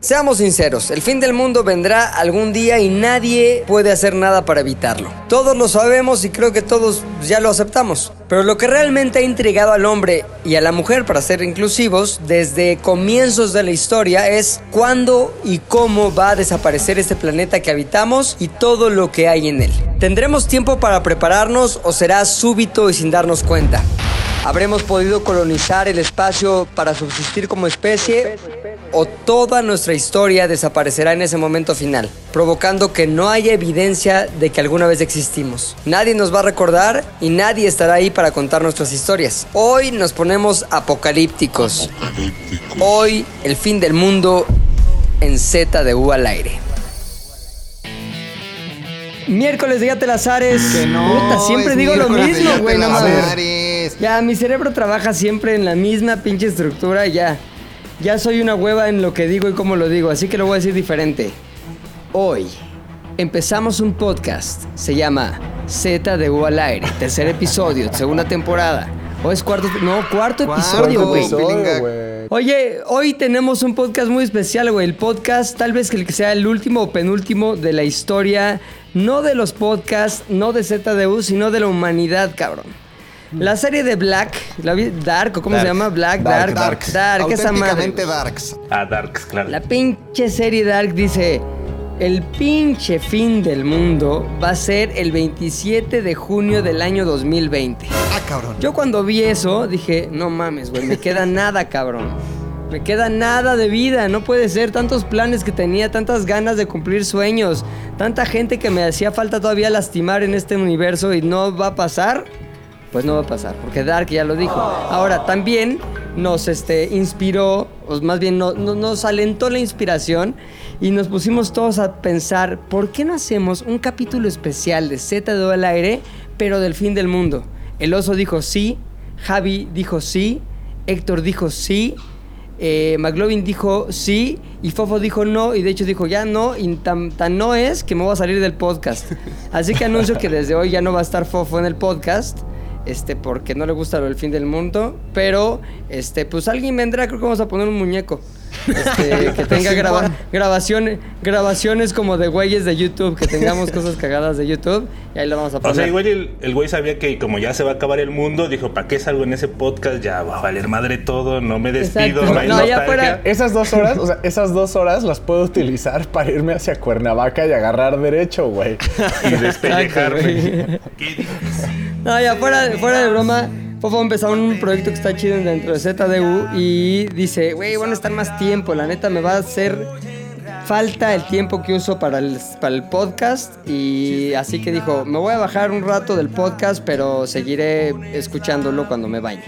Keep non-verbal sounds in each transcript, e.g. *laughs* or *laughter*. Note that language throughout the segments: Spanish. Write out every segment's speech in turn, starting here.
Seamos sinceros, el fin del mundo vendrá algún día y nadie puede hacer nada para evitarlo. Todos lo sabemos y creo que todos ya lo aceptamos. Pero lo que realmente ha intrigado al hombre y a la mujer, para ser inclusivos, desde comienzos de la historia es cuándo y cómo va a desaparecer este planeta que habitamos y todo lo que hay en él. ¿Tendremos tiempo para prepararnos o será súbito y sin darnos cuenta? ¿Habremos podido colonizar el espacio para subsistir como especie? ¿O toda nuestra historia desaparecerá en ese momento final, provocando que no haya evidencia de que alguna vez existimos? Nadie nos va a recordar y nadie estará ahí para contar nuestras historias. Hoy nos ponemos apocalípticos. Hoy el fin del mundo en Z de U al aire. Miércoles de Gatelazares. Que no, Puta, siempre digo lo mismo, güey. no mames. Gatelazares. Ya, mi cerebro trabaja siempre en la misma pinche estructura y ya. Ya soy una hueva en lo que digo y cómo lo digo, así que lo voy a decir diferente. Hoy empezamos un podcast. Se llama Z de U al aire. Tercer episodio, *laughs* segunda temporada. O es cuarto. No, cuarto episodio, Cuarto episodio. güey. Oye, hoy tenemos un podcast muy especial, güey. El podcast, tal vez que sea el último o penúltimo de la historia, no de los podcasts, no de ZDU, sino de la humanidad, cabrón. La serie de Black, ¿la vi? Dark, ¿o cómo Dark. se llama? Black, Dark, Dark, Dark, esa madre. Darks. Ah, Darks, claro. La pinche serie Dark dice, el pinche fin del mundo va a ser el 27 de junio del año 2020. Ah, cabrón. Yo cuando vi eso dije, no mames, güey, me queda *laughs* nada, cabrón. Me queda nada de vida, no puede ser tantos planes que tenía, tantas ganas de cumplir sueños, tanta gente que me hacía falta todavía lastimar en este universo y no va a pasar. Pues no va a pasar, porque Dark ya lo dijo. Ahora, también nos este, inspiró, o más bien no- no- nos alentó la inspiración y nos pusimos todos a pensar, ¿por qué no hacemos un capítulo especial de Z2 al aire, pero del fin del mundo? El oso dijo sí, Javi dijo sí, Héctor dijo sí, eh, McLovin dijo sí y Fofo dijo no y de hecho dijo ya no y tan, tan no es que me voy a salir del podcast. Así que anuncio que desde hoy ya no va a estar Fofo en el podcast. Este, porque no le gusta lo del fin del mundo. Pero, este, pues alguien vendrá, creo que vamos a poner un muñeco. Este, *laughs* que tenga graba- grabaciones, grabaciones como de güeyes de YouTube, que tengamos cosas cagadas de YouTube. Y ahí lo vamos a poner. O sea, igual el, el güey sabía que como ya se va a acabar el mundo, dijo, ¿para qué salgo en ese podcast? Ya va a valer madre todo, no me despido, no hay No, ya nostalgia". fuera- Esas dos horas, o sea, esas dos horas las puedo utilizar para irme hacia Cuernavaca y agarrar derecho, güey. Y despellejarme. güey. Qué difícil. No, ya fuera, fuera de broma, Fofo empezó un proyecto que está chido dentro de ZDU y dice, güey, van a estar más tiempo, la neta me va a hacer falta el tiempo que uso para el, para el podcast y así que dijo, me voy a bajar un rato del podcast, pero seguiré escuchándolo cuando me bañe.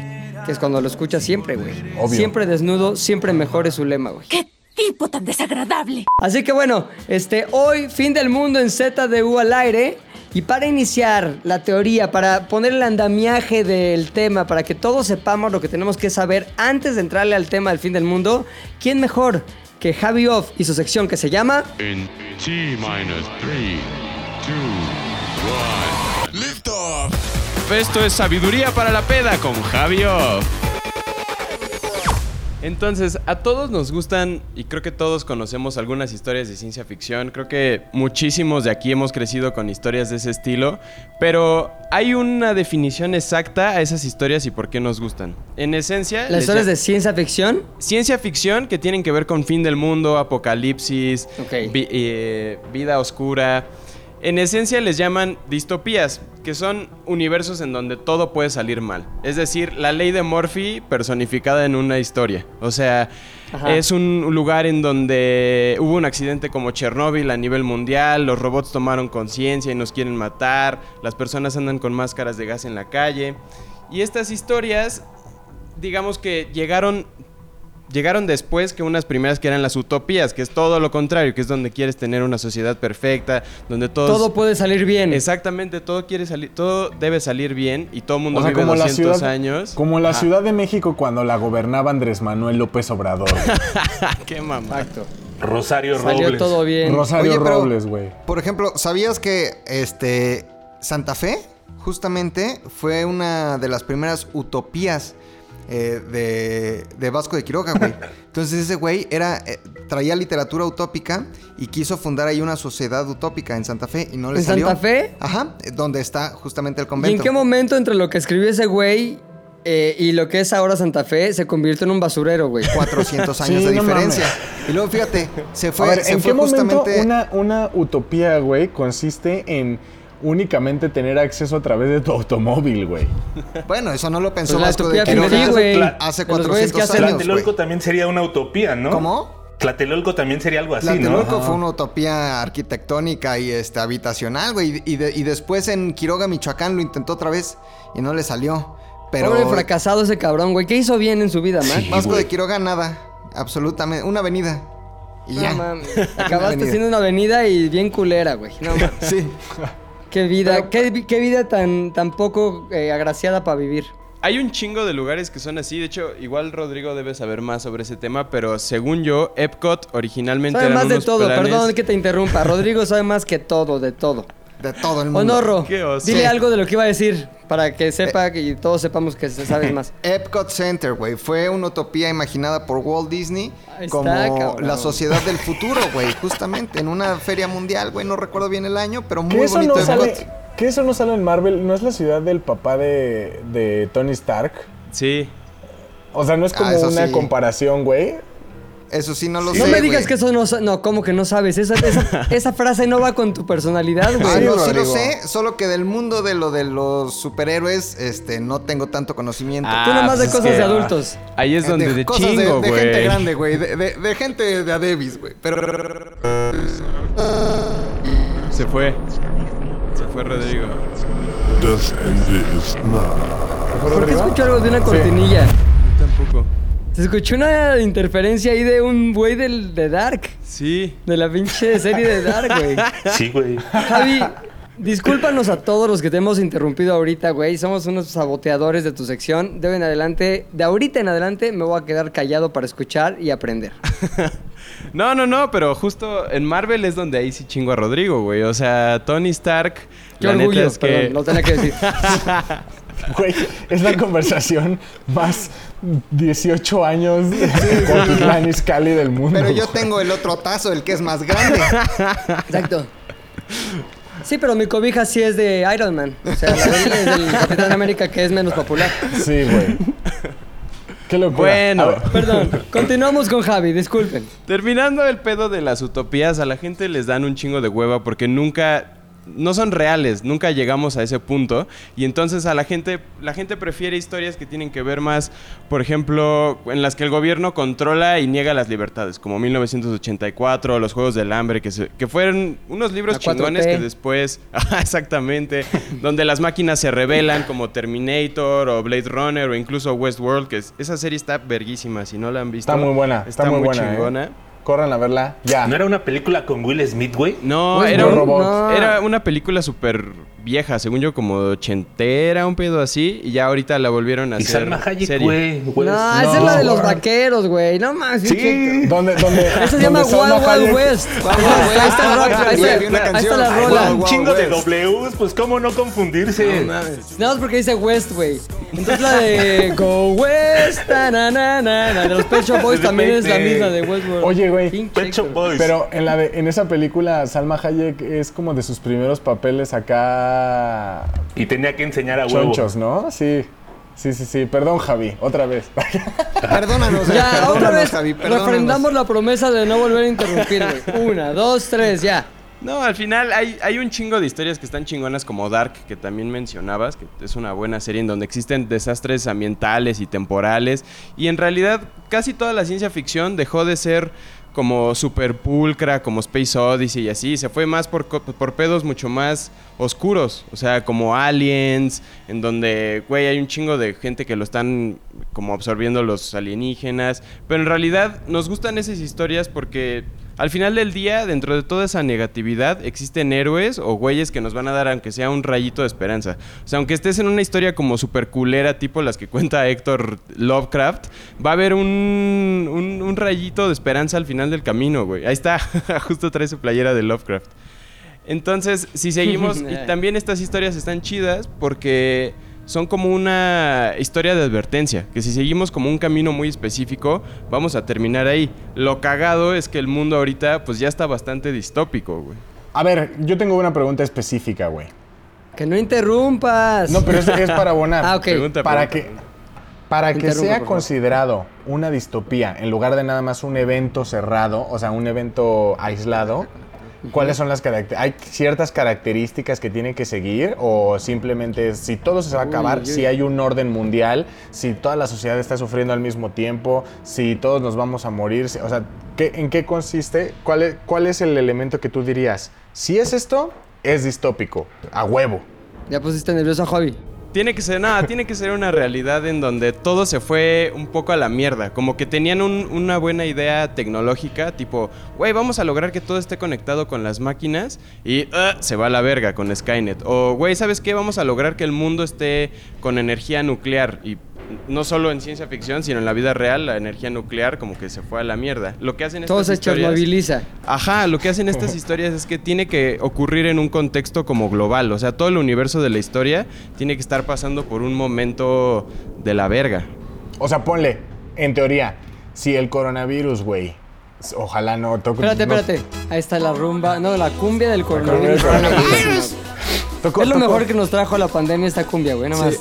Que es cuando lo escuchas siempre, güey. Obvio. Siempre desnudo, siempre mejor es su lema, güey. ¡Qué tipo tan desagradable! Así que bueno, este, hoy fin del mundo en ZDU al aire. Y para iniciar la teoría, para poner el andamiaje del tema, para que todos sepamos lo que tenemos que saber antes de entrarle al tema del fin del mundo, ¿quién mejor que Javi Off y su sección que se llama In T minus three, two, one. Lift off. Esto es sabiduría para la peda con Javio. Entonces, a todos nos gustan y creo que todos conocemos algunas historias de ciencia ficción. Creo que muchísimos de aquí hemos crecido con historias de ese estilo, pero hay una definición exacta a esas historias y por qué nos gustan. En esencia, las historias de ciencia ficción? ciencia ficción que tienen que ver con fin del mundo, apocalipsis, vi- eh, vida oscura. En esencia les llaman distopías, que son universos en donde todo puede salir mal. Es decir, la ley de Murphy personificada en una historia. O sea, Ajá. es un lugar en donde hubo un accidente como Chernóbil a nivel mundial, los robots tomaron conciencia y nos quieren matar, las personas andan con máscaras de gas en la calle. Y estas historias, digamos que llegaron llegaron después que unas primeras que eran las utopías, que es todo lo contrario, que es donde quieres tener una sociedad perfecta, donde todos Todo puede salir bien. Exactamente, todo quiere salir, todo debe salir bien y todo el mundo O sea, vive como la 200 ciudad, años. como la. Ciudad de México cuando la gobernaba Andrés Manuel López Obrador. *laughs* Qué mamá. Exacto. Rosario Salió Robles. todo bien. Rosario Oye, pero- Robles, güey. Por ejemplo, ¿sabías que este Santa Fe justamente fue una de las primeras utopías eh, de, de Vasco de Quiroga, güey? *laughs* Entonces ese güey era... eh, traía literatura utópica y quiso fundar ahí una sociedad utópica en Santa Fe y no le ¿En salió. Santa Fe? Ajá, donde está justamente el ¿Y convento. en qué momento entre lo que escribió ese güey eh, y lo que es ahora Santa Fe se convirtió en un basurero, güey? *laughs* 400 años Sí, de no diferencia. mames. Y luego fíjate, se fue, a ver, se ¿en fue qué momento justamente una, una utopía, güey, consiste en únicamente tener acceso a través de tu automóvil, güey? Bueno, eso no lo pensó Pues la Vasco utopía de Quiroga güey. hace De los güeyes 400 que hacen- años, Tlatelolco también sería una utopía, ¿no? ¿Cómo? Tlatelolco también sería algo así, Tlatelolco ¿no? fue una utopía arquitectónica y este, habitacional, güey. Y, de- y después en Quiroga, Michoacán, lo intentó otra vez y no le salió. Pero Pobre fracasado ese cabrón, güey. ¿Qué hizo bien en su vida, man? Sí. Vasco güey. de Quiroga, nada. Absolutamente. Una avenida. Y No ya. mames. *laughs* Una Acabaste avenida. siendo una avenida y bien culera, güey. No *laughs* mames. Sí. Qué vida, qué, vi- qué vida tan, tan poco eh, agraciada para vivir. Hay un chingo de lugares que son así. De hecho, igual Rodrigo debe saber más sobre ese tema, pero según yo, Epcot originalmente Sabe eran más de todo, planes- perdón que te interrumpa. Rodrigo sabe más que todo, de todo. De todo el mundo. Honorro, Qué oso. dile algo de lo que iba a decir para que sepa que todos sepamos que se sabes más. Epcot Center, güey. Fue una utopía imaginada por Walt Disney Ahí está, como cabrón. la sociedad del futuro, güey. Justamente en una feria mundial, güey. No recuerdo bien el año, pero ¿Que muy eso bonito no Epcot. sale, que eso no sale en Marvel? ¿No es la ciudad del papá de, de Tony Stark? Sí. O sea, no es Ah, como eso una sí. comparación, güey. Eso sí, no lo No sé. me digas que eso no... No, ¿cómo que no sabes? Esa, esa, *laughs* esa frase no va con tu personalidad, Ah, güey. Sí, no, sí lo sé, solo que del mundo de lo de los superhéroes, este, no tengo tanto conocimiento. Ah, Tú nomás de pues cosas que- de adultos. Ahí es donde de, cosas de- chingo, de, güey. gente grande, güey. De, de- de gente de Adebis, güey. Pero. Se fue. Se fue Rodrigo. ¿Por qué escucho algo de una cortinilla? Yo tampoco. Se escuchó una interferencia ahí de un güey del, de Dark. Sí. De la pinche serie de Dark, güey. *laughs* Sí, güey. Javi, discúlpanos a todos los que te hemos interrumpido ahorita, güey. Somos unos saboteadores de tu sección. De, en adelante, de ahorita en adelante me voy a quedar callado para escuchar y aprender. *laughs* No, no, no, pero justo en Marvel es donde ahí sí chingo a Rodrigo, güey. O sea, Tony Stark. Qué la orgullo, neta es que. perdón, lo tenía que decir. *laughs* Güey, es la conversación más 18 años con Itlán Cali del mundo. Pero yo güey. tengo el otro tazo, el que es más grande. Exacto. Sí, pero mi cobija sí es de Iron Man. O sea, la de es del Capitán América que es menos popular. Sí, güey. Qué locura. Bueno. Perdón, continuamos con Javi, disculpen. Terminando el pedo de las utopías, a la gente les dan un chingo de hueva porque nunca no son reales, nunca llegamos a ese punto y entonces a la gente la gente prefiere historias que tienen que ver más, por ejemplo, en las que el gobierno controla y niega las libertades, como 1984, los Juegos del Hambre que se- que fueron unos libros La 4T. chingones que después, *laughs* exactamente, *laughs* donde las máquinas se rebelan como Terminator o Blade Runner o incluso Westworld, que es- esa serie está verguísima, si no la han visto. está muy buena. Está, muy, buena. ¿eh? Corran a verla. Ya. ¿No era una película con Will Smith, güey? No, Pues era, un- robot. no. era una película súper vieja, según yo, como ochentera, un pedo así, y ya ahorita la volvieron a Y hacer Salma Hayek, serie. güey. No, esa es la de los vaqueros, güey. No más. Sí. ¿Dónde, dónde, Esa se llama *laughs* Wild Wild West. Ahí está el rock, ahí está- la rola. Un chingo de. Ws, pues cómo no confundirse. Nada más porque dice West, güey. Entonces la de Go West, na, na, na, na, de los Pet Shop Boys también es la misma de Westworld. Oye, güey. Pet Shop. Boys. Pero en, la de- en esa película, Salma Hayek es como de sus primeros papeles acá. Y tenía que enseñar a huevo. Chonchos, ¿no? Sí. Sí, sí, sí. Perdón, Javi. Otra vez. *laughs* Perdónanos, Ya, perdónanos, otra vez Javi, perdónanos. refrendamos la promesa de no volver a interrumpir, güey. Una, dos, tres, ya. No, al final hay, hay un chingo de historias que están chingonas como Dark, que también mencionabas, que es una buena serie en donde existen desastres ambientales y temporales. Y en realidad casi toda la ciencia ficción dejó de ser como super pulcra, como Space Odyssey y así. Se fue más por, por pedos mucho más oscuros. O sea, como Aliens, en donde, güey, hay un chingo de gente que lo están como absorbiendo los alienígenas. Pero en realidad nos gustan esas historias porque al final del día, dentro de toda esa negatividad, existen héroes o güeyes que nos van a dar, aunque sea un rayito de esperanza. O sea, aunque estés en una historia como super culera, tipo las que cuenta Héctor Lovecraft, va a haber un, un, un rayito de esperanza al final del camino, güey. Ahí está, *laughs* justo trae su playera de Lovecraft. Entonces, si seguimos, y *laughs* también estas historias están chidas porque son como una historia de advertencia, que si seguimos como un camino muy específico, vamos a terminar ahí. Lo cagado es que el mundo ahorita pues ya está bastante distópico, güey. A ver, yo tengo una pregunta específica, güey. Que no interrumpas. No, pero es, es para abonar. *laughs* Ah, ok. Pregunta, Para pregunta. que, para que sea considerado una distopía en lugar de nada más un evento cerrado, o sea, un evento aislado, ¿cuáles son las características? ¿Hay ciertas características que tiene que seguir o simplemente si todo se va a acabar, Uy, si hay un orden mundial, si toda la sociedad está sufriendo al mismo tiempo, si todos nos vamos a morir? O sea, ¿qué- ¿en qué consiste? ¿Cuál es, ¿Cuál es el elemento que tú dirías? Si es esto, es distópico, a huevo. Ya pusiste nervioso a Javi. Tiene que ser, nada, tiene que ser una realidad en donde todo se fue un poco a la mierda. Como que tenían un- una buena idea tecnológica, tipo, güey, vamos a lograr que todo esté conectado con las máquinas y ah, se va a la verga con Skynet. O, güey, ¿sabes qué? Vamos a lograr que el mundo esté con energía nuclear y no solo en ciencia ficción, sino en la vida real, la energía nuclear como que se fue a la mierda. Lo que hacen Todo estas se historias... moviliza. Ajá, lo que hacen estas *laughs* historias es que tiene que ocurrir en un contexto como global. O sea, todo el universo de la historia tiene que estar pasando por un momento de la verga. O sea, ponle, en teoría, si el coronavirus, güey, ojalá no toque. Espérate, no- espérate. Ahí está la rumba. No, la cumbia del coronavirus. *laughs* Es lo mejor que nos trajo la pandemia esta cumbia, güey. Nada más. Sí.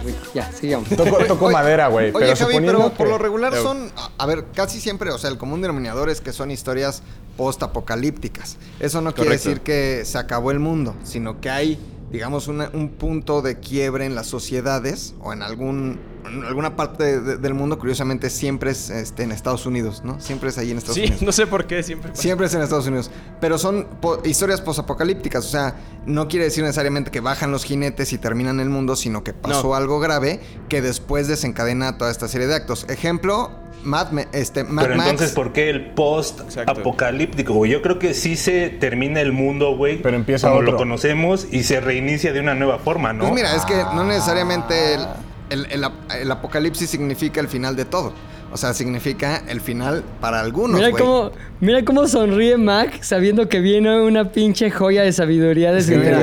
Qué rico. Ya, sigamos. Toco, toco Oye, madera, güey. Oye, Pero Javi, pero por lo regular son, a- a ver, casi siempre, o sea, el común denominador es que son historias post-apocalípticas. Eso no quiere decir que se acabó el mundo, sino que hay, digamos, una- un punto de quiebre en las sociedades o en algún en alguna parte de- del mundo, curiosamente, siempre es este, en Estados Unidos, ¿no? Siempre es ahí en Estados Sí, Unidos. *laughs* no sé por qué siempre pasa. Siempre es en Estados Unidos. Pero son po- historias posapocalípticas. O sea, no quiere decir necesariamente que bajan los jinetes y terminan el mundo, sino que pasó No. algo grave que después desencadena toda esta serie de actos. Ejemplo, Mad, este, Mad Pero Max. entonces, ¿por qué el post-apocalíptico, güey? Yo creo que sí se termina el mundo, güey. Pero empieza como otro. lo conocemos y se reinicia de una nueva forma, ¿no? Pues mira, es que no necesariamente el, el- el ap- el apocalipsis significa el final de todo. O sea, significa el final para algunos, Mira güey. cómo, mira cómo sonríe Mac sabiendo que viene una pinche joya de sabiduría de su mira.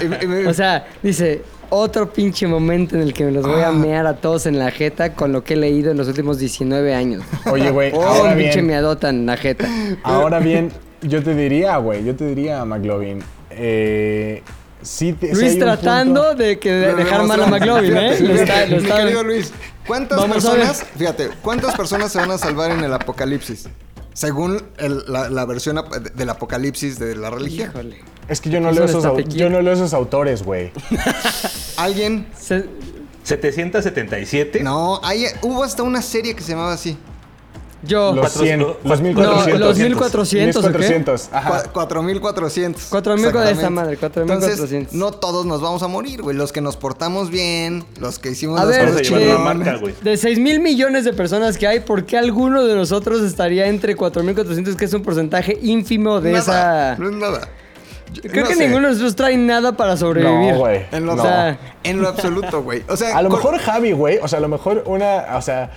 Y- y O sea, dice, otro pinche momento en el que me los voy a Ah. mear a todos en la jeta con lo que he leído en los últimos 19 años. Oye, güey, Oh, ahora pinche bien, meadota en la jeta. ahora bien, yo te diría, güey, yo te diría, McLovin, eh, sí te- Luis tratando punto- de que de No, no, dejar no, mal a McLovin, ¿eh? fíjate, Lo está- lo mi está- querido Luis, ¿cuántas Vamos personas, fíjate, cuántas personas se van a salvar en el apocalipsis? Según el- la, la versión ap- de- del apocalipsis de la religión. Híjole. Es que yo no leo esos, au- yo no leo esos autores, güey. *laughs* ¿Alguien? Se- 777. No, hay, hubo hasta una serie que se llamaba así. Yo, Los Cuatro- 100, los- los los- 1400. No, los 1400, ¿o qué? 1400, ajá. Cua- 4400. 4000 con esta madre, 4400. Entonces, no todos nos vamos a morir, güey. Los que nos portamos bien, los que hicimos A las ver, cosas marca, güey. De 6 mil millones de personas que hay, ¿por qué alguno de nosotros estaría entre 4.400, que es un porcentaje ínfimo de Nada, esa... No es nada. Yo- Creo no que sé. ninguno de nosotros trae nada para sobrevivir. No, güey. En lo, O sea, en lo absoluto, güey. O sea, A lo mejor Javi, güey, o sea, a lo mejor una, o sea,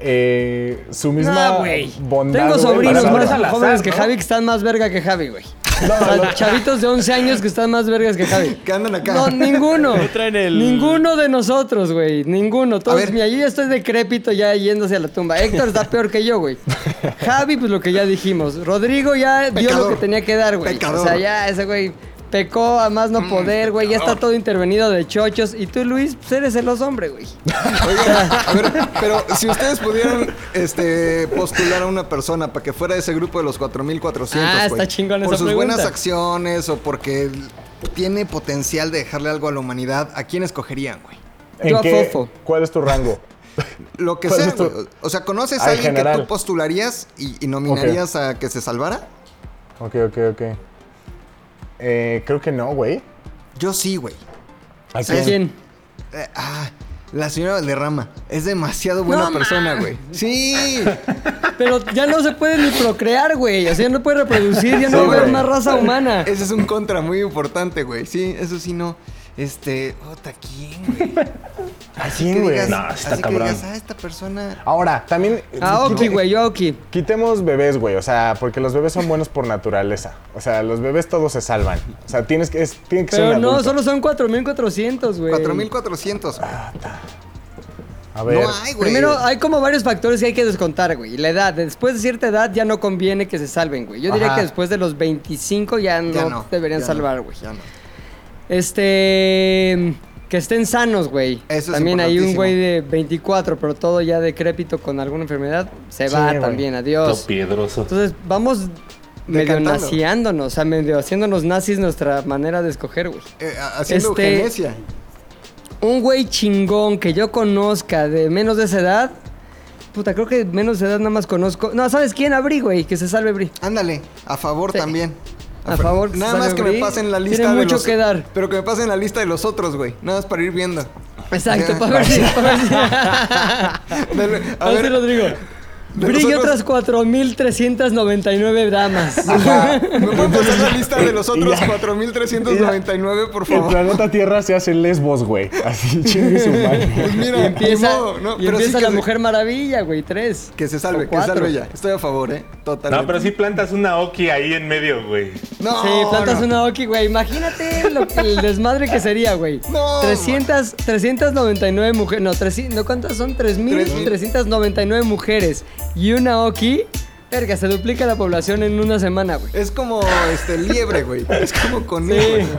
eh, su misma bondad. Tengo sobrinos más jóvenes que Javi que están más verga que Javi, güey. o sea, chavitos de 11 años que están más vergas que Javi. *laughs* Que andan acá. No, ninguno. *laughs* No traen el- Ninguno de nosotros, güey. Ninguno. Todos, mira, yo ya estoy decrépito ya yéndose a la tumba. Héctor está peor que yo, güey. *laughs* Javi, pues lo que ya dijimos. Rodrigo ya dio Pecador. lo que tenía que dar, güey. Pecador. O sea, ya ese güey pecó a más no poder, güey. Ya está todo intervenido de chochos. Y tú, Luis, pues eres el hombre, güey. *laughs* Oigan, a ver, pero si ustedes pudieran este, postular a una persona para que fuera de ese grupo de los 4400, Ah, güey, está chingón por esa sus buenas acciones o porque tiene potencial de dejarle algo a la humanidad, ¿a quién escogerían, güey? ¿En Yo a qué- Fofo. ¿Cuál es tu rango? *laughs* Lo que ¿Cuál sea, güey. O sea, ¿conoces Ah, a en alguien que tú postularías y, y nominarías a que se salvara? Ok, ok, ok. Eh, creo que no, güey. Yo sí, güey. ¿A quién? ¿Quién? Eh, ah, la señora Valderrama. Es demasiado buena No persona, güey. Sí. *laughs* Pero ya no se puede ni procrear, güey. O sea, ya no puede reproducir, ya no Sí, va a haber más raza humana. Ese es un contra muy importante, güey. Sí, eso sí no. Este, ota, ¿quién, güey? *laughs* Así ¿Quién, que güey? digas, No, está así cabrón. que digas, ah, esta persona. Ahora, también. Ah, Oki, quite- güey, yo Oki. Quitemos bebés, güey, o sea, porque los bebés son buenos por naturaleza. O sea, los bebés todos se salvan. O sea, tienes que, es, tiene que ser Pero un no, adulto. solo son 4.400, güey. 4400. Ah, A ver. No hay, güey. Primero, hay como varios factores que hay que descontar, güey. La edad. Después de cierta edad ya no conviene que se salven, güey. Yo diría Ajá. que después de los 25 ya no, Ya no. deberían ya salvar, no, güey. ya no. Este... Que estén sanos, güey. Eso es También hay un güey de 24, pero todo ya decrépito con alguna enfermedad. Se Sí, va güey. también, Todo adiós. piedroso. Entonces, vamos medio Decantando. naciándonos, o sea, medio haciéndonos nazis nuestra manera de escoger, güey. Eh, haciendo Este- eugenesia. Un güey chingón que yo conozca de menos de esa edad. Puta, creo que menos de edad nada más conozco. No, ¿sabes quién? Abrí, güey, que se salve Bri. Ándale, a favor Sí. también. A favor, Nada más que me pasen la lista Tiene de mucho los- que dar. Pero que me pasen la lista de los otros, güey. Nada más para ir viendo. Exacto, para ver si. Para ver si. *laughs* Dale, a ver, Rodrigo. De Bri y los otras 4.399 damas. Ajá. *laughs* ¿Me pueden pasar la lista de los otros Y ya. 4399, por El favor? planeta Tierra se hace lesbos, güey. Así, *laughs* chingue su madre. Pues mira, Y empieza, modo, ¿no? y Pero sí empieza que la se- Mujer Maravilla, güey, tres. Que se salve, que se cuatro. salve ya. Estoy a favor, ¿eh? Totalmente. No, pero sí plantas una Oki ahí en medio, güey. No, Sí, plantas no. una Oki, güey. Imagínate lo el desmadre que sería, güey. No, 300, 399 mujeres. No, 300, ¿no cuántas son? 3.399 mujeres. Y una Oki. Verga, se duplica la población en una semana, güey. Es como este liebre, güey. Es como conejo.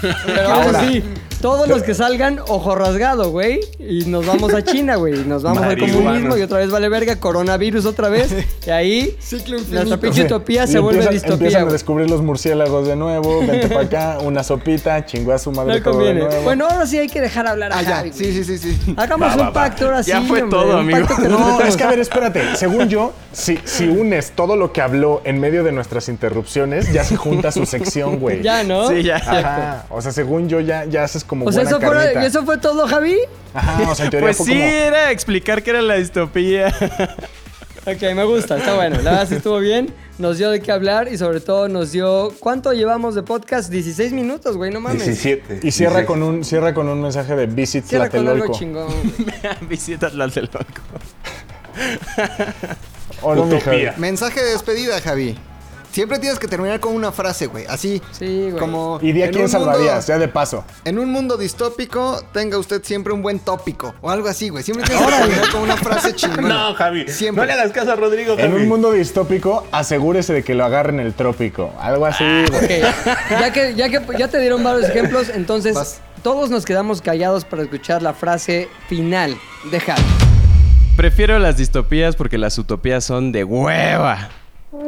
Sí. *laughs* Pero ahora sí, todos los que salgan, ojo rasgado, güey. Y nos vamos a China, güey. y Nos vamos al Marihuanos. comunismo y otra vez vale verga, coronavirus otra vez. Y ahí Ciclo nuestra pinche utopía Y se vuelve empiezan- distopía. Empiezan a descubrir los murciélagos de nuevo. Vente para acá, una sopita, chingó a su madre No todo de conviene. nuevo. Bueno, ahora sí hay que dejar hablar a Ah. Javi, Sí, sí, sí, sí. Hagamos Va, un va, va. pacto ahora sí. Ya fue hombre, todo, amigo. No, es que a ver, espérate. Según yo, si, si unes todo lo que habló en medio de nuestras interrupciones, ya se junta su sección, güey. *laughs* Ya, ¿no? Sí, ya. Ajá. O sea, según yo, ya, ya haces como O sea, buena eso fue, carnita. ¿y eso fue todo, Javi? Ajá, o sea, en teoría Pues fue sí, como... era explicar qué era la distopía. *laughs* Ok, me gusta, está bueno. La verdad sí estuvo bien. Nos dio de qué hablar y sobre todo nos dio. ¿Cuánto llevamos de podcast? 16 minutos, güey, no mames. 17. Y cierra 16. con un cierra con un mensaje de Visit Cierra con algo Tlatelolco. chingón. *laughs* *laughs* Visitas las del loco. ¿O no, Utopía. mija? Mensaje de despedida, Javi. Siempre tienes que terminar con una frase, güey. Así. Sí, güey. Como. ¿Y de a en quién salvarías? Ya de paso. En un mundo distópico, tenga usted siempre un buen tópico. O algo así, güey. Siempre tienes que terminar con una frase chingona. No, Javi. Siempre. No le hagas caso a Rodrigo, Javi. En un mundo distópico, asegúrese de que lo agarren el trópico. Algo así, güey. Ok, ya que, ya que ya te dieron varios ejemplos, entonces Vas. todos nos quedamos callados para escuchar la frase final de Javi. Prefiero las distopías porque las utopías son de hueva.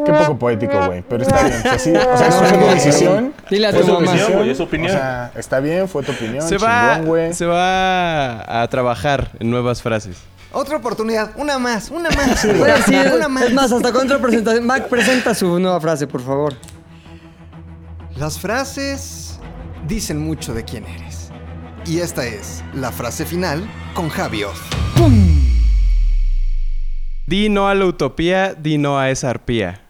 Qué poco poético, güey. Pero está bien. O sea, sí, o sea, fue tu decisión. Dile a tu su mamá. opinión, güey, es su opinión. O sea, está bien, fue tu opinión. Se va, chingón, güey. se va a trabajar en nuevas frases. Otra oportunidad. Una más, una más. Puede decir, una más. es más, hasta contra presentación. Mac, presenta su nueva frase, por favor. Las frases dicen mucho de quién eres. Y esta es la frase final con Javi Oz. Di no a la utopía, di no a esa arpía.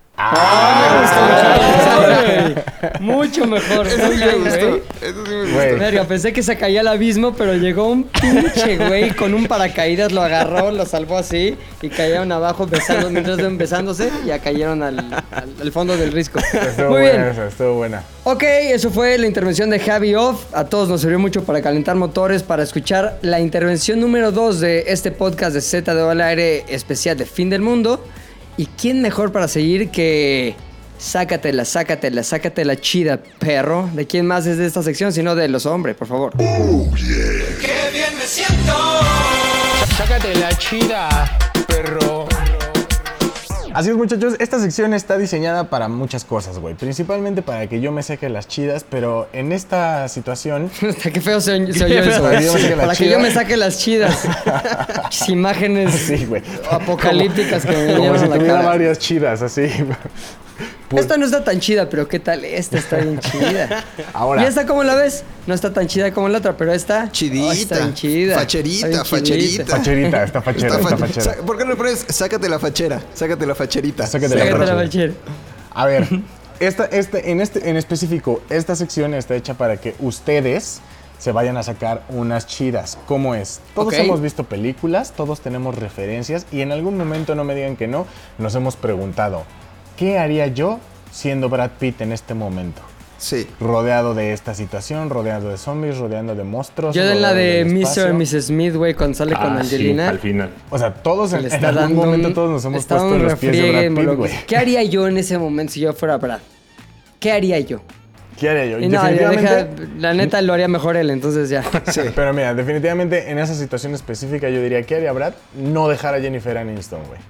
Mucho mejor. Eso sí me gustó. Eso sí me gustó. Verga, pensé que se caía al abismo, pero llegó un pinche güey con un paracaídas, lo agarró, lo salvó así y cayeron abajo besando, mientras iban besándose, ya cayeron al, al- al fondo del risco. Estuvo Muy buena bien. esa, estuvo buena. Ok, eso fue la intervención de Javi Off. A todos nos sirvió mucho para calentar motores, para escuchar la intervención número 2 de este podcast de Z de al aire especial de Fin del Mundo. ¿Y quién mejor para seguir que... Sácatela, sácatela, sácatela chida, perro. ¿De quién más es de esta sección? Sino de los hombres, por favor. Sácate la chida, perro. Así es, muchachos. Esta sección está diseñada para muchas cosas, güey. Principalmente para que yo me saque las chidas, pero en esta situación. *laughs* Qué feo se, *laughs* oyó eso. güey. Para que yo me saque las chidas. *laughs* Imágenes Sí, apocalípticas que me Como si la tuviera cara. varias chidas, así. Esta no está tan chida, pero ¿qué tal? Esta está bien *laughs* chida. Ahora. ¿Y esta cómo la ves? No está tan chida como la otra, pero esta... Chidita. oh, está bien chida. Facherita, Está bien facherita. chidita. Facherita, está fachera, Está está fa- fachera. ¿Por qué no le pones sácate la fachera? Sácate la facherita. Sácate la Sácate la fachera. fachera. A ver, *laughs* esta, este, en, este, en específico, esta sección está hecha para que ustedes se vayan a sacar unas chidas. ¿Cómo es? Todos hemos visto películas, todos tenemos referencias y en algún momento, no me digan que no, nos hemos preguntado, ¿qué haría yo siendo Brad Pitt en este momento? Sí. Rodeado de esta situación, rodeado de zombies, rodeando de monstruos. Yo en la rodeado de Mr. Mrs. Smith, güey, cuando sale con Ah, sí, Angelina. al final. O sea, todos en, en algún momento un- todos nos hemos puesto en los pies de Brad Pitt, güey. ¿Qué haría yo en ese momento si yo fuera Brad? ¿Qué haría yo? ¿Qué haría yo? Y no, deja- la neta lo haría mejor él, entonces ya. *laughs* Pero mira, definitivamente en esa situación específica yo diría, ¿qué haría Brad? No dejar a Jennifer Aniston, güey.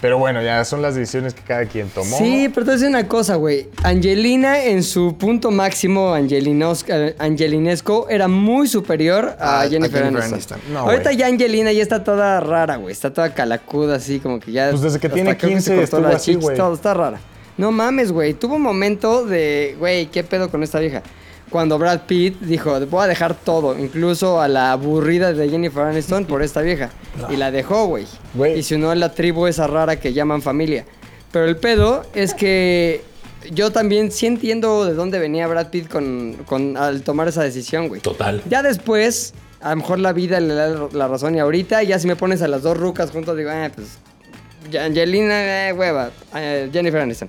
Pero bueno, ya son las decisiones que cada quien tomó. Sí, pero te voy a decir una cosa, güey. Angelina en su punto máximo eh, angelinesco era muy superior a, A- a Jennifer, Aniston. Aniston. No, Ahorita ya Angelina ya está toda rara, güey. Está toda calacuda, así como que ya... Pues desde que tiene creo 15 se cortó estuvo la así, güey. todo, está rara. No mames, güey. Tuvo un momento de, güey, ¿qué pedo con esta vieja? Cuando Brad Pitt dijo, voy a dejar todo, incluso a la aburrida de Jennifer Aniston por esta vieja. Y la dejó, güey. Y se unió a la tribu esa rara que llaman familia. Pero el pedo es que yo también sí entiendo de dónde venía Brad Pitt con, con- al tomar esa decisión, güey. Total. Ya después, a lo mejor la vida le da la razón y ahorita ya si me pones a las dos rucas juntos digo, eh, pues Angelina, eh, hueva, eh, Jennifer Aniston.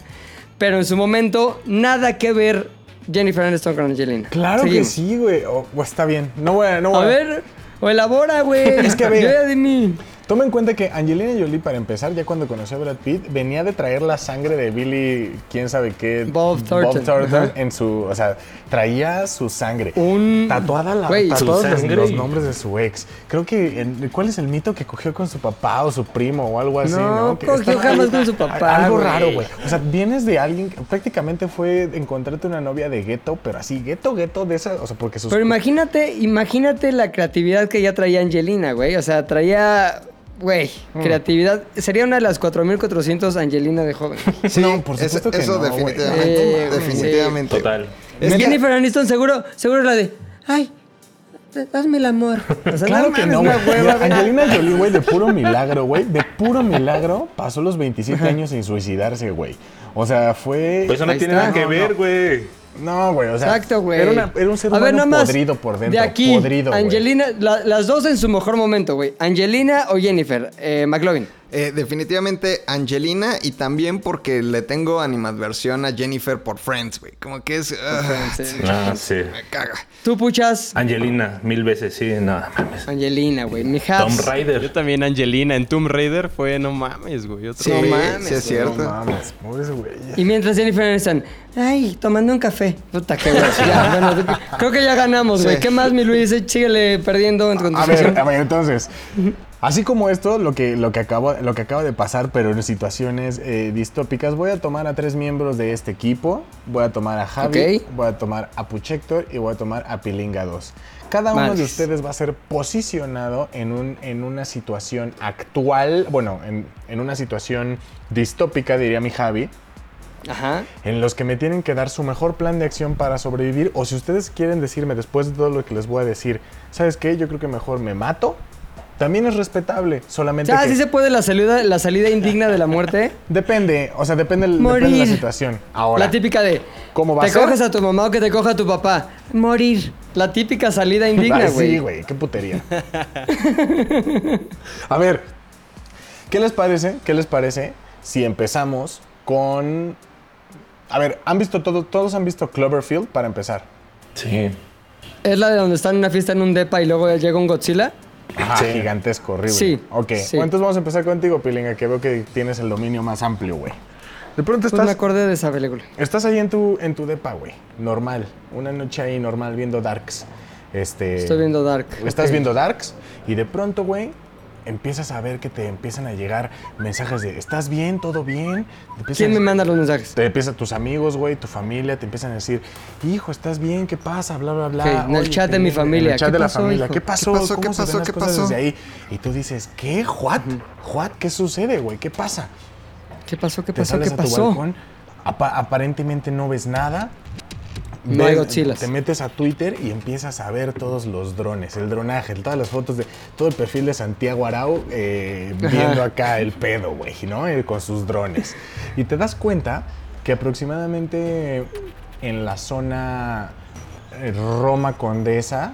Pero en su momento, nada que ver Jennifer Aniston con Angelina. Claro que sí, güey. O- o está bien. No voy a... No A voy a- ver, o elabora, güey. *laughs* Es que, a Toma en cuenta que Angelina Jolie, para empezar, ya cuando conoció a Brad Pitt, venía de traer la sangre de Billy, quién sabe qué. Bob Thornton. Ajá. en su. O sea, traía su sangre. Un- Tatuada la, Güey, tatuados su los, sangre los nombres de su ex. Creo que. el- ¿Cuál es el mito que cogió con su papá o su primo o algo así? No, No, Que cogió jamás ahí- con su papá, Algo raro, güey. O sea, vienes de alguien. que Prácticamente fue encontrarte una novia de gueto, pero así, gueto, gueto de esa. O sea, porque sus. Pero imagínate, imagínate la creatividad que ya traía Angelina, güey. O sea, traía, güey, Mm. creatividad. Sería una de las 4400 Angelina de joven. *laughs* Sí, No, por eso- supuesto que eso no, güey. definitivamente. Eh, definitivamente. Total. Es que- Jennifer Aniston seguro, seguro la de, ay, hazme el amor. *laughs* O sea, Claro que mames, no, güey. hueva, Mira, güey. Angelina Jolie, güey, de puro milagro, güey. De puro milagro pasó los 27 años sin suicidarse, güey. O sea, fue. Pues eso no Ahí tiene está. nada que No, ver, güey. No, güey, o sea. Exacto, güey. Era, una- era un ser ver, humano podrido por dentro. De aquí, podrido, güey. Angelina, la- las dos en su mejor momento, güey. Angelina o Jennifer, eh, McLovin. Eh, definitivamente Angelina y también porque le tengo animadversión a Jennifer por Friends, güey. Como que es... Friends, sí. Ah, sí. Me caga. Tú puchas Angelina, mil veces, sí, no mames. Angelina, güey. Mi Tom Habs. Yo Raider. también Angelina en Tomb Raider fue no mames, güey. Otro Sí, No mames, sí es cierto. No mames, pobres güey. Y mientras Jennifer Aniston, ay, tomando un café. Puta, qué güey. Ya, *laughs* bueno, creo que ya ganamos, güey. Sí. ¿Qué más, mi Luis? Síguele perdiendo en tu A ver, a ver, entonces. Así como esto, lo que, lo, que acabo, lo que acaba de pasar, pero en situaciones eh, distópicas, voy a tomar a tres miembros de este equipo. Voy a tomar a Javi, voy a tomar a Puchector y voy a tomar a Pilinga 2. Cada uno de ustedes va a ser posicionado en, un, en una situación actual, bueno, en, en una situación distópica, diría mi Javi, Ajá. en los que me tienen que dar su mejor plan de acción para sobrevivir. O si ustedes quieren decirme después de todo lo que les voy a decir, ¿sabes qué? Yo creo que mejor me mato. También es respetable, solamente Ya, que sí se puede la salida, la salida indigna de la muerte. *laughs* depende, o sea, depende, depende de la situación. Ahora, La típica de. ¿Cómo va a Te ser? coges a tu mamá o que te coja a tu papá. Morir. La típica salida indigna, güey. sí, güey, qué putería. *laughs* a ver, ¿qué les parece? ¿Qué les parece si empezamos con A ver, ¿han visto todo, todos han visto Cloverfield para empezar? Sí. ¿Es la de donde están en una fiesta en un depa y luego llega un Godzilla? Ajá, Sí. gigantesco, horrible. Sí, Ok, sí. bueno, entonces vamos a empezar contigo, Pilinga, que veo que tienes el dominio más amplio, güey. De pronto Pues estás, me acordé de esa película. estás ahí en tu, en tu depa, güey. Normal. Una noche ahí normal viendo Darks. Este, Estoy viendo Dark. Estás viendo Darks y de pronto, güey, empiezas a ver que te empiezan a llegar mensajes de ¿estás bien? ¿Todo bien? Te empiezan ¿Quién me manda los mensajes? Te empiezan tus amigos, güey, tu familia, te empiezan a decir, hijo, ¿estás bien? ¿Qué pasa? Bla, bla, bla. En el chat de mi En familia, el chat ¿qué de la familia. hijo? ¿Qué pasó? ¿Qué pasó? ¿Cómo ¿Qué se pasó? las ¿Qué pasó? desde ahí? Y tú dices, ¿qué? ¿What? ¿What? ¿Qué sucede, güey? ¿Qué pasa? ¿Qué pasó? ¿Qué Te pasó? sales ¿Qué a tu pasó? balcón, aparentemente no ves nada. No hay. Te metes a Twitter y empiezas a ver todos los drones, el dronaje, todas las fotos de todo el perfil de Santiago Arau eh, viendo acá el pedo, güey, ¿no? Eh, con sus drones. Y te das cuenta que aproximadamente en la zona eh, Roma Condesa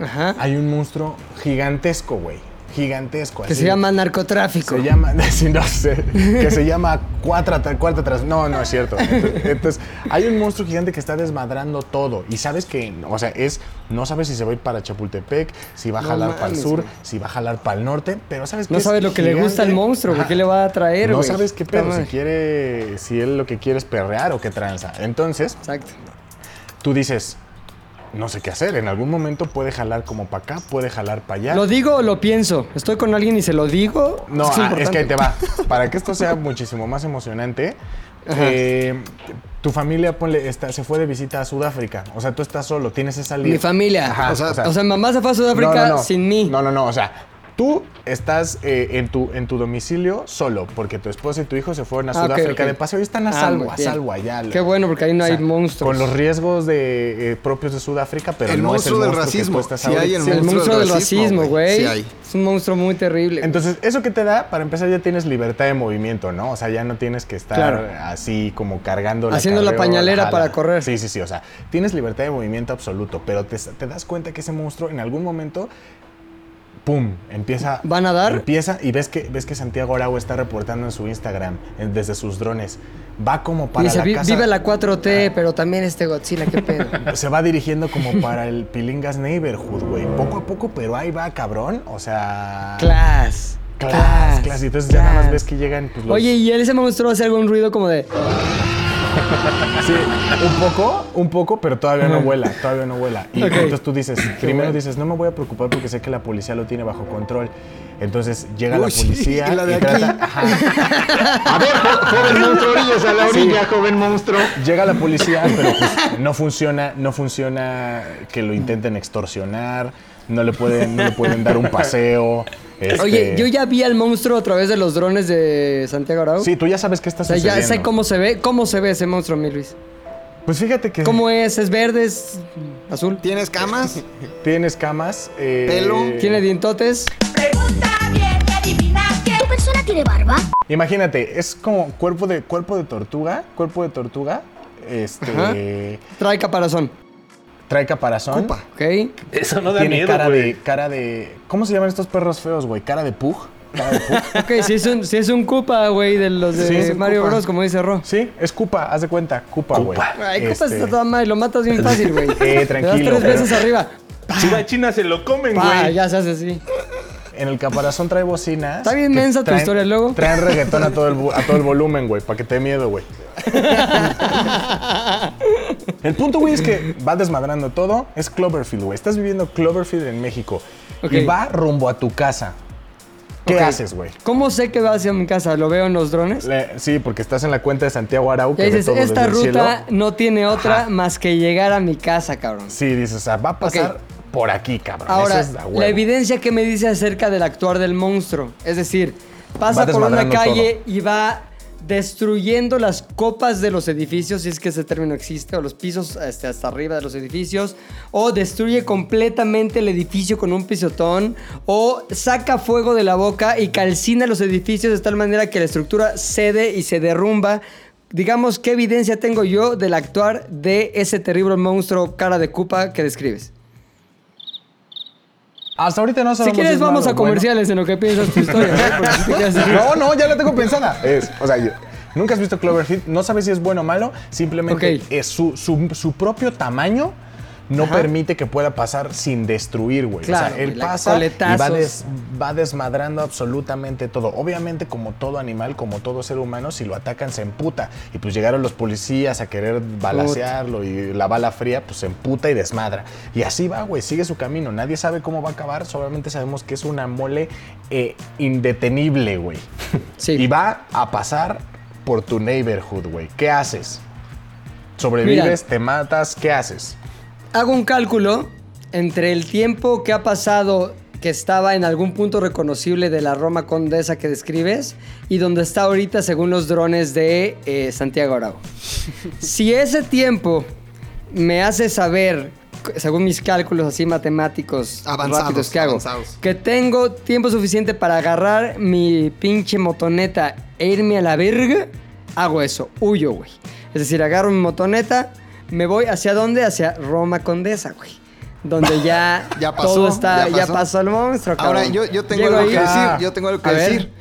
Ajá. hay un monstruo gigantesco, güey. Gigantesco. Que así. se llama narcotráfico. Se llama, *laughs* no sé, que se llama cuarta, cuarta tras. No, no es cierto. Entonces, entonces, hay un monstruo gigante que está desmadrando todo. Y sabes que, o sea, es. No sabes si se va a ir para Chapultepec, si va a No jalar para el sur, si va a jalar para el norte, pero sabes que No es sabes lo que le gusta al monstruo. ¿Qué le va a traer, No sabes qué pedo, si quiere, si él lo que quiere es perrear o qué tranza. Entonces, Exacto. tú dices, no sé qué hacer. En algún momento puede jalar como para acá, puede jalar para allá. ¿Lo digo o lo pienso? ¿Estoy con alguien y se lo digo? No, Eso ah, es que ahí te va. *laughs* Para que esto sea muchísimo más emocionante, eh, tu familia ponle, está- se fue de visita a Sudáfrica. O sea, tú estás solo, tienes esa línea. Mi familia. Ajá, o, sea, o sea, mamá se fue a Sudáfrica no, no, no. sin mí. No, no, no. O sea, tú estás eh, en, tu, en tu domicilio solo, porque tu esposa y tu hijo se fueron a Ah, Sudáfrica de paseo y están a Ah, salvo, a salvo allá. Qué bueno, porque ahí no O sea, hay monstruos. Con los riesgos de, eh, propios de Sudáfrica, pero El no es el monstruo del monstruo que tú racismo. estás Sí hay el Sí, El monstruo del racismo, güey. Sí hay. Es un monstruo muy terrible. Entonces, eso que te da, para empezar, ya tienes libertad de movimiento, ¿no? O sea, ya no tienes que estar Claro. así como cargando la Haciendo la pañalera para correr. Sí, sí, sí. O sea, tienes libertad de movimiento absoluto, pero te, te das cuenta que ese monstruo en algún momento. ¡Pum! Empieza. ¿Va a nadar? Empieza y ves que, ves que Santiago Arau está reportando en su Instagram, en- desde sus drones. Va como para Dice, la "Vi- casa. vive la 4T, pero también este Godzilla, qué pedo. *laughs* Se va dirigiendo como para el Pilingas Neighborhood, güey. Poco a poco, pero ahí va, cabrón. O sea. Class. Class, class. Y entonces ya nada más ves que llegan pues, los- Oye, ¿y él ese monstruo hace algún ruido como de... *laughs* Sí, un poco, un poco, pero todavía no vuela, todavía no vuela. Y entonces tú dices, primero dices, no me voy a preocupar porque sé que la policía lo tiene bajo control. Entonces llega la Uy, sí, policía y la de trata- aquí. Ajá. A ver, jo- joven monstruo, orillas a la orilla, joven monstruo. Llega la policía, pero pues no funciona, no funciona que lo intenten extorsionar, no le pueden, no le pueden dar un paseo. Este- Oye, yo ya vi al monstruo a través de los drones de Santiago Arau. Sí, tú ya sabes qué está O sea, sucediendo. ya sé cómo se ve. ¿Cómo se ve ese monstruo, mi Luis? Pues fíjate que ¿Cómo es? ¿Es verde? ¿Es azul? ¿Tienes camas? *laughs* tiene escamas. eh, Pelo. ¿Tiene dientotes? Pregunta bien adivina qué. ¿Tu persona tiene barba? Imagínate, es como cuerpo de, cuerpo de tortuga, cuerpo de tortuga, este, Ajá. Trae caparazón. Trae caparazón, Cupa. ¿Ok? Eso no da tiene miedo, cara güey. de, cara de, ¿cómo se llaman estos perros feos, güey? Cara de pug, cara de pug. *laughs* Ok, si es un, si es un Koopa, güey, de los de Sí, es un Mario Koopa. Bros, como dice Ro. Sí, es Cupa, haz de cuenta, Cupa, güey. Koopa. Ay, Koopa Este, está toda madre, lo matas bien fácil, güey. *laughs* Eh, Le das tranquilo, tres pero- veces arriba. Chiva China se lo comen, Pa, güey. ya se hace así. En el caparazón trae bocinas. Está bien mensa tu historia, luego. Traen reggaetón a todo el, bu- a todo el volumen, güey, para que te dé miedo, güey. *laughs* El punto, güey, es que va desmadrando todo. Es Cloverfield, güey. Estás viviendo Cloverfield en México. Y va rumbo a tu casa. ¿Qué haces, güey? ¿Cómo sé que va hacia mi casa? ¿Lo veo en los drones? Le- Sí, porque estás en la cuenta de Santiago Arau, que dices, todo esta ruta cielo. no tiene otra Ajá. más que llegar a mi casa, cabrón. Sí, dices, o sea, va a pasar. Por aquí, cabrón. Ahora, Eso es a huevo. la evidencia que me dice acerca del actuar del monstruo. Es decir, pasa por una calle y va destruyendo las copas de los edificios, si es que ese término existe, o los pisos este, hasta arriba de los edificios, o destruye completamente el edificio con un pisotón, o saca fuego de la boca y calcina los edificios de tal manera que la estructura cede y se derrumba. Digamos, ¿qué evidencia tengo yo del actuar de ese terrible monstruo cara de cupa que describes? Hasta ahorita no Si sabemos quieres, es vamos malo, a bueno. comerciales en lo que piensas tu historia. ¿no? Si No, no, ya la tengo pensada. Es, o sea, yo- nunca has visto Cloverfield, no sabes si es bueno o malo, simplemente es su, su- su propio tamaño no Ajá. permite que pueda pasar sin destruir, güey. Claro, o sea, él pasa y va, coletazos. des- va desmadrando absolutamente todo. Obviamente, como todo animal, como todo ser humano, si lo atacan se emputa. Y pues llegaron los policías a querer balasearlo y la bala fría, pues se emputa y desmadra. Y así va, güey, sigue su camino. Nadie sabe cómo va a acabar, solamente sabemos que es una mole eh, indetenible, güey. Sí. Y va a pasar por tu neighborhood, güey. ¿Qué haces? ¿Sobrevives? Mira. ¿Te matas? ¿Qué haces? Hago un cálculo entre el tiempo que ha pasado que estaba en algún punto reconocible de la Roma Condesa que describes y donde está ahorita según los drones de eh, Santiago Arau. *laughs* si ese tiempo me hace saber, según mis cálculos así matemáticos Avanzados, rápidos que hago, avanzados. que tengo tiempo suficiente para agarrar mi pinche motoneta e irme a la verga, hago eso, huyo, güey. Es decir, agarro mi motoneta, me voy hacia dónde? Hacia Roma Condesa, güey. donde ya, *laughs* Ya pasó, todo está, ya ya pasó. el monstruo, cabrón. Ahora, yo, yo tengo Llego algo ahí- que decir. Yo tengo algo que A decir.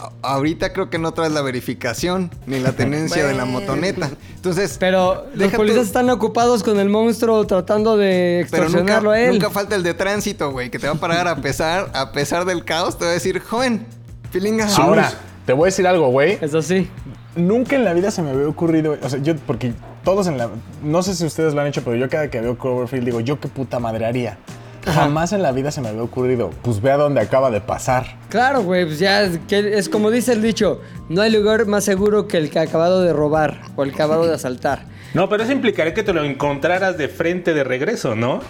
A- Ahorita creo que no traes la verificación ni la tenencia de la *laughs* motoneta. Entonces, Pero los policías tú- están ocupados con el monstruo tratando de pero nunca, extorsionarlo a él. nunca falta el de tránsito, güey, que te va a parar a pesar, a pesar del caos. Te va a decir, joven, pilinga. Ahora, te voy a decir algo, güey. Eso sí. Nunca en la vida se me había ocurrido, o sea, yo, porque todos en la, no sé si ustedes lo han hecho, pero yo cada que veo Cloverfield digo, yo qué puta madre haría. Jamás en la vida se me había ocurrido, pues ve a dónde acaba de pasar. Claro, güey, pues ya es, que es como dice el dicho, no hay lugar más seguro que el que ha acabado de robar o el que ha acabado de asaltar. *laughs* No, pero eso implicaría que te lo encontraras de frente de regreso, ¿no?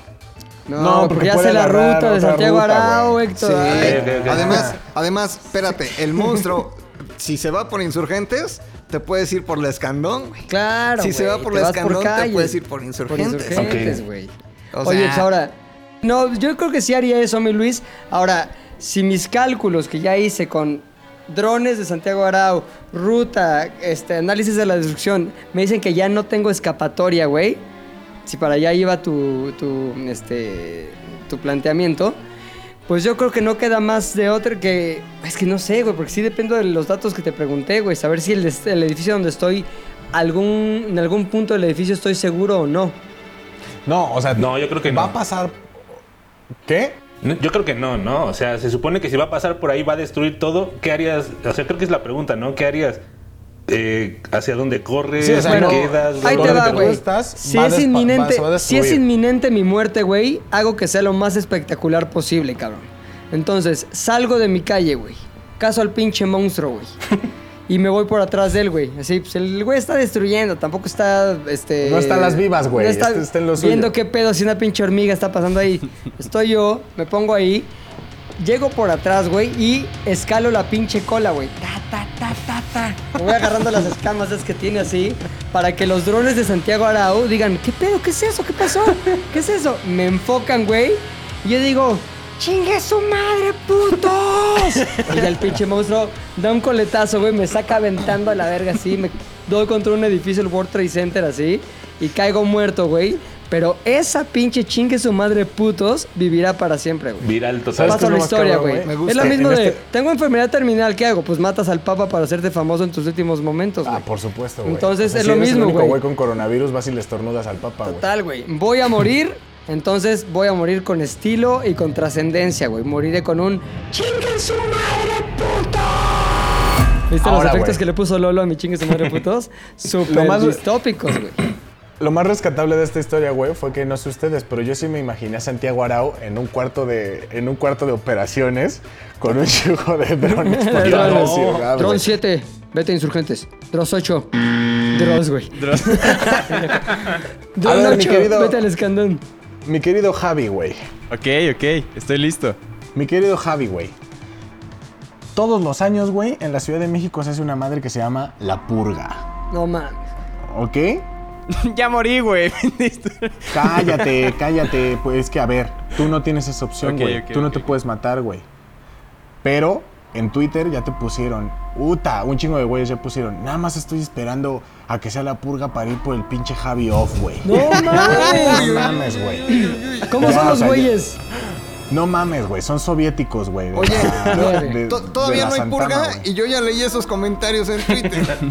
No, No, porque, porque ya sé la ruta de Santiago ruta, güey. Héctor. Sí. Ay. Además, además, espérate, el monstruo, *laughs* si se va por insurgentes, te puedes ir por la escandón, güey. Claro, Si se va por la Escandón, te puedes ir por insurgentes. Por insurgentes, Ok. güey. O Oye, pues ahora... No, yo creo que sí haría eso, mi Luis. Ahora, si mis cálculos que ya hice con drones de Santiago Arau, ruta, este, análisis de la destrucción, me dicen que ya no tengo escapatoria, güey. Si para allá iba tu, tu, este, tu planteamiento, pues yo creo que no queda más de otra que... Es que no sé, güey, porque sí dependo de los datos que te pregunté, güey. Saber si el, el edificio donde estoy, algún, en algún punto del edificio estoy seguro o no. No, o sea, No, yo creo que va no. a pasar. ¿Qué? No, Yo creo que no, ¿no? O sea, se supone que si va a pasar por ahí va a destruir todo. ¿Qué harías? O sea, creo que es la pregunta, ¿no? ¿Qué harías? Eh, ¿Hacia dónde corres? Sí, o sea, ¿Te no. quedas? Ahí te va, güey. Si es inminente, si es inminente mi muerte, güey, hago que sea lo más espectacular posible, cabrón. Entonces, salgo de mi calle, güey. Caso al pinche monstruo, güey. *laughs* Y me voy por atrás de él, güey. Así, pues el güey está destruyendo, tampoco está, este... No está a las vivas, güey. no está suyo. viendo qué pedo si una pinche hormiga está pasando ahí. *laughs* Estoy yo, me pongo ahí, llego por atrás, güey, y escalo la pinche cola, güey. Ta, ta, ta, ta, ta. Me voy agarrando las escamas que tiene así, para que los drones de Santiago Arau digan, ¿qué pedo? ¿Qué es eso? ¿Qué pasó? ¿Qué es eso? Me enfocan, güey, y yo digo, ¡chingue su madre, putos! el pinche monstruo da un coletazo, güey, me saca aventando a la verga así, me doy contra un edificio, el World Trade Center así, y caigo muerto, güey. Pero esa pinche chingue su madre putos vivirá para siempre, güey. Viral ¿Sabes total. lo la historia, güey. Es lo mismo En de, este- tengo enfermedad terminal, ¿qué hago? Pues matas al papa para hacerte famoso en tus últimos momentos, güey. Ah, por supuesto, güey. Entonces, es si lo eres mismo, güey. güey con coronavirus, vas y le estornudas al papa, güey. Total, güey. Voy a morir, entonces voy a morir con estilo y con trascendencia, güey. Moriré con un chingue su madre, putos. ¿Viste Ahora, los efectos que le puso Lolo a mi chingue su madre, putos? *laughs* Súper distópicos, güey. Lo más rescatable de esta historia, güey, fue que no sé ustedes, pero yo sí me imaginé a Santiago Arau en un cuarto de, en un cuarto de operaciones con un chujo de drones *laughs* por Drone güey. 7, vete insurgentes. Drones 8. Drones, güey. *laughs* Ver, mi 8, querido- vete al escandón. Mi querido Javi, güey. Ok, ok, estoy listo. Mi querido Javi, güey. Todos los años, güey, en la Ciudad de México se hace una madre que se llama La Purga. No mames. ¿Ok? *laughs* ya morí, güey. Cállate, cállate. Pues es que, a ver, tú no tienes esa opción, güey. tú no te puedes matar, güey. Pero en Twitter ya te pusieron, uta, un chingo de güeyes ya pusieron, nada más estoy esperando a que sea la purga para ir por el pinche Javi off, güey. No *laughs* mames. No mames, güey. ¿Cómo Ya, son o los sea, güeyes? No mames, güey. Son soviéticos, güey. Oye, la- *laughs* no, de- To- de Todavía no hay Santana, purga y yo ya leí esos comentarios en Twitter. *laughs*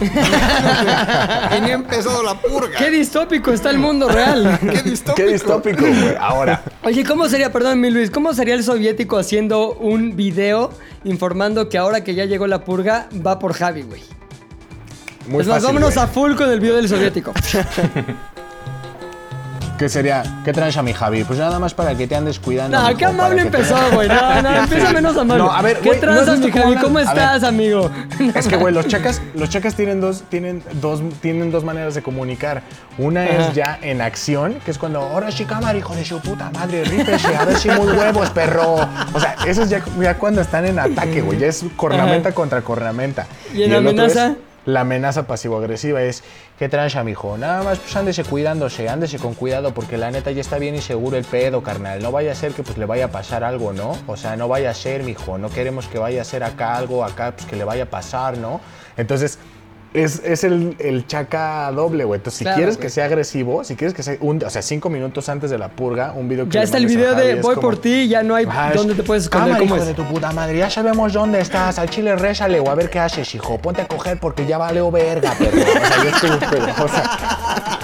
y ni ha empezado la purga. Qué distópico está el mundo real. *laughs* Qué distópico. Qué distópico, güey. Ahora, Oye, ¿cómo sería, perdón, mi Luis, cómo sería el soviético haciendo un video informando que ahora que ya llegó la purga, va por Javi, güey? muy es más, fácil, vámonos a full con el video del soviético. ¿Qué sería? ¿Qué traes a mi Javi? Pues nada más para que te andes cuidando. No, qué amable que te- empezó, güey. No, no, *laughs* empieza menos amable. No, a ver, ¿Qué güey, ¿no visto mi Javi? ¿Cómo A estás, amigo? Es que, güey, los *laughs* chacas, los tienen dos, tienen dos, tienen dos maneras de comunicar. Una Ajá. es ya en acción, que es cuando, ahora cámara, hijo de su puta madre, rípese, a ver si muy huevos, perro. O sea, eso es ya, ya cuando están en ataque, güey. Ya es cornamenta Ajá. contra cornamenta. ¿Y en otro amenaza? La amenaza pasivo-agresiva es, ¿qué trancha, mijo? Nada más, pues ándese cuidándose, ándese con cuidado, porque la neta ya está bien y seguro el pedo, carnal. No vaya a ser que pues le vaya a pasar algo, ¿no? O sea, no vaya a ser, mijo. No queremos que vaya a ser acá algo, acá, pues que le vaya a pasar, ¿no? Entonces, es, es el, el chaca doble, güey. Entonces, si Claro, quieres güey. que sea agresivo, si quieres que sea, un, o sea, cinco minutos antes de la purga, un video que Ya está el video de voy como- por ti, ya no hay dónde te puedes esconder. "Cámara, ¿Cómo hijo es? de tu puta madre, ya sabemos dónde estás. Al chile rézale o a ver qué haces, hijo. Ponte a coger porque ya valeo verga, perro. O sea, y es como un pedo. O sea,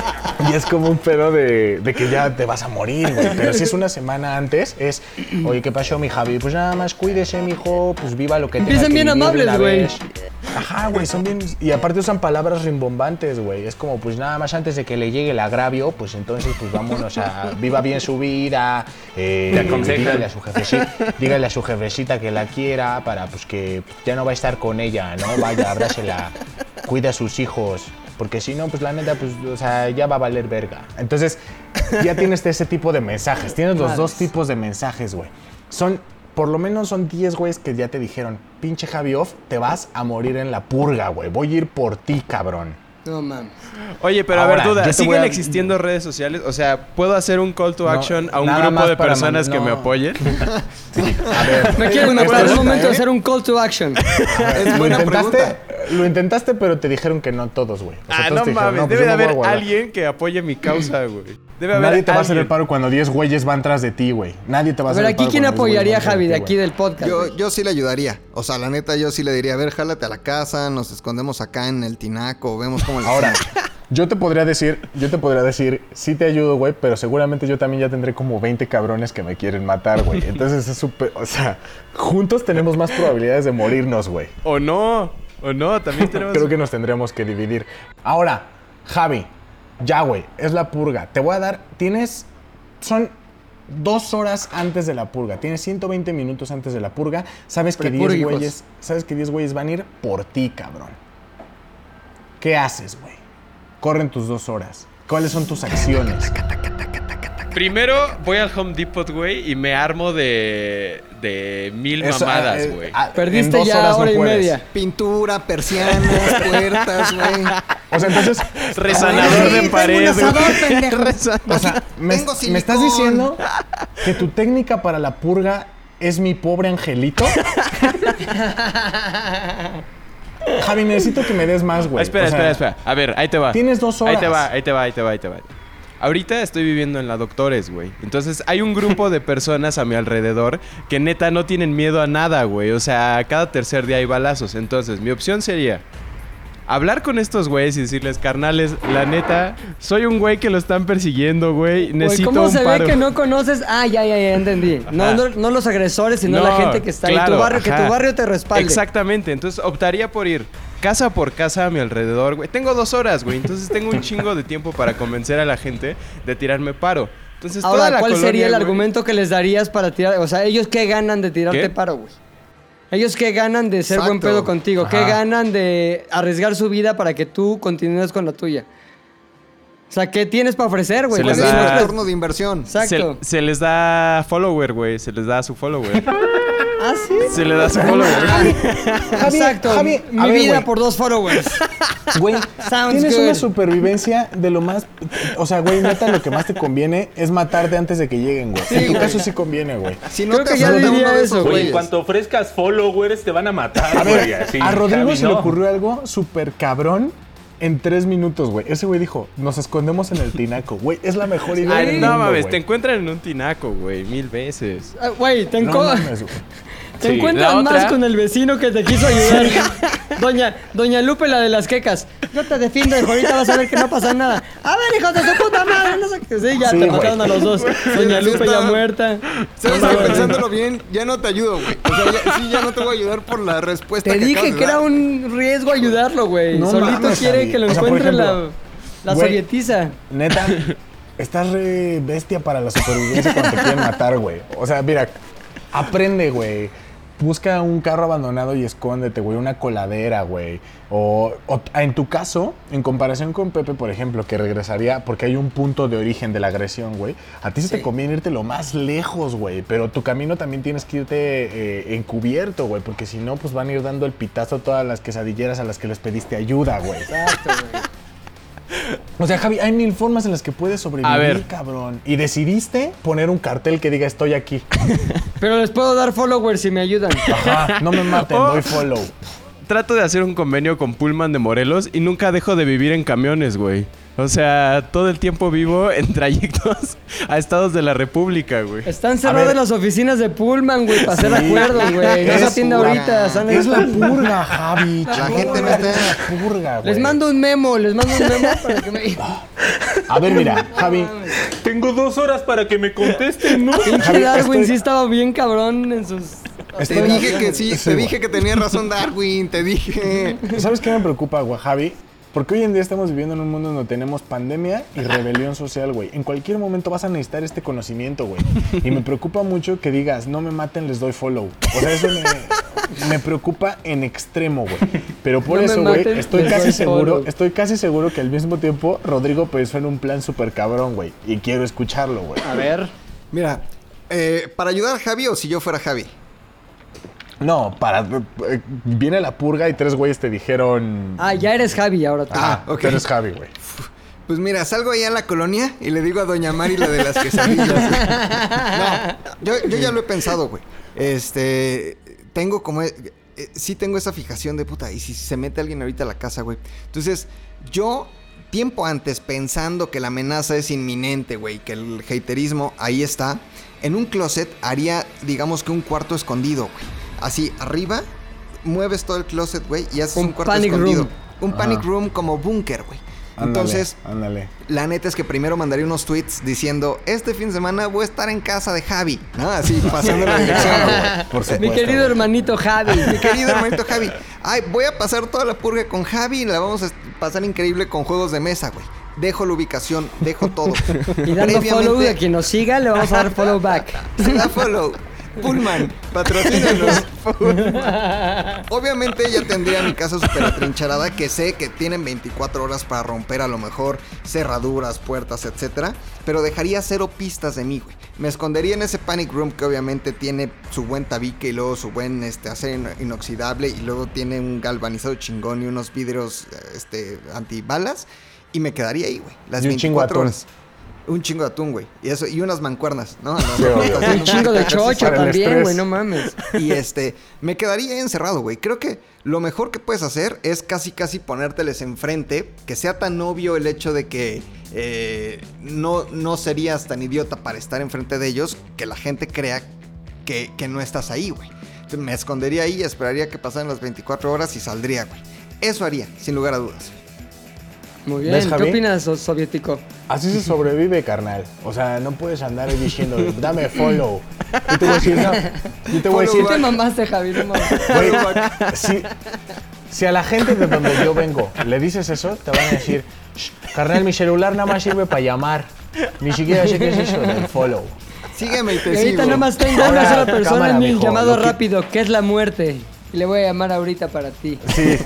y es como un pedo de, de que ya te vas a morir, güey. Pero si es una semana antes, es, oye, ¿qué pasó, mi Javi? Pues nada más cuídese, mijo, pues viva lo que tenga Empiezan que bien vivir amables, güey. Ajá, güey, son bien. Y aparte usan palabras rimbombantes, güey. Es como, pues nada más antes de que le llegue el agravio, pues entonces, pues vámonos a. Viva bien su vida. Eh, Te aconsejan. dígale, a su jefecita, dígale a su jefecita que la quiera para, pues que ya no va a estar con ella, ¿no? Vaya, abrásela. Cuida a sus hijos. Porque si no, pues la neta, pues, o sea, ya va a valer verga. Entonces, ya tienes ese tipo de mensajes. Tienes los dos tipos de mensajes, güey. Son, por lo menos son 10 güeyes que ya te dijeron, pinche Javi Off, te vas a morir en la purga, güey. Voy a ir por ti, cabrón. No mames. Oye, pero a ver, duda, ¿siguen a- existiendo redes sociales? O sea, ¿puedo hacer un call to No, action a un grupo de personas man- que me apoyen? *laughs* A ver, Me quiero una es pregunta, momento de hacer un call to action. Es lo buena intentaste, pregunta. lo intentaste, pero te dijeron que no todos, güey. O sea, ah, todos no dijeron, mames, pues debe de haber alguien que apoye mi causa, güey. Debe haber Nadie te va a hacer el paro cuando 10 güeyes van tras de ti, güey. Nadie te va a hacer ver, el aquí paro quién cuando 10 güeyes apoyaría a Javi de aquí del podcast. Yo sí le ayudaría. O sea, la neta, yo sí le diría, a ver, jálate a la casa, nos escondemos acá en el tinaco, vemos cómo le Ahora, hacemos". *laughs* yo te podría decir, yo te podría decir, sí te ayudo, güey, pero seguramente yo también ya tendré como 20 cabrones que me quieren matar, güey. *laughs* Entonces es súper, o sea, juntos tenemos más probabilidades de morirnos, güey. O no, o no, también tenemos... Creo que nos tendríamos que dividir. Ahora, Javi, ya, güey, es la purga. Te voy a dar, tienes, son dos horas antes de la purga. Tienes 120 minutos antes de la purga. Sabes que 10 Prepúrgicos. güeyes, sabes que 10 güeyes van a ir por ti, cabrón. ¿Qué haces, güey? Corren tus dos horas. ¿Cuáles son tus acciones? Primero voy al Home Depot, güey, y me armo de, de mil Eso, mamadas, eh, güey. ah, Perdiste ya horas no hora y puedes. media. Pintura, persianas, *laughs* puertas, güey. O sea, entonces, Resanador Ay, de tengo pared. *laughs* O sea, me, Tengo me estás diciendo que tu técnica para la purga es mi pobre angelito. *laughs* Javi, necesito que me des más, güey. Ah, espera, O sea, espera, espera. A ver, ahí te va. Tienes dos Ahí te horas. va, ahí te va, ahí te va, ahí te va. Ahorita estoy viviendo en la Doctores, güey. Entonces hay un grupo de *laughs* personas a mi alrededor que neta no tienen miedo a nada, güey. O sea, cada tercer día hay balazos. Entonces, mi opción sería hablar con estos güeyes y decirles, carnales, la neta, soy un güey que lo están persiguiendo, güey. Necesito ¿Cómo un se paro. ve que no conoces? Ah, ya, ya, ya entendí. No, no, no los agresores, sino No, la gente que está en tu barrio, que tu barrio te respalde. Exactamente, entonces optaría por ir casa por casa a mi alrededor, güey. Tengo dos horas, güey, entonces tengo un chingo de tiempo para convencer a la gente de tirarme paro. Entonces, toda Ahora, la ¿cuál colonia, sería el güey, argumento que les darías para tirar? O sea, ¿ellos qué ganan de tirarte ¿Qué? paro, güey? ¿Ellos qué ganan de ser buen pedo contigo? ¿Qué Ajá. ganan de arriesgar su vida para que tú continúes con la tuya? O sea, ¿qué tienes para ofrecer, güey? Se les Es ¿Cuál un da- tu- retorno de inversión. Exacto. Se, se les da follower, güey. Se les da su follower. *laughs* ¿Ah, sí? se le da su follower. Exacto. Javi, a Mi ver, vida güey. por dos followers. *laughs* Güey, Sounds tienes good. una supervivencia de lo más. O sea, güey, neta, lo que más te conviene es matarte antes de que lleguen, güey. en tu güey. caso sí conviene, güey. Si no Creo te que ya diría eso, esos güey. En cuanto ofrezcas followers, te van a matar, A güey. así, a Rodrigo Javi, se le no. ocurrió algo súper cabrón en tres minutos, güey. Ese güey dijo, nos escondemos en el tinaco, güey. Es la mejor idea Ay, del no mundo, mames, te encuentran en un tinaco, güey, mil veces. Ah, Güey, te, No enco- mames, *laughs* güey. Te Sí. encuentras más con el vecino que te quiso ayudar. *laughs* Doña, Doña Lupe, la de las quecas. Yo te defiendo, hijo, ahorita vas a ver que no pasa nada. A ver, hijos de su puta madre, no sé qué. Sí, ya Sí, te mataron a los dos. Doña Lupe ya muerta. ¿Sabes No, que pensándolo bien, ya no te ayudo, güey? O sea, ya, sí, ya no te voy a ayudar por la respuesta Te que dije que era un riesgo ayudarlo, güey. No Solito mames, quiere que lo O sea, por encuentre la, ejemplo, la güey, sovietiza. Neta, *laughs* estás re bestia para la supervivencia cuando te quieren matar, güey. O sea, mira, aprende, güey. Busca un carro abandonado y escóndete, güey. Una coladera, güey. O, o en tu caso, en comparación con Pepe, por ejemplo, que regresaría porque hay un punto de origen de la agresión, güey. A ti sí, te conviene irte lo más lejos, güey. Pero tu camino también tienes que irte eh, encubierto, güey. Porque si no, pues van a ir dando el pitazo a todas las quesadilleras a las que les pediste ayuda, güey. Exacto, güey. O sea, Javi, hay mil formas en las que puedes sobrevivir, A ver. cabrón. Y decidiste poner un cartel que diga estoy aquí. *laughs* Pero les puedo dar followers si me ayudan. Ajá, no me maten, Oh. doy follow. trato de hacer un convenio con Pullman de Morelos y nunca dejo de vivir en camiones, güey. O sea, todo el tiempo vivo en trayectos a estados de la República, güey. Están cerradas las oficinas de Pullman, güey, para hacer Sí. acuerdos, güey. No se Es atiende ahorita. están Es la en- purga, Javi. La chingón, gente no está- es la purga, güey. Les mando un memo, les mando un memo para que me... A ver, mira, Javi. Tengo dos horas para que me contesten, ¿no? Pinche Javi, Darwin estoy- sí estaba bien cabrón en sus... Te dije que sí, te dije que tenía razón Darwin, te dije. ¿Sabes qué me preocupa, güey, Javi? Porque hoy en día estamos viviendo en un mundo donde tenemos pandemia y rebelión social, güey. En cualquier momento vas a necesitar este conocimiento, güey. Y me *laughs* preocupa mucho que digas, no me maten, les doy follow. O sea, eso me, *laughs* me preocupa en extremo, güey. Pero por No eso, güey, estoy casi seguro, follow. estoy casi seguro que al mismo tiempo Rodrigo pensó en un plan súper cabrón, güey. Y quiero escucharlo, güey. A ver... Mira, eh, para ayudar a Javi o si yo fuera Javi. No, para... eh, viene la purga y tres güeyes te dijeron... Ah, ya eres Javi ahora tú. Ah, ok. Tú eres Javi, güey. Pues mira, salgo ahí a la colonia y le digo a Doña Mari la de las quesadillas. No, yo, yo ya lo he pensado, güey. Este, tengo como... eh, eh, sí tengo esa fijación de puta. Y si se mete alguien ahorita a la casa, güey. Entonces, yo, tiempo antes, pensando que la amenaza es inminente, güey, que el haterismo ahí está, en un closet haría, digamos que un cuarto escondido, güey. Así, arriba, mueves todo el closet, güey, y haces Un un, cuarto panic escondido. room. Un panic room como búnker, güey. Entonces, Ándale. la neta es que primero mandaría unos tweets diciendo, este fin de semana voy a estar en casa de Javi. ¿No? Así, *laughs* pasando la dirección. güey. Por supuesto. Mi querido hermanito Javi. *laughs* Mi querido hermanito Javi. Ay, voy a pasar toda la purga con Javi y la vamos a pasar increíble con juegos de mesa, güey. Dejo la ubicación, dejo todo. *laughs* Y dando follow a quien nos siga, le vamos a dar follow back. Se da follow. Pullman, patrocínanos. Obviamente ella tendría mi casa súper atrincherada que sé que tienen 24 horas para romper a lo mejor cerraduras, puertas, etcétera. Pero dejaría cero pistas de mí, güey. Me escondería en ese panic room que obviamente tiene su buen tabique y luego su buen este, acero ino- inoxidable y luego tiene un galvanizado chingón y unos vidrios este, antibalas. Y me quedaría ahí, güey. Las Y un chingo de 24 atún. horas. Un chingo de atún, güey. Y eso, y unas mancuernas, ¿no? Sí. Un chingo de chocho también, güey, no mames. Y este, me quedaría ahí encerrado, güey. Creo que lo mejor que puedes hacer es casi, casi ponérteles enfrente, que sea tan obvio el hecho de que eh, no, no serías tan idiota para estar enfrente de ellos, que la gente crea que, que no estás ahí, güey. Me escondería ahí, esperaría que pasaran las 24 horas y saldría, güey. Eso haría, sin lugar a dudas. Muy ¿Ves, bien. Javi? ¿Qué opinas, so- soviético? Así se sobrevive, carnal. O sea, no puedes andar diciendo, *laughs* dame follow. Yo te voy a decir, no. Yo te voy a decir, Te mamaste, Javi, no *laughs* güey, si, si a la gente de donde yo vengo le dices eso, te van a decir, "Shh, carnal, mi celular nada más sirve para llamar. Ni siquiera sé qué es eso del follow. Sígueme y Y te ahorita sigo. nada más tengo una Ahora, sola persona cámara, en mi mijo, llamado lo que- rápido, que es la muerte. Y le voy a llamar ahorita para ti. Sí.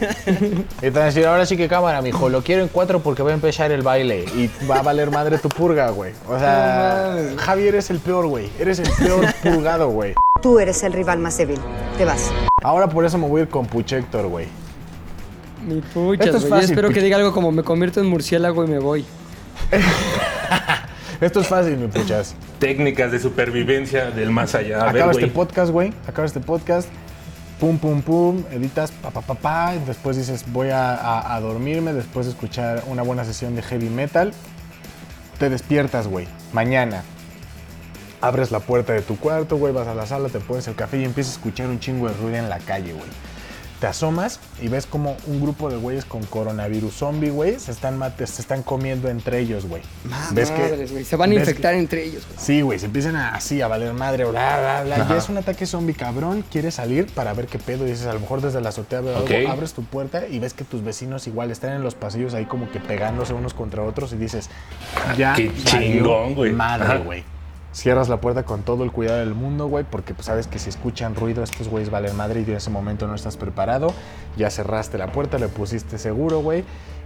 Y te van a decir, ahora sí que cámara, mijo, lo quiero en cuatro porque va a empezar el baile y va a valer madre tu purga, güey. O sea, No. Javi, eres el peor, güey. Eres el peor *laughs* purgado, güey. Tú eres el rival más débil. Te vas. Ahora por eso me voy a ir con Puchector, güey. Mi puchas, Esto es. Yo fácil, espero que diga algo como me convierto en murciélago y me voy. *laughs* Esto es fácil, mi puchas. Técnicas de supervivencia del más allá. A ver, Acaba este podcast, güey. Acaba este podcast. Pum, pum, pum. Editas, pa, pa, pa, pa. Después dices, voy a, a- a dormirme. Después de escuchar una buena sesión de heavy metal. Te despiertas, güey. Mañana. Abres la puerta de tu cuarto, güey. Vas a la sala, te pones el café y empiezas a escuchar un chingo de ruido en la calle, güey. Te asomas y ves como un grupo de güeyes con coronavirus zombie, güey, se están, mate- se están comiendo entre ellos, güey. ¿Ves que- Madres, güey. Se van a que- infectar entre ellos, güey. Sí, güey, se empiezan a, así a valer madre, bla, bla, bla. Ya es un ataque zombie cabrón, quieres salir para ver qué pedo. Y dices, a lo mejor desde la azotea veo Ok. algo, abres tu puerta y ves que tus vecinos igual están en los pasillos ahí como que pegándose unos contra otros y dices, ya Qué chingón, güey. Madre, Ajá. güey. Cierras la puerta con todo el cuidado del mundo, güey, porque pues, sabes que si escuchan ruido estos güeyes valen madre y en ese momento no estás preparado. Ya cerraste la puerta, le pusiste seguro, güey.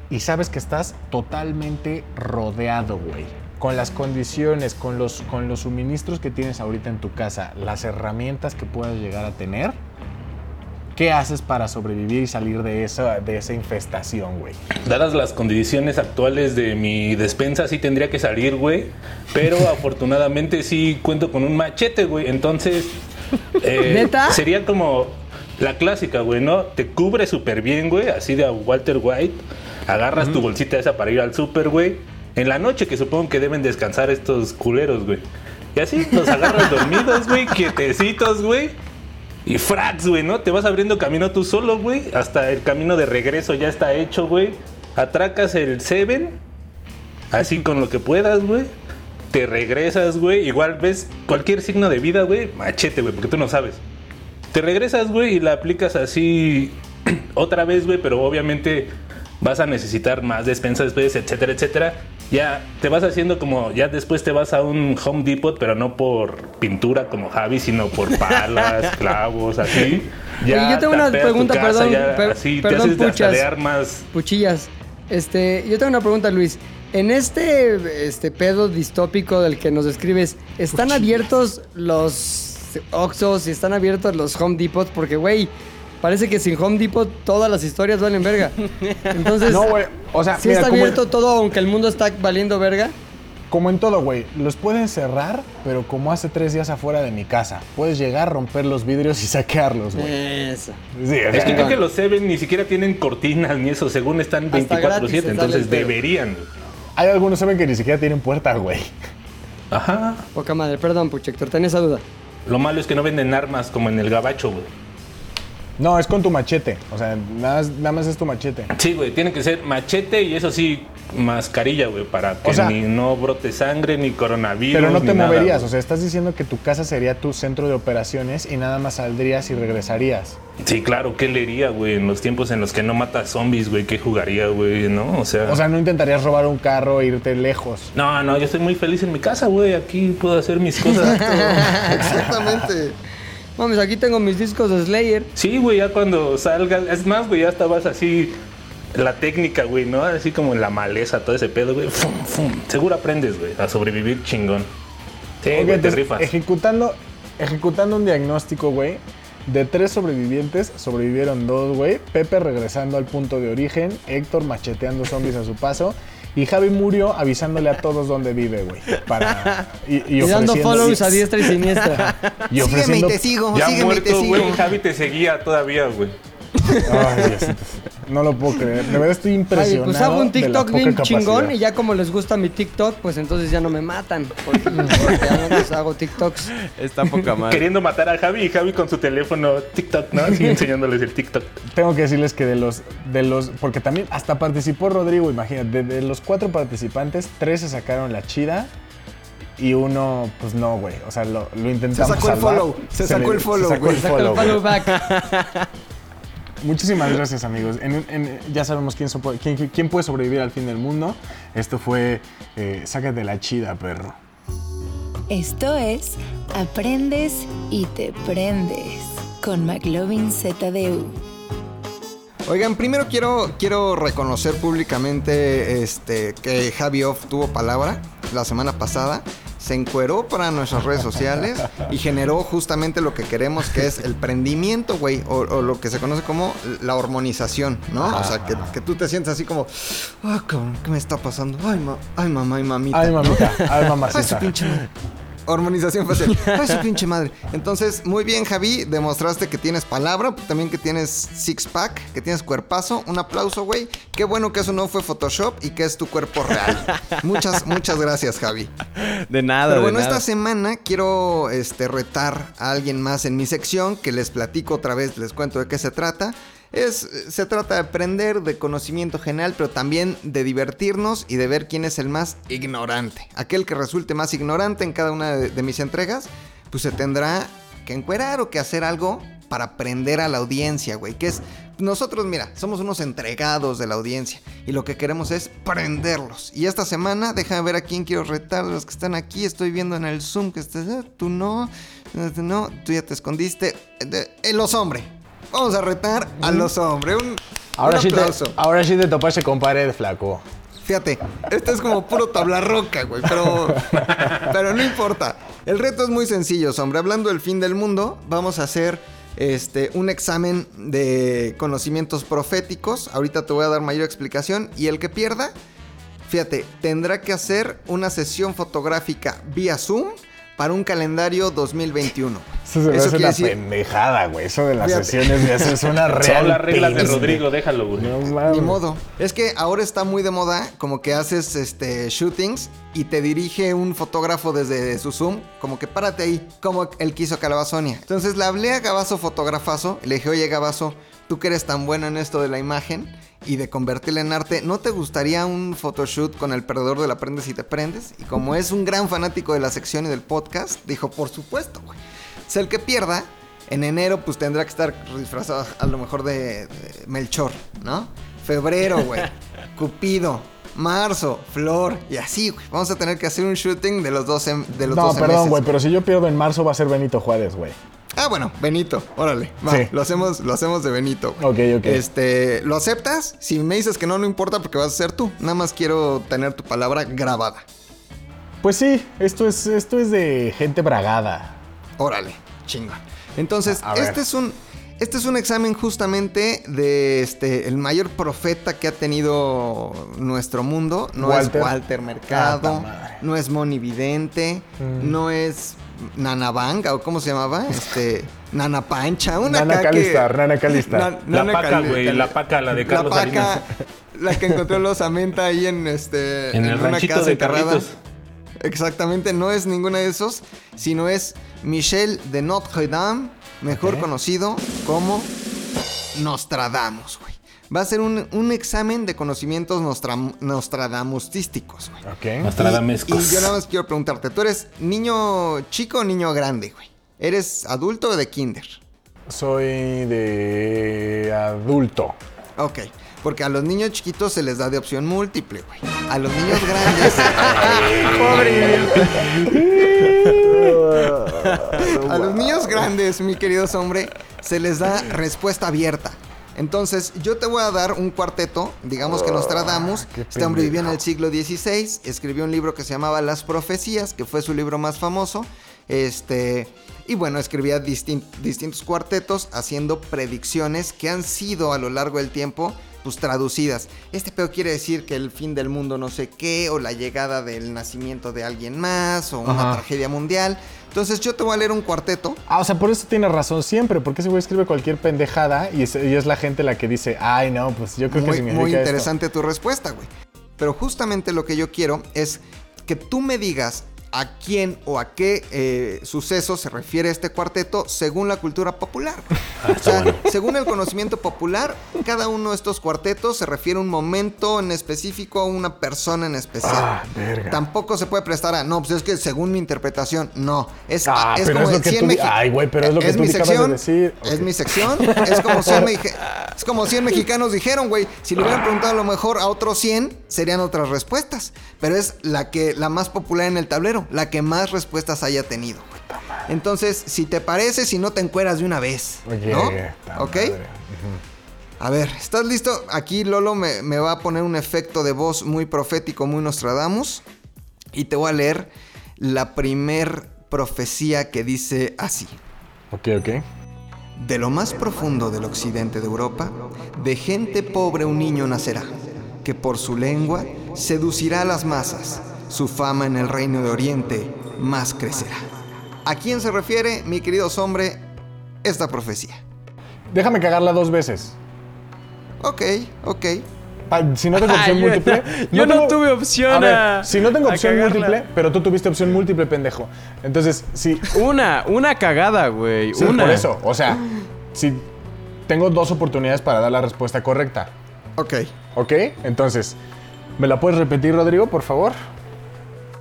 Y sabes que estás totalmente rodeado, güey. Con las condiciones, con los, con los suministros que tienes ahorita en tu casa, las herramientas que puedas llegar a tener, ¿qué haces para sobrevivir y salir de esa, de esa infestación, güey? Dadas las condiciones actuales de mi despensa, sí tendría que salir, güey. Pero *laughs* afortunadamente sí cuento con un machete, güey. Entonces, eh, *laughs* ¿Neta? sería como. La clásica, güey, ¿no? Te cubre súper bien, güey, así de a Walter White. Agarras tu bolsita esa para ir al súper, güey. En la noche, que supongo que deben descansar estos culeros, güey. Y así los agarras *laughs* dormidos, güey, quietecitos, güey. Y frags, güey, ¿no? Te vas abriendo camino tú solo, güey. Hasta el camino de regreso ya está hecho, güey. Atracas el Seven. Así con lo que puedas, güey. Te regresas, güey. Igual ves cualquier signo de vida, güey. Machete, güey, porque tú no sabes. Te regresas, güey, y la aplicas así *clears throat* otra vez, güey, pero obviamente vas a necesitar más despensa después, etcétera, etcétera. Ya te vas haciendo como, ya después te vas a un Home Depot, pero no por pintura como Javi, sino por palas, *laughs* clavos, así. Oye, yo tengo una pregunta, casa, perdón, ya per- así, te perdón, puchas. de armas. Puchillas. Este, yo tengo una pregunta, Luis. En este, este pedo distópico del que nos describes, ¿están abiertos los Oxxos y están abiertos los Home Depots? Porque, güey, parece que sin Home Depot todas las historias valen verga. Entonces, No, güey. O sea, ¿sí mira, está abierto todo aunque el mundo está valiendo verga? Como en todo, güey, los pueden cerrar, pero como hace tres días afuera de mi casa. Puedes llegar, romper los vidrios y saquearlos, güey. Eso. Sí, Es que creo que los Seven ni siquiera tienen cortinas ni eso, según están Hasta 24-7, gratis te sale entonces el deberían. hay algunos saben que ni siquiera tienen puerta, güey. Ajá. Poca madre, perdón, Puchector, tenía esa duda. Lo malo es que no venden armas como en el gabacho, güey. No, es con tu machete. O sea, nada, más- nada más es tu machete. Sí, güey, tiene que ser machete y eso sí, mascarilla, güey, para que O sea- ni no brote sangre, ni coronavirus. Pero no te nada, moverías. güey. o sea, estás diciendo que tu casa sería tu centro de operaciones y nada más saldrías y regresarías. Sí, claro, ¿qué leería, güey? En los tiempos en los que no mata zombies, güey, ¿qué jugaría, güey? ¿No? O sea... O sea, no intentarías robar un carro e irte lejos. no, no, yo estoy muy feliz en mi casa, güey. Aquí puedo hacer mis cosas. *laughs* Exactamente. Mames, aquí tengo mis discos de Slayer. Sí, güey, ya cuando salgas. Es más, güey, ya estabas así. La técnica, güey, ¿no? Así como en la maleza, todo ese pedo, güey. Fum, fum. Seguro aprendes, güey, a sobrevivir chingón. Sí, güey, te rifas. Ejecutando, ejecutando un diagnóstico, güey. De tres sobrevivientes, sobrevivieron dos, güey. Pepe regresando al punto de origen. Héctor macheteando zombies a su paso. Y Javi murió avisándole a todos dónde vive, güey. Para. Y, y Y dando ofreciendo- follows a diestra y siniestra. *laughs* Y Sígueme y ofreciendo. te sigo, Ya sígueme y te muerto, sigo. güey. Javi te seguía todavía, güey. Ay, Diosito. No lo puedo creer. De verdad estoy Ay, impresionado. pues hago un TikTok bien capacidad. chingón y ya como les gusta mi TikTok, pues entonces ya no me matan. Porque, porque ya no les hago TikToks. Está poca madre. Queriendo matar a Javi y Javi con su teléfono TikTok, ¿no? Así enseñándoles el TikTok. Tengo que decirles que de los, de los, porque también hasta participó Rodrigo, imagínate, de, de los cuatro participantes, tres se sacaron la chida y uno, pues no, güey. O sea, lo, lo intentamos. Se sacó el follow, se sacó el follow, Se sacó el Saca el follow, güey. follow back. *laughs* Muchísimas gracias, amigos. En- en- ya sabemos quién, sopo- quién, quién puede sobrevivir al fin del mundo. Esto fue eh, Sácate la chida, perro. Esto es Aprendes y te prendes con McLovin ZDU. Oigan, primero quiero, quiero reconocer públicamente este, que Javi Off tuvo palabra la semana pasada. Se encueró para nuestras redes sociales y generó justamente lo que queremos, que es el prendimiento, güey, o, o lo que se conoce como la hormonización, ¿no? O sea, que, que tú te sientes así como, ah, cabrón, ¿qué me está pasando? Ay, ma- ay mamá, ay mamita. Ay, mamita, ay, *laughs* Ay, su mamacita. pinche. Hormonización facial. *laughs* Ay, su pinche madre. Entonces, muy bien, Javi. Demostraste que tienes palabra, también que tienes six pack, que tienes cuerpazo. Un aplauso, güey. Qué bueno que eso no fue Photoshop y que es tu cuerpo real. Muchas, muchas gracias, Javi. De nada, Pero de bueno, nada. esta semana quiero este, retar a alguien más en mi sección, que les platico otra vez, les cuento de qué se trata. Es, se trata de aprender de conocimiento general, pero también de divertirnos y de ver quién es el más ignorante. Aquel que resulte más ignorante en cada una de, mis entregas, pues se tendrá que encuerar o que hacer algo para aprender a la audiencia, güey. Que es, nosotros, mira, somos unos entregados de la audiencia y lo que queremos es prenderlos. Y esta semana, déjame ver a quién quiero retar, los que están aquí. Estoy viendo en el Zoom que estás, eh, tú no, eh, no, tú ya te escondiste. Eh, eh, los hombres. Vamos a retar a los hombres. Un, Ahora un sí, te, ahora sí te topaste con pared, flaco. Fíjate, este es como puro tabla roca, güey, pero, *laughs* pero no importa. El reto es muy sencillo, hombre. Hablando del fin del mundo, vamos a hacer este, un examen de conocimientos proféticos. Ahorita te voy a dar mayor explicación. Y el que pierda, fíjate, tendrá que hacer una sesión fotográfica vía Zoom para un calendario 2021. Eso se me Eso hace quiere una decir- pendejada, güey. Eso de las Fíjate. sesiones de eso es una real. Son las reglas de. Rodrigo, déjalo, güey. No mames. Ni modo. Es que ahora está muy de moda como que haces este shootings y te dirige un fotógrafo desde su Zoom, como que párate ahí, como él quiso Calabazonia. Entonces le hablé a Gabazo fotografazo, le dije, oye Gabazo, tú que eres tan bueno en esto de la imagen y de convertirla en arte, ¿no te gustaría un photoshoot con el perdedor de la prendes y te prendes? Y como es un gran fanático de la sección y del podcast, dijo, por supuesto, güey. Sea, el que pierda, en enero pues tendrá que estar disfrazado a lo mejor de, de Melchor, ¿no? Febrero, güey. *laughs* Cupido. Marzo, Flor y así, güey. Vamos a tener que hacer un shooting de los 12, de los No, 12 perdón, meses. güey, pero si yo pierdo en marzo va a ser Benito Juárez, güey. Ah, bueno, Benito, órale. Va, Sí. lo hacemos, lo hacemos de Benito. güey. Ok, ok. Este, ¿lo aceptas? Si me dices que no, no importa porque vas a ser tú. Nada más quiero tener tu palabra grabada. Pues sí, esto es, esto es de gente bragada. Órale, chinga. Entonces, A- a ver. este es un este es un examen justamente de este el mayor profeta que ha tenido nuestro mundo. No Walter. es Walter Mercado, no es Moni Vidente, Mm. no es Nana Vanga o cómo se llamaba, este *laughs* Nana Pancha, una Nana que- Calistar, Nana Calistar. Na- La Nana paca, güey, la paca, la de Carlos la Salinas. paca, la que encontró los Amenta ahí en este En el una casa de enterrada. Exactamente, no es ninguna de esos, sino es Michel de Notre Dame, mejor conocido como Nostradamus, güey. Va a ser un, un examen de conocimientos nostra, nostradamustísticos, güey. Ok. Nostradamescos. Y yo nada más quiero preguntarte, ¿tú eres niño chico o niño grande, güey? ¿Eres adulto o de kinder? Soy de adulto. Ok, porque a los niños chiquitos se les da de opción múltiple, güey. A los niños grandes... *laughs* A los niños grandes, mi querido hombre, se les da respuesta abierta. Entonces, yo te voy a dar un cuarteto, digamos que Nostradamus. qué Este hombre vivía en el siglo XVI, escribió un libro que se llamaba Las Profecías, que fue su libro más famoso. Este, y bueno, escribía distin- distintos cuartetos haciendo predicciones que han sido a lo largo del tiempo pues traducidas. Este pedo quiere decir que el fin del mundo no sé qué, o la llegada del nacimiento de alguien más, o una Ajá. tragedia mundial. Entonces yo te voy a leer un cuarteto. Ah, o sea, por eso tiene razón siempre, porque ese güey escribe cualquier pendejada y es, y es la gente la que dice, ay, no, pues yo creo que Muy, significa muy esto". interesante tu respuesta, güey. Pero justamente lo que yo quiero es que tú me digas a quién o a qué eh, suceso se refiere este cuarteto según la cultura popular. güey. o sea, según el conocimiento popular, cada uno de estos cuartetos se refiere a un momento en específico, a una persona en especial. Ah, verga. Tampoco se puede prestar a, no, pues es que según mi interpretación, no. Es, Ah, es pero como es lo que 100 tú di- meji- Ay, güey, pero es lo que tú mi acabas de sección, decir. Es mi sección. Es como 100, meji- es como 100 mexicanos dijeron, güey. Si le hubieran preguntado a lo mejor a otros 100, serían otras respuestas. Pero es la que la más popular en el tablero, la que más respuestas haya tenido. Entonces, si te parece, si no te encueras de una vez. Oye, ¿No? ¿Ok? A ver, ¿estás listo? Aquí Lolo me, me va a poner un efecto de voz muy profético, muy Nostradamus. Y te voy a leer la primer profecía que dice así. Ok, ok. De lo más profundo del occidente de Europa, de gente pobre un niño nacerá, que por su lengua seducirá a las masas, su fama en el reino de Oriente más crecerá. ¿A quién se refiere, mi querido hombre, esta profecía? Déjame cagarla dos veces. Ok, ok. Pa- si no tengo *laughs* opción múltiple. yo no tengo- tuve opción A ver, a- si no tengo opción cagarla. múltiple, pero tú tuviste opción múltiple, pendejo. Entonces, si. Una, una cagada, güey. Sí, una. por eso. O sea, si tengo dos oportunidades para dar la respuesta correcta. Ok. ¿Ok? Entonces, ¿me la puedes repetir, Rodrigo, por favor?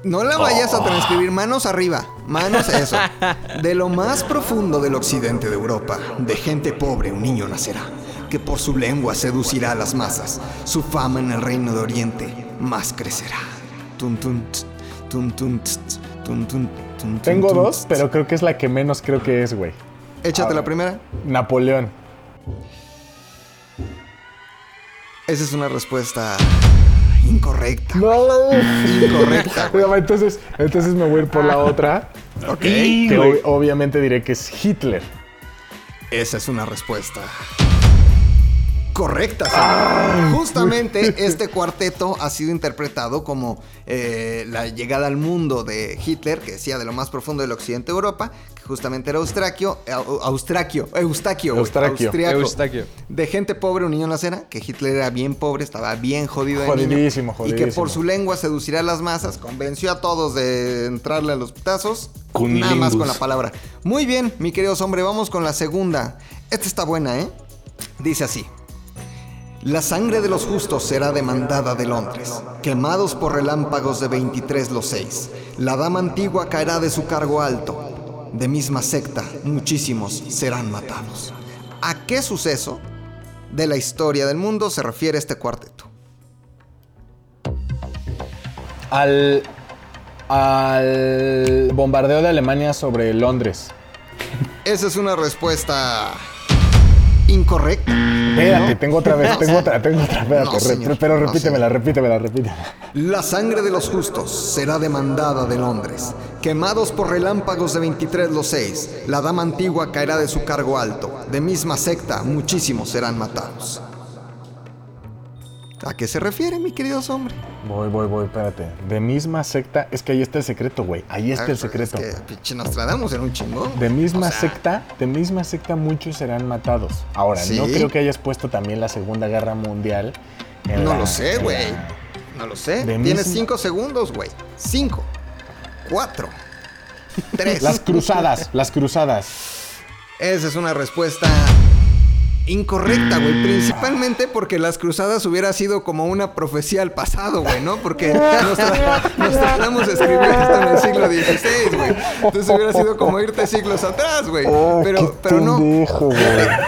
No la vayas a transcribir manos arriba, manos a eso. *laughs* De lo más profundo del occidente de Europa, de gente pobre un niño nacerá, que por su lengua seducirá a las masas. Su fama en el reino de Oriente más crecerá. Tun, tun, tun, tun, tst, tun, tun, tun, Tengo tun, dos, pero creo que es la que menos creo que es, güey. Échate la primera. Napoleón. Esa es una respuesta incorrecta. No, Incorrecta. güey. Entonces, entonces me voy a ir por la otra. Ok. Que ob- obviamente diré que es Hitler. Esa es una respuesta Correcta, señor. Justamente este cuarteto ha sido interpretado como eh, la llegada al mundo de Hitler, que decía de lo más profundo del occidente de Europa, que justamente era austraquio, au- austraquio, eustaquio, güey, Eustraquio. austriaco. Eustaquio. De gente pobre, un niño en la acera, que Hitler era bien pobre, estaba bien jodido de Jodidísimo, niño, Y que jodidísimo. por su lengua seducirá a las masas, convenció a todos de entrarle a los putazos. Nada Cunilingus. más con la palabra. Muy bien, mi queridos hombre, vamos con la segunda. Esta está buena, ¿eh? Dice así. La sangre de los justos será demandada de Londres, quemados por relámpagos de 23 los seis. La dama antigua caerá de su cargo alto. De misma secta, muchísimos serán matados. ¿A qué suceso de la historia del mundo se refiere este cuarteto? Al. Al bombardeo de Alemania sobre Londres. Esa es una respuesta incorrecta. Espérate, tengo otra vez, *laughs* tengo otra, tengo otra. Espérate, No, señor. pero repítemela, repítemela, repítemela. La sangre de los justos será demandada de Londres. Quemados por relámpagos de 23 los seis, la dama antigua caerá de su cargo alto. De misma secta, muchísimos serán matados. ¿A qué se refiere, mi queridos hombres? Voy, voy, voy, espérate. De misma secta, es que ahí está el secreto, güey. Ahí está el secreto. Ah, Es que pinche Nostradamus era un chingón. De misma O sea, secta, de misma secta muchos serán matados. Ahora, ¿Sí? no creo que hayas puesto también la Segunda Guerra Mundial. en No la- lo sé, güey. la- No lo sé. De Tienes misma- cinco segundos, güey. Cinco. Cuatro. Tres. Las cruzadas, las cruzadas. Esa es una respuesta incorrecta, güey. Principalmente porque las cruzadas hubiera sido como una profecía al pasado, güey, ¿no? Porque Nostra- Nostradamus escribió esto en el siglo XVI, güey. Entonces hubiera sido como irte siglos atrás, güey. Oh, pero, pero no.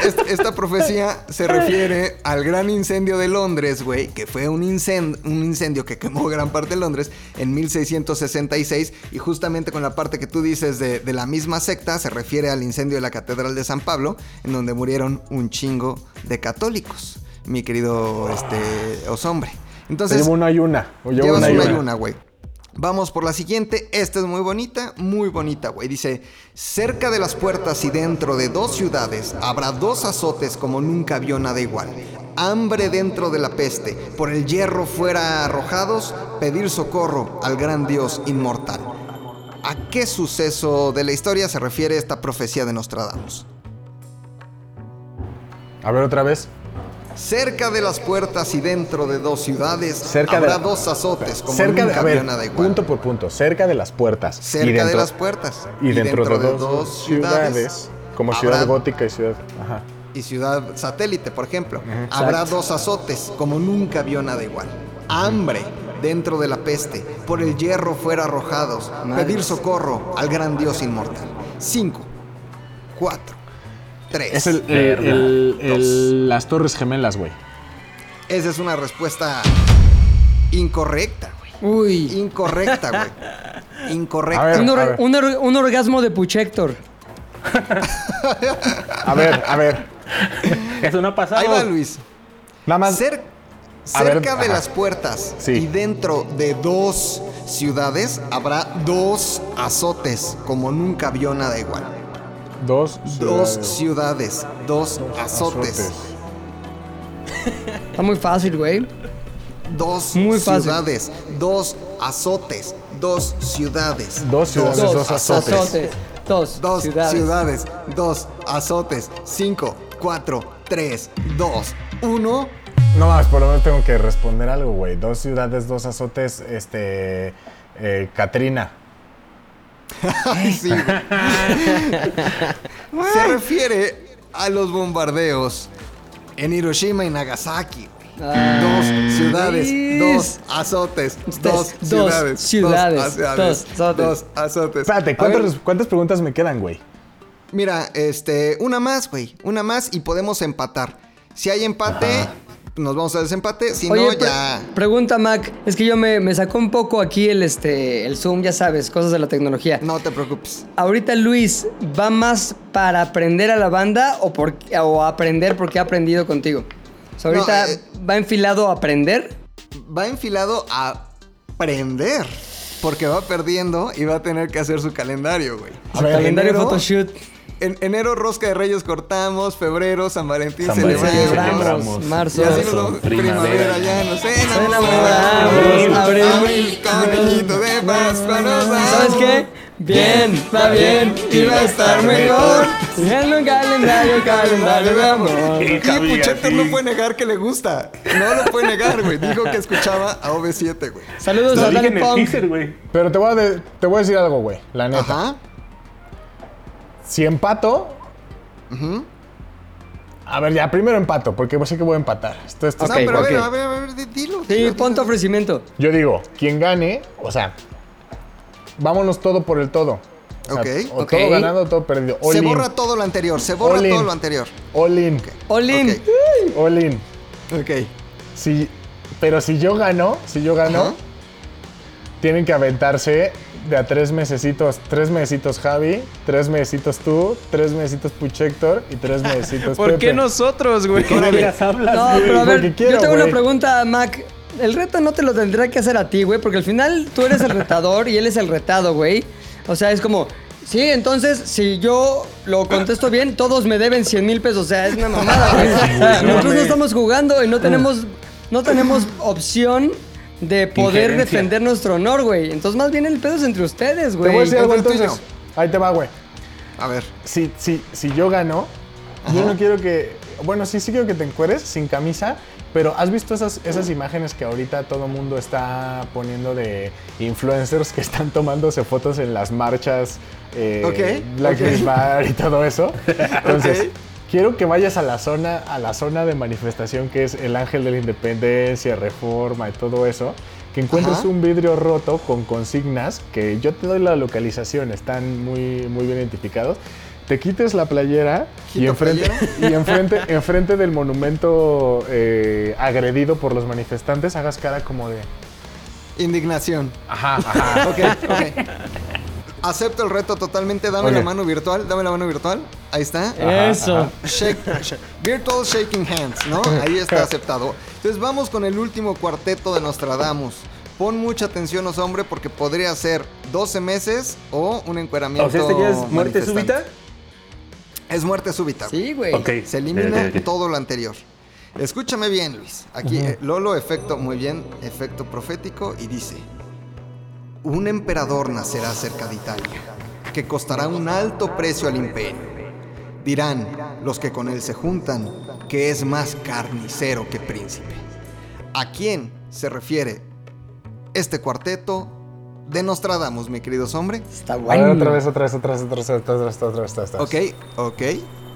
Esta, esta profecía se refiere al gran incendio de Londres, güey, que fue un, incen- un incendio que quemó gran parte de Londres en 1666 y justamente con la parte que tú dices de, de la misma secta se refiere al incendio de la Catedral de San Pablo, en donde murieron un chingo de católicos, mi querido este, Osombre. Entonces, Llevo una y una. o llevo Llevas una y una y una. una, güey. Vamos por la siguiente. Esta es muy bonita, muy bonita, güey. Dice, cerca de las puertas y dentro de dos ciudades habrá dos azotes como nunca vio nada igual. Hambre dentro de la peste, por el hierro fuera arrojados, pedir socorro al gran Dios inmortal. ¿A qué suceso de la historia se refiere esta profecía de Nostradamus? A ver otra vez. Cerca de las puertas y dentro de dos ciudades Cerca de habrá la- dos azotes como cerca de, nunca a ver, nada igual. punto por punto, cerca de las puertas. cerca y dentro, de las puertas Y dentro, de, dos, ciudades, como habrá- ciudad gótica y ciudad. Ajá. y ciudad satélite, por ejemplo. Habrá dos azotes como nunca vio nada igual. Hambre dentro de la peste, por el hierro fuera arrojados, pedir socorro al gran Dios inmortal. Cinco, cuatro, tres. Es el, el- Verga. el- el- las Torres Gemelas, güey. Esa es una respuesta incorrecta, güey. Uy. Incorrecta, güey. *laughs* Incorrecta. A ver, Un, or- a ver. un or- un orgasmo de Puchector. A ver, a ver. *laughs* Eso no ha pasado. Ahí va Luis. Nada más. Cer- A ver, cerca de ajá. las puertas Sí. y dentro de dos ciudades habrá dos azotes, como nunca vio nada igual. Dos Dos ciudades. ciudades, dos azotes, Está muy fácil, güey. dos Muy fácil. ciudades, dos azotes, dos ciudades, Dos ciudades, dos, azotes. Dos, dos ciudades. ciudades, dos azotes. Cinco, cuatro, tres, dos, uno. No más, por lo menos tengo que responder algo, güey. Dos ciudades, dos azotes, este. eh, Katrina. *laughs* Ay, sí, güey. *laughs* Se refiere a los bombardeos en Hiroshima y Nagasaki. güey. Dos ciudades, dos azotes, dos Dos ciudades, ciudades, dos, dos azotes. dos azotes. Espérate, A ¿cuántas, ver, res- cuántas preguntas me quedan, güey? Mira, este, una más, güey, una más y podemos empatar. Si hay empate, nos vamos a desempate, si Oye, no, pre- ya... pregunta Mac, es que yo me, me sacó un poco aquí el este el Zoom, ya sabes, cosas de la tecnología. No te preocupes. Ahorita Luis, ¿va más para aprender a la banda o, por, o aprender porque ha aprendido contigo? O sea, No, ahorita eh, va enfilado a aprender. Va enfilado a prender. Porque va perdiendo y va a tener que hacer su calendario, güey. Su calendario enero- photoshoot. En enero rosca de Reyes cortamos, febrero San Valentín San Valentín celebramos. celebramos. Marzo. Y así Marzo, nos vamos, primavera. primavera ya nos enamoramos, abril. Abril, conejito de Pascua nos damos. ¿Sabes qué? Bien, va bien, y va a estar mejor. En un calendario, calendario de amor. Y así. no puede negar que le gusta. No lo puede negar, güey. Dijo que escuchaba a OV7, güey. Saludos Lo a teaser, güey. Pero te voy, a de- te voy a decir algo, güey. La neta. Ajá. Si empato. A ver, ya, primero empato, porque sé que voy a empatar. Esto, esto no, es- pero a ver, a ver, a ver, di- dilo. Sí, pon tu ofrecimiento. Yo digo, quien gane, o sea, vámonos todo por el todo. O sea, Ok. O Ok. todo ganado o todo perdido. All Se in. borra todo lo anterior, se borra All in. todo lo anterior. All in. Olin. Ok. All in. Ok. Si, pero si yo gano, si yo gano, tienen que aventarse de a tres mesecitos. Tres mesecitos Javi, tres mesecitos tú, tres mesecitos Puchector y tres mesecitos *laughs* ¿Por qué nosotros, güey? ¿Qué vergas hablas, No, güey? pero a ver, quiero, yo tengo una pregunta, Mac. El reto no te lo tendrá que hacer a ti, güey, porque al final tú eres el retador y él es el retado, güey. O sea, es como, sí, entonces si yo lo contesto bien, todos me deben 100 mil pesos. O sea, es una mamada, *laughs* güey. Nosotros no estamos jugando y no tenemos, no tenemos opción de poder defender nuestro honor, güey. Entonces, más bien el pedo es entre ustedes, Te voy a güey. decir algo ¿Cuál es el entonces. Ahí te va, güey. A ver. Si, si, si yo gano, yo no quiero que. Bueno, sí, sí quiero que te encueres sin camisa, pero ¿has visto esas, esas imágenes que ahorita todo mundo está poniendo de influencers que están tomándose fotos en las marchas eh, Ok, Black ok. Lives Matter y todo eso? *laughs* Entonces. Quiero que vayas a la zona, a la zona de manifestación que es el Ángel de la Independencia, Reforma y todo eso, que encuentres Ajá. un vidrio roto con consignas, que yo te doy la localización, están muy, muy bien identificados. Te quites la playera y ¿Quito enfrente, *laughs* y enfrente, enfrente del monumento eh, agredido por los manifestantes hagas cara como de... Indignación. Ajá, ajá. *laughs* Ok, ok. Acepto el reto totalmente. Dame la mano virtual. Dame la mano virtual. Ahí está. Eso. Shake, sh- virtual shaking hands, ¿no? Ahí está *laughs* aceptado. Entonces vamos con el último cuarteto de Nostradamus. Pon mucha atención, os hombre, porque podría ser 12 meses o un encueramiento. O sea, ¿este ya es muerte súbita? Es muerte súbita. Sí, güey. Ok. Se elimina Ok, ok, ok. todo lo anterior. Escúchame bien, Luis. Aquí eh, Lolo, efecto, muy bien, efecto profético, y dice: Un emperador nacerá cerca de Italia, que costará un alto precio al imperio. Dirán los que con él se juntan que es más carnicero que príncipe. ¿A quién se refiere este cuarteto de Nostradamus, mi queridos hombre? Está bueno. otra vez, otra vez, otra vez, otra vez, otra vez, otra vez, otra vez. Ok, ok.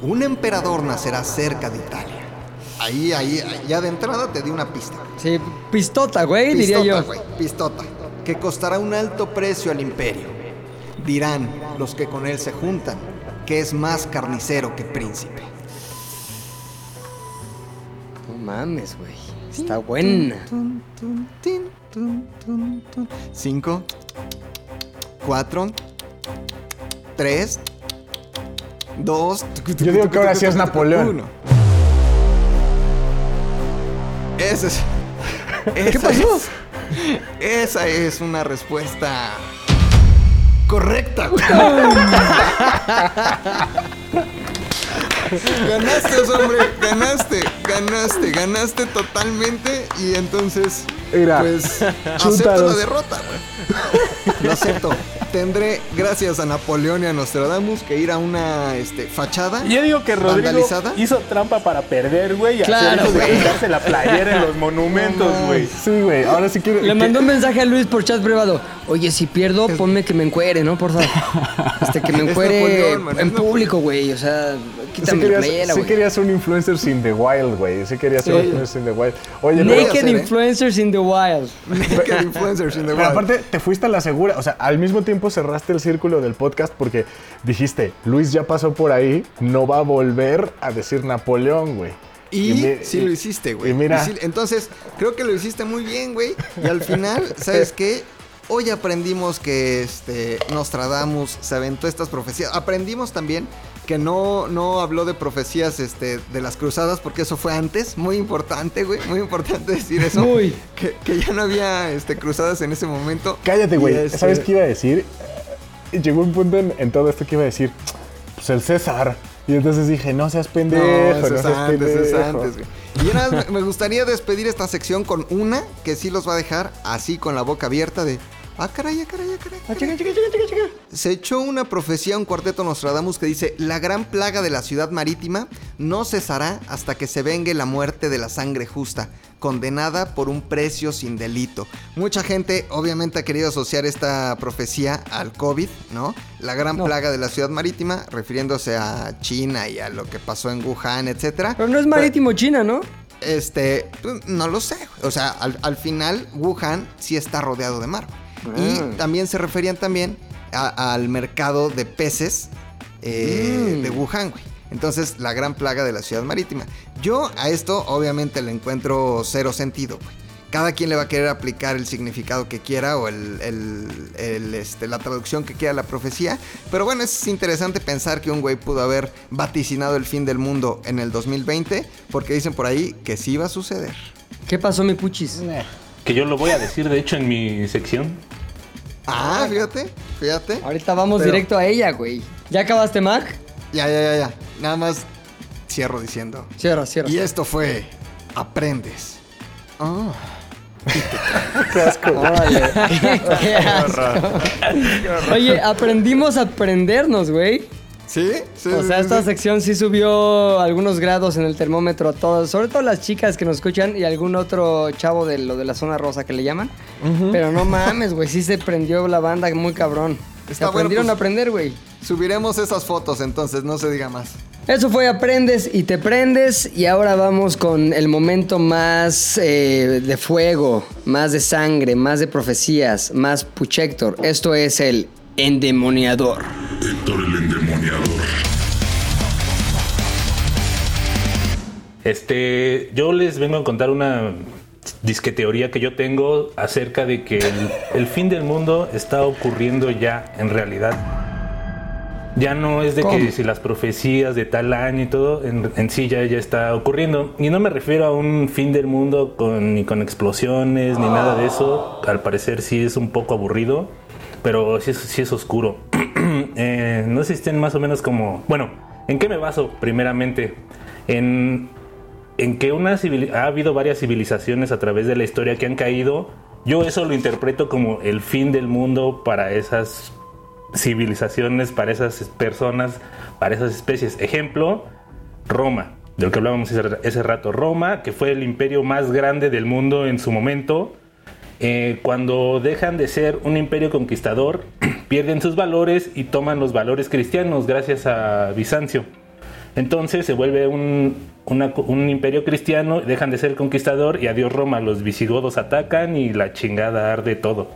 Un emperador nacerá cerca de Italia. Ahí, ahí, ya de entrada te di una pista. Sí, pistota, güey, diría Pistota, yo. güey, pistota. Que costará un alto precio al imperio. Dirán los que con él se juntan que es más carnicero que príncipe. No mames, güey. Está buena. Tun, tun, tin, tun, tun, tun. Cinco, cuatro, tres, dos. Yo digo que ahora sí es Napoleón. Uno. Ese es. ¿Qué pasó? es- esa es una respuesta correcta. güey. *laughs* ganaste, hombre, ganaste, ganaste, ganaste totalmente y entonces, Mira, pues, *laughs* acepto la derrota, güey. *laughs* Lo acepto. Tendré, gracias a Napoleón y a Nostradamus, que ir a una este, fachada Yo digo que Rodrigo vandalizada. hizo trampa para perder, güey, Claro, güey. quitarse la playera en los monumentos, güey. Sí, güey, ahora sí quiero... Le mandó un mensaje a Luis por chat privado. Oye, si pierdo, ponme que me encuere, ¿no? Por favor. Este, que me *laughs* Es encuere Napoleón, man, es en público, güey. O sea, Sí quítame la querías, playera, sí güey. querías un influencer sin the wild, güey. Sí querías un Sí. influencer sin the wild. Oye, Naked hacer, ¿eh? influencers in the wild. Naked influencers in the Pero world. aparte, te fuiste a la segura. O sea, al mismo tiempo cerraste el círculo del podcast porque dijiste, Luis ya pasó por ahí, no va a volver a decir Napoleón, güey. Y, sí y- lo hiciste, güey. Y mira, Y sí- entonces, creo que lo hiciste muy bien, güey. Y al final, *laughs* ¿sabes qué? Hoy aprendimos que este, Nostradamus se aventó estas profecías. Aprendimos también que no, no habló de profecías este, de las cruzadas, porque eso fue antes. Muy importante, güey. Muy importante decir eso. Muy. Que, que ya no había este, cruzadas en ese momento. cállate, güey. este, ¿Sabes qué iba a decir? Llegó un punto en, en todo esto que iba a decir. pues el César. Y entonces dije, no seas pendejo, No, no, es seas antes, eso es pendejo. antes, güey. Y nada más me gustaría despedir esta sección con una que sí los va a dejar así con la boca abierta de... Ah, caray, ah, caray, ah, caray. ah, caray". Se echó una profecía un cuarteto Nostradamus que dice, la gran plaga de la ciudad marítima no cesará hasta que se vengue la muerte de la sangre justa, condenada por un precio sin delito. Mucha gente obviamente ha querido asociar esta profecía al COVID, ¿no? La gran No. plaga de la ciudad marítima, refiriéndose a China y a lo que pasó en Wuhan, etcétera. Pero no es marítimo China, ¿no? Este, pues, no lo sé. O sea, al, al final Wuhan sí está rodeado de mar. Y Ah. también se referían también a- al mercado de peces eh, Mm. de Wuhan, güey. Entonces, la gran plaga de la ciudad marítima. Yo a esto obviamente le encuentro cero sentido, güey. Cada quien le va a querer aplicar el significado que quiera o el, el- el, este, la traducción que quiera la profecía. Pero bueno, es interesante pensar que un güey pudo haber vaticinado el fin del mundo en el 2020 porque dicen por ahí que sí va a suceder. ¿Qué pasó, mi puchis? Que yo lo voy a decir, de hecho, en mi sección. Ah, fíjate, fíjate. Ahorita vamos Pero- directo a ella, güey. ¿Ya acabaste, Mac? Ya, ya, ya, ya. Nada más cierro diciendo. Cierra, cierra. Y esto fue Aprendes. Ah. Órale. *laughs* Qué asco. *laughs* Oye, aprendimos a aprendernos, güey. ¿Sí? Sí, O sea, sí, esta sí. sección sí subió algunos grados en el termómetro a todos, sobre todo las chicas que nos escuchan y algún otro chavo de lo de la zona rosa que le llaman. Pero no mames, güey, sí se prendió la banda muy cabrón. Se Está bueno, aprendieron pues- a aprender, güey. Subiremos esas fotos entonces, no se diga más. Eso fue Aprendes y te prendes y ahora vamos con el momento más eh, de fuego, más de sangre, más de profecías, más puchector. Esto es el endemoniador. Héctor el endemoniador. Este, yo les vengo a contar una disque teoría que yo tengo acerca de que el, el fin del mundo está ocurriendo ya en realidad. Ya no es de ¿Cómo? que si las profecías de tal año y todo, en, en sí ya, ya está ocurriendo. Y no me refiero a un fin del mundo con, ni con explosiones ni nada de eso. Al parecer sí es un poco aburrido, pero sí es, oscuro. *clears throat* Eh, no estén más o menos como... Bueno, ¿en qué me baso primeramente? En, en que una civili- ha habido varias civilizaciones a través de la historia que han caído. Yo eso lo interpreto como el fin del mundo para esas civilizaciones, para esas personas, para esas especies. Ejemplo, Roma, del que hablábamos ese rato. Roma, que fue el imperio más grande del mundo en su momento. Eh, cuando dejan de ser un imperio conquistador, *clears throat* pierden sus valores y toman los valores cristianos gracias a Bizancio. Entonces se vuelve un, una- un imperio cristiano, dejan de ser conquistador y adiós Roma, los visigodos atacan y la chingada arde todo.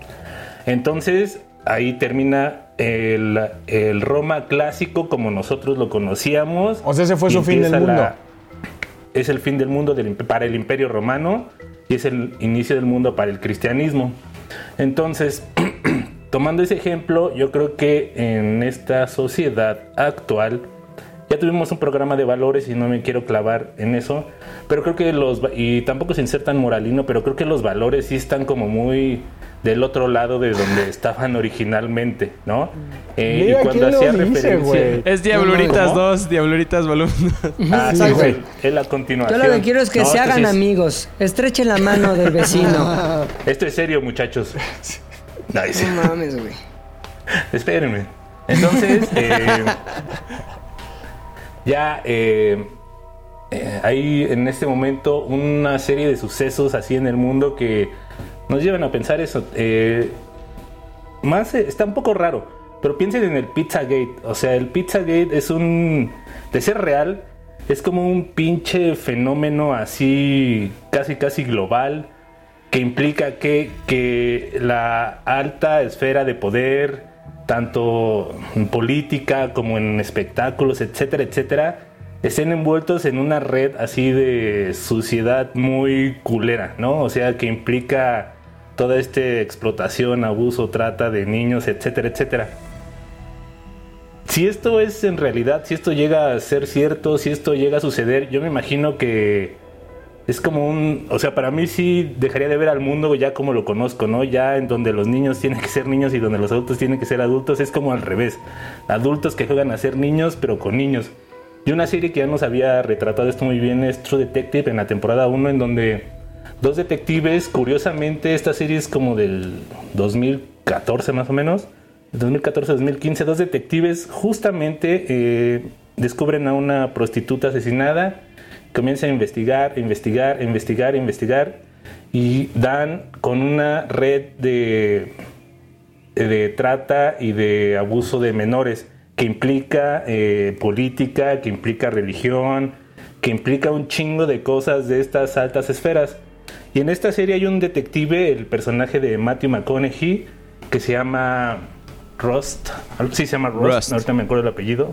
Entonces ahí termina el, el Roma clásico como nosotros lo conocíamos. O sea, ese fue su fin del mundo. es el fin del mundo del para el imperio romano y es el inicio del mundo para el cristianismo. Entonces, *clears throat* tomando ese ejemplo, yo creo que en esta sociedad actual, ya tuvimos un programa de valores y no me quiero clavar en eso, pero creo que los, y tampoco sin ser tan moralino, pero creo que los valores sí están como muy del otro lado de donde *laughs* estaban originalmente, ¿no? Eh, Mira, y cuando ¿quién lo hacía dice, referencia... güey? Es Diabluritas ¿Cómo? 2, Diabluritas volumen 2. *laughs* Ah, sí, güey, es la Yo continuación. lo que quiero es que No, se hagan es- amigos. Estrechen la mano del vecino. *laughs* Esto es serio, muchachos. No mames, güey. Espérenme. Entonces, eh, ya eh, eh, hay en este momento una serie de sucesos así en el mundo que nos llevan a pensar eso. Eh, más eh, está un poco raro, pero piensen en el Pizzagate. O sea, el Pizzagate es un. de ser real, es como un pinche fenómeno así, casi, casi global, que implica que, que la alta esfera de poder, tanto en política como en espectáculos, etcétera, etcétera, estén envueltos en una red así de suciedad muy culera, ¿no? O sea, que implica toda esta explotación, abuso, trata de niños, etcétera, etcétera. Si esto es en realidad, si esto llega a ser cierto, si esto llega a suceder, yo me imagino que es como un, o sea, para mí sí dejaría de ver al mundo ya como lo conozco, ¿no? Ya en donde los niños tienen que ser niños y donde los adultos tienen que ser adultos, es como al revés. Adultos que juegan a ser niños, pero con niños. Y una serie que ya nos había retratado esto muy bien es True Detective en la temporada 1, en donde dos detectives, curiosamente, esta serie es como del 2014 más o menos, 2014-2015, dos detectives justamente eh, descubren a una prostituta asesinada, comienzan a investigar, investigar, investigar, investigar y dan con una red de, de trata y de abuso de menores que implica eh, política, que implica religión, que implica un chingo de cosas de estas altas esferas. Y en esta serie hay un detective, el personaje de Matthew McConaughey, que se llama Rust. Sí se llama Rust, Rust. ahorita me acuerdo el apellido.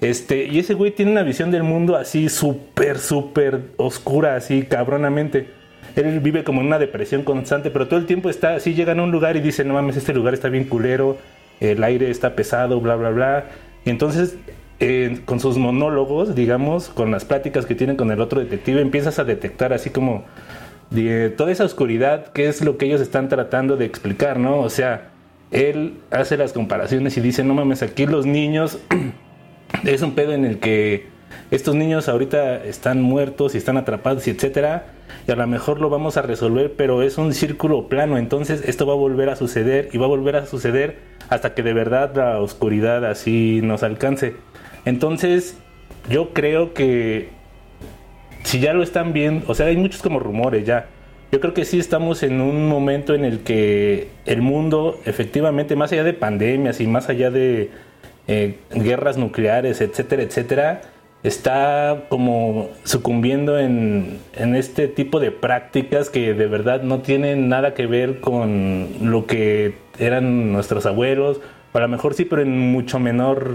Este, y ese güey tiene una visión del mundo así súper, súper oscura, así cabronamente. Él vive como en una depresión constante, pero todo el tiempo está así, llega a un lugar y dice, no mames, este lugar está bien culero, el aire está pesado, bla, bla, bla. Y entonces, eh, con sus monólogos, digamos, con las pláticas que tienen con el otro detective, empiezas a detectar así como de toda esa oscuridad, que es lo que ellos están tratando de explicar, ¿no? O sea, él hace las comparaciones y dice, no mames, aquí los niños *clears throat* es un pedo en el que estos niños ahorita están muertos y están atrapados y etcétera, y a lo mejor lo vamos a resolver, pero es un círculo plano, entonces esto va a volver a suceder y va a volver a suceder hasta que de verdad la oscuridad así nos alcance. Entonces, yo creo que si ya lo están viendo, o sea, hay muchos como rumores ya. Yo creo que sí estamos en un momento en el que el mundo, efectivamente, más allá de pandemias y más allá de eh, guerras nucleares, etcétera, etcétera, está como sucumbiendo en, en este tipo de prácticas que de verdad no tienen nada que ver con lo que eran nuestros abuelos, o a lo mejor sí, pero en mucho menor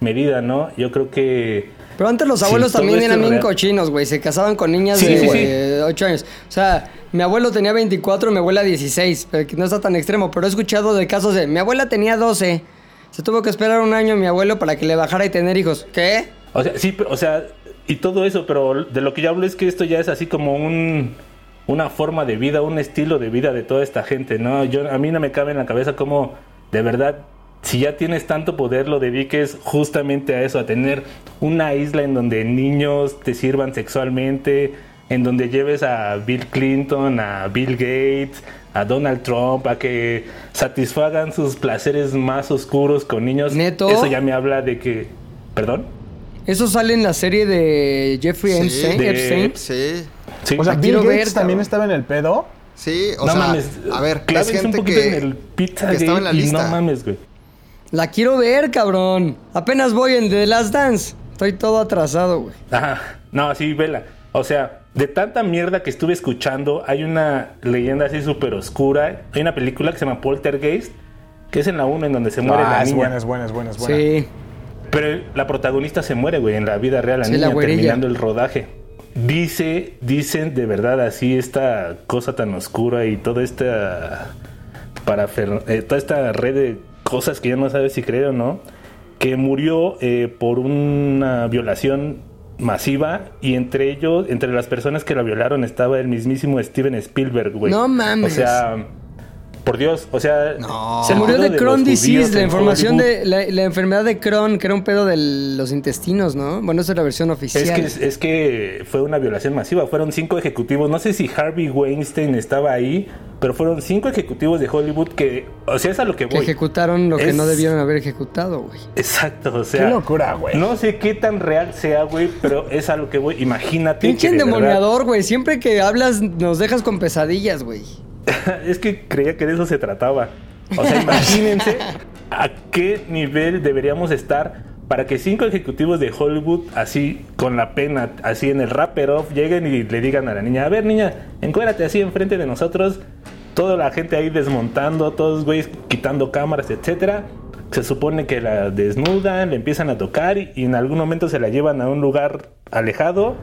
medida, ¿no? Yo creo que... Pero antes los abuelos también eran bien cochinos, güey. Se casaban con niñas Sí, de sí, sí. eh, 8 años. O sea, mi abuelo tenía 24, mi abuela 16. Pero que no está tan extremo. Pero he escuchado de casos de... Mi abuela tenía 12. Se tuvo que esperar un año mi abuelo para que le bajara y tener hijos. ¿Qué? O sea, sí, o sea, y todo eso, pero de lo que yo hablo es que esto ya es así como un una forma de vida, un estilo de vida de toda esta gente, ¿no? Yo a mí no me cabe en la cabeza cómo de verdad si ya tienes tanto poder lo dediques justamente a eso, a tener una isla en donde niños te sirvan sexualmente, en donde lleves a Bill Clinton, a Bill Gates, a Donald Trump, a que satisfagan sus placeres más oscuros con niños. ¿Neto? Eso ya me habla de que, perdón. Eso sale en la serie de Jeffrey Sí, Epstein. de- Epstein. Sí, Sí. O sea, La Bill Gates ver, también cabrón. estaba en el pedo. sí, o no sea, mames. a ver, es clávense gente un poquito que, en el pizza que estaba en la y lista. no mames, güey. La quiero ver, cabrón. Apenas voy en The Last Dance. Estoy todo atrasado, güey. Ajá. No, sí, vela. O sea, de tanta mierda que estuve escuchando, hay una leyenda así súper oscura. Hay una película que se llama Poltergeist, que es en la 1 en donde se muere Ah, la es niña. buena, es buena, es buena, es buena. Sí. Pero la protagonista se muere, güey, en la vida real, la Sí, niña la terminando el rodaje. Dice, dicen de verdad así esta cosa tan oscura y toda esta para toda esta red de cosas que ya no sabes si creer o no, que murió eh, por una violación masiva y entre ellos, entre las personas que la violaron estaba el mismísimo Steven Spielberg, güey. No mames. O sea, por Dios, o sea, No. Se murió de los Crohn disease, la información de la, la enfermedad de Crohn, que era un pedo de los intestinos, ¿no? Bueno, esa es la versión oficial. Es que, es que fue una violación masiva. Fueron cinco ejecutivos. No sé si Harvey Weinstein estaba ahí, pero fueron cinco ejecutivos de Hollywood que, o sea, es a lo que que voy. ejecutaron lo que no debieron haber ejecutado, güey. Exacto, o sea. Qué locura, güey. No sé qué tan real sea, güey, pero es a lo que voy. Imagínate. Pinche que de endemoniador, güey. Siempre que hablas nos dejas con pesadillas, güey. *laughs* es que creía que de eso se trataba. O sea, imagínense *laughs* a qué nivel deberíamos estar para que cinco ejecutivos de Hollywood, así con la pena, así en el wrapper off, lleguen y le digan a la niña, a ver niña, encuérdate así enfrente de nosotros, toda la gente ahí desmontando, todos güeyes quitando cámaras, etcétera. Se supone que la desnudan, le empiezan a tocar y, y en algún momento se la llevan a un lugar alejado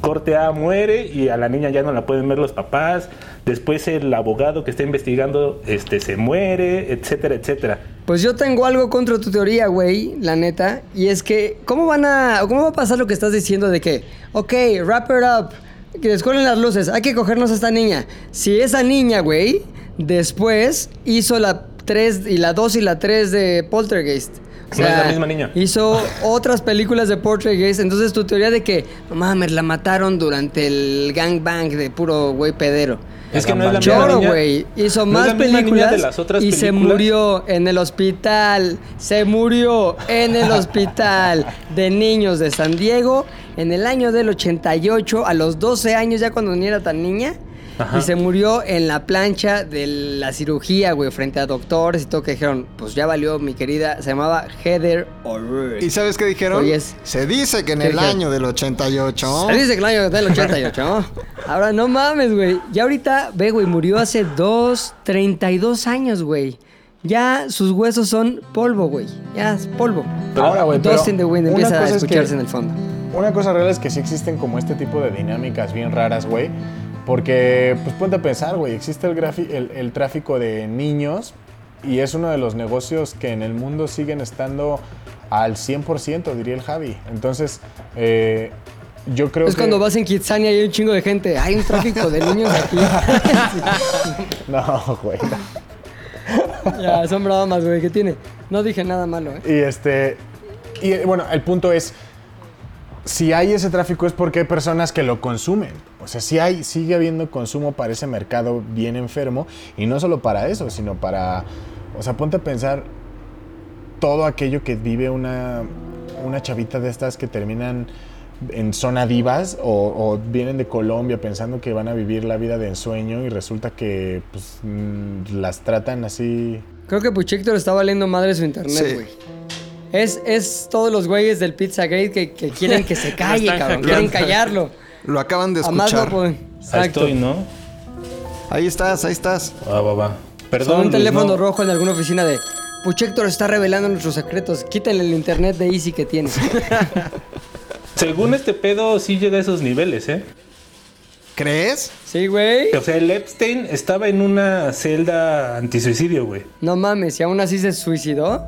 Corte A muere y a la niña ya no la pueden ver los papás. Después el abogado que está investigando este, se muere, etcétera, etcétera. Pues yo tengo algo contra tu teoría, güey, la neta. Y es que, ¿cómo van a. ¿Cómo va a pasar lo que estás diciendo de que, ok, wrap it up? que descuelen las luces, hay que cogernos a esta niña. Si esa niña, güey, después hizo la 3 y la 2 y la 3 de Poltergeist. O No es la misma niña. Hizo *laughs* otras películas de Poltergeist. Entonces tu teoría de que, no mames, la mataron durante el gangbang de puro güey pedero. Es que no es la Choro, güey. Hizo No más películas de las otras y se murió en el hospital. Se murió en el hospital de niños de San Diego en el año del 88, a los 12 años, ya cuando ni era tan niña. Ajá. Y se murió en la plancha de la cirugía, güey, frente a doctores y todo que dijeron, pues ya valió mi querida, se llamaba Heather O'Rourke. ¿Y sabes qué dijeron? Se dice que en ¿Qué el dijeron? año del 88. Se dice que el año del 88, ¿no? Ahora, no mames, güey. Ya ahorita, ve, güey, murió hace dos, 32 años, güey. Ya sus huesos son polvo, güey. Ya es polvo. Ahora, güey, pero Dust in the Wind una empieza a cosa es escucharse que- en el fondo. Una cosa real es que sí existen como este tipo de dinámicas bien raras, güey. Porque, pues ponte a pensar, güey, existe el, el, el tráfico de niños y es uno de los negocios que en el mundo siguen estando al 100%, diría el Javi. Entonces, eh, yo creo Es que... cuando vas en Kitsania y hay un chingo de gente. Hay un tráfico de niños aquí. *laughs* No, güey. ya, son bromas, güey. ¿Qué tiene? No dije nada malo, ¿eh? Y este. Y bueno, el punto es. Si hay ese tráfico es porque hay personas que lo consumen. O sea, si hay, sigue habiendo consumo para ese mercado bien enfermo. Y no solo para eso, sino para. O sea, ponte a pensar todo aquello que vive una, una chavita de estas que terminan en zona divas o, o vienen de Colombia pensando que van a vivir la vida de ensueño y resulta que pues, mm, las tratan así Creo que Puchector está valiendo madre su internet, Sí. güey. Es, es todos los güeyes del Pizzagate que, que quieren que se *laughs* calle, cabrón. Quieren callarlo. Lo acaban de no escuchar. pueden. Ahí estoy, ¿no? Ahí estás, ahí estás. Va, va, va. Perdón. Son un Luis, teléfono no. rojo en alguna oficina de Puchector está revelando nuestros secretos. Quítenle el internet de Easy que tiene. *laughs* Según este pedo, sí llega a esos niveles, ¿eh? ¿Crees? sí, güey. O sea, el Epstein estaba en una celda antisuicidio, güey. No mames, y aún así se suicidó.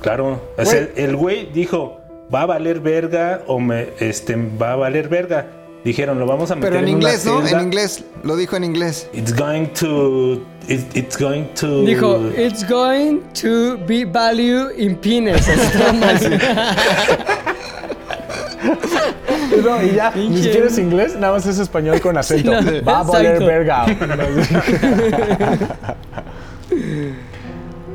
Claro. O sea, el güey dijo, va a valer verga o me, este, va a valer verga. Dijeron, lo vamos a meter Pero en una inglés, ¿no? celda. En inglés. Lo dijo en inglés. It's going to... it- it's going to... Dijo, it's going to be value in penis. *laughs* No, y ya, ni siquiera es inglés, nada más es español con acento. Sí, no, Va a valer verga.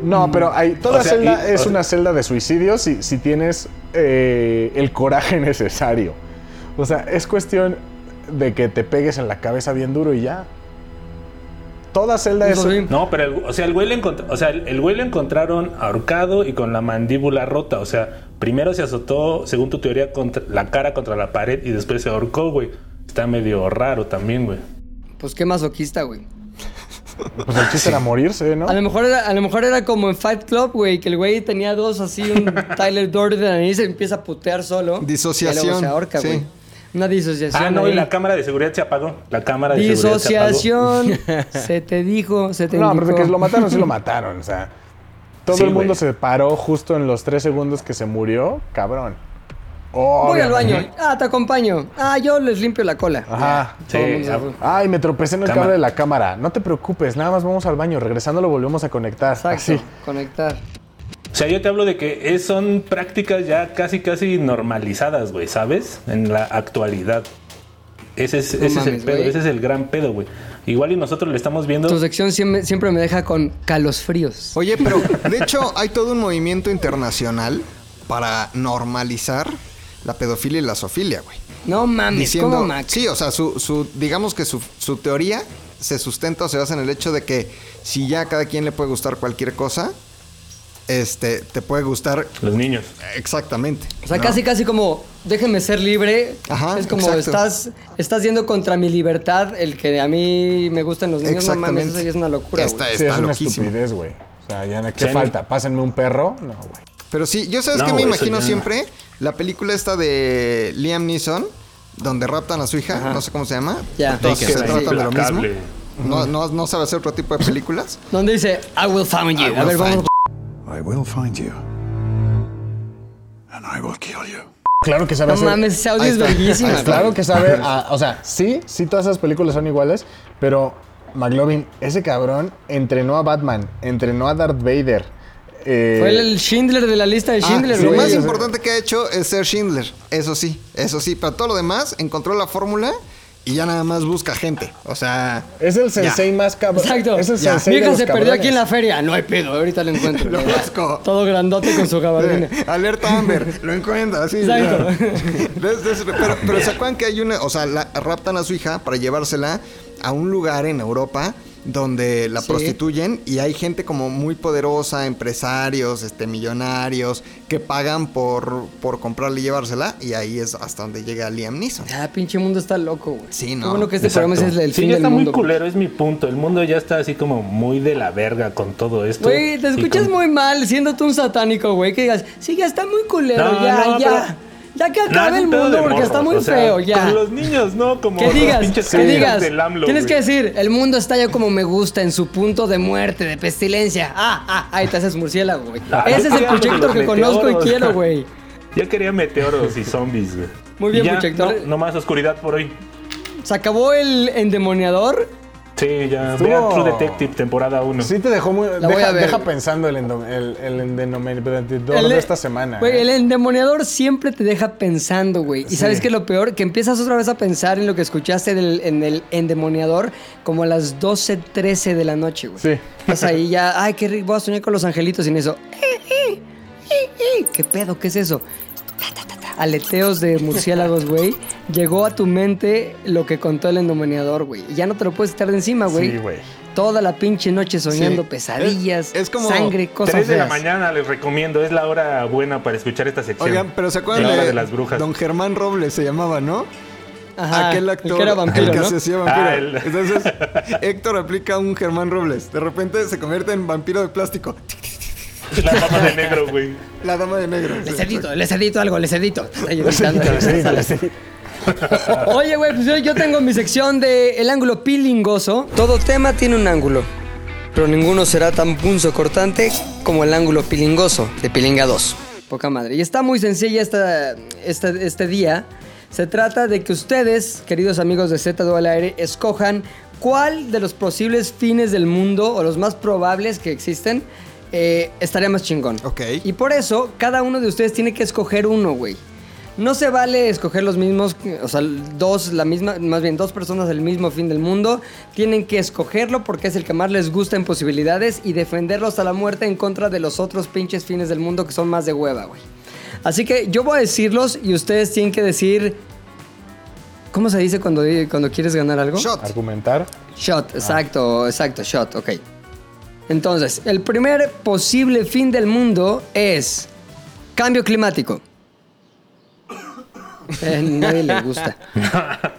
No, pero hay, toda O sea, celda y- es o- una celda de suicidio si, si tienes eh, el coraje *laughs* necesario. O sea, es cuestión de que te pegues en la cabeza bien duro y ya. Toda celda es... Eso. No, pero, el- o sea, el güey, encont- o sea, el, el güey lo encontraron ahorcado y con la mandíbula rota. O sea, primero se azotó, según tu teoría, contra, la cara contra la pared y después se ahorcó, güey. Está medio raro también, güey. Pues qué masoquista, güey. Pues el chiste era morirse, ¿no? A lo mejor era, a lo mejor era como en Fight Club, güey, que el güey tenía dos así, un *laughs* Tyler Durden y se empieza a putear solo. Disociación, Y luego se ahorca, sí. güey. Una disociación. Ah, no, ahí. y la cámara de seguridad se apagó. La cámara de seguridad se apagó. Disociación. *laughs* se te dijo, se te No, indicó. pero de que lo mataron, sí lo mataron. O sea, todo Sí, el mundo güey. se paró justo en los tres segundos que se murió. Cabrón. Voy al baño. Ah, te acompaño. Ah, yo les limpio la cola. Ajá. Todo el Sí, mundo se fue. Ay, me tropecé en el cable de la cámara. No te preocupes, nada más vamos al baño. Regresando lo volvemos a conectar. Exacto. Así. Conectar. O sea, yo te hablo de que es- son prácticas ya casi, casi normalizadas, güey, ¿sabes? En la actualidad. Ese es, ese es el pedo, ese es el gran pedo, güey. Igual y nosotros le estamos viendo... Tu sección siempre, siempre me deja con calos fríos. Oye, pero de hecho hay todo un movimiento internacional para normalizar la pedofilia y la zoofilia, güey. No mames, Diciendo, ¿cómo, Max? sí, o sea, su, su- digamos que su, su teoría se sustenta o se basa en el hecho de que si ya a cada quien le puede gustar cualquier cosa, este, te puede gustar Los niños. exactamente. O sea, ¿no? casi, casi como, déjeme ser libre. Ajá, es como, exacto. estás, estás yendo contra mi libertad, el que a mí me gustan los niños. No mames, eso ya es una locura, Está, güey. Sí, está es una estupidez, güey. O sea, ya, ¿qué Sí. falta? ¿Pásenme un perro? No, güey. Pero sí, yo sabes No, que me imagino siempre la película esta de Liam Neeson, donde raptan a su hija, no sé cómo se llama. Ya. Sí, se tratan de lo mismo. No, no, no sabe hacer otro tipo de películas. Donde dice, I will find you. I a ver, vamos. I will find you. And I will kill you. Claro que sabe No hacer- mames, ese audio es verguísima. Claro que sabe, a- o sea, sí, sí todas esas películas son iguales, pero McLovin, ese cabrón entrenó a Batman, entrenó a Darth Vader. eh, Fue el, Schindler de la lista de Ah, Schindler, lo güey. más O sea, importante que ha hecho es ser Schindler. Eso sí, eso sí. Pero todo lo demás, encontró la fórmula y ya nada más busca gente. O sea, es el sensei más cabrón. Exacto. Es el Ya. sensei Mi de hija los se perdió aquí en la feria. No hay pedo, ahorita lo encuentro. *laughs* Lo busco. Todo grandote con su gabardina. alerta Amber, lo encuentra, así. Exacto. ya. *laughs* Des- des- pero, pero se acuerdan que hay una, o sea, la, raptan a su hija para llevársela a un lugar en Europa donde la Sí. prostituyen y hay gente como muy poderosa, empresarios, este, millonarios, que pagan por, por comprarle y llevársela y ahí es hasta donde llega Liam Neeson. Ah, pinche mundo está loco, güey. Sí, ¿no? Qué bueno que este Exacto. programa es el sí, fin ya del está mundo. muy culero, es mi punto. El mundo ya está así como muy de la verga con todo esto. Güey, te escuchas con- muy mal siendo tú un satánico, güey. Que digas, sí, ya está muy culero, No, ya, no, ya. pero- Ya que acabe el mundo porque está muy o sea, feo, ya. Con los niños, ¿no? Como Que los digas, pinches que digas. del AMLO, Tienes güey. que decir, el mundo está ya como me gusta, en su punto de muerte, de pestilencia. Ah, ah, ahí te haces murciélago, güey. Ah, Ese es el los que conozco y quiero, *laughs* güey. Yo quería meteoros y zombies, güey. Muy bien, ya. No, no más oscuridad por hoy. Se acabó el endemoniador. Sí, ya. Estuvo- Vean True Detective, temporada 1. Sí te dejó muy... La Deja, pensando el, el, el endenomenador El- de esta semana. Güey, ¿eh? el endemoniador siempre te deja pensando, güey. Y sabes que lo peor, que empiezas otra vez a pensar en lo que escuchaste del- en el endemoniador como a las 12, 13 de la noche, güey. Sí. Estás ahí ya, ay, qué rico, voy a soñar con los angelitos sin eso. Eh, eh. ¿Qué pedo? ¿Qué es eso? Ta, ta, ta. Aleteos de murciélagos, güey. Llegó a tu mente lo que contó el endemoniador, güey. Y ya no te lo puedes quitar de encima, güey. Sí, güey. Toda la pinche noche soñando Sí. pesadillas, Es- es como sangre, cosas 3 de la mañana les recomiendo. Es la hora buena para escuchar esta sección. Oigan, pero ¿se acuerdan La hora de, de las brujas. Don Germán Robles se llamaba, ¿no? Ajá, Aquel el actor que era vampiro, el que ¿no? se hacía vampiro. Ah, el- *laughs* Entonces, Héctor aplica un Germán Robles. De repente se convierte en vampiro de plástico. La dama de negro, güey. La dama de negro. Les edito, les edito algo, les edito. Editando, ahí. Oye, güey, pues yo, yo tengo mi sección de el ángulo pilingoso. Todo tema tiene un ángulo, pero ninguno será tan punzo cortante como el ángulo pilingoso de Pilinga 2. Poca madre. Y está muy sencilla esta, esta- este día. Se trata de que ustedes, queridos amigos de Z al aire, escojan cuál de los posibles fines del mundo o los más probables que existen eh, estaría más chingón. Ok. Y por eso, cada uno de ustedes tiene que escoger uno, güey. No se vale escoger los mismos, o sea, dos, la misma, más bien dos personas del mismo fin del mundo. Tienen que escogerlo porque es el que más les gusta en posibilidades y defenderlo hasta la muerte en contra de los otros pinches fines del mundo que son más de hueva, güey. Así que yo voy a decirlos y ustedes tienen que decir. ¿Cómo se dice cuando, cuando quieres ganar algo? Shot. Argumentar. Shot, exacto, exacto, shot, ok. Entonces, el primer posible fin del mundo es cambio climático. Eh, nadie le gusta. *laughs*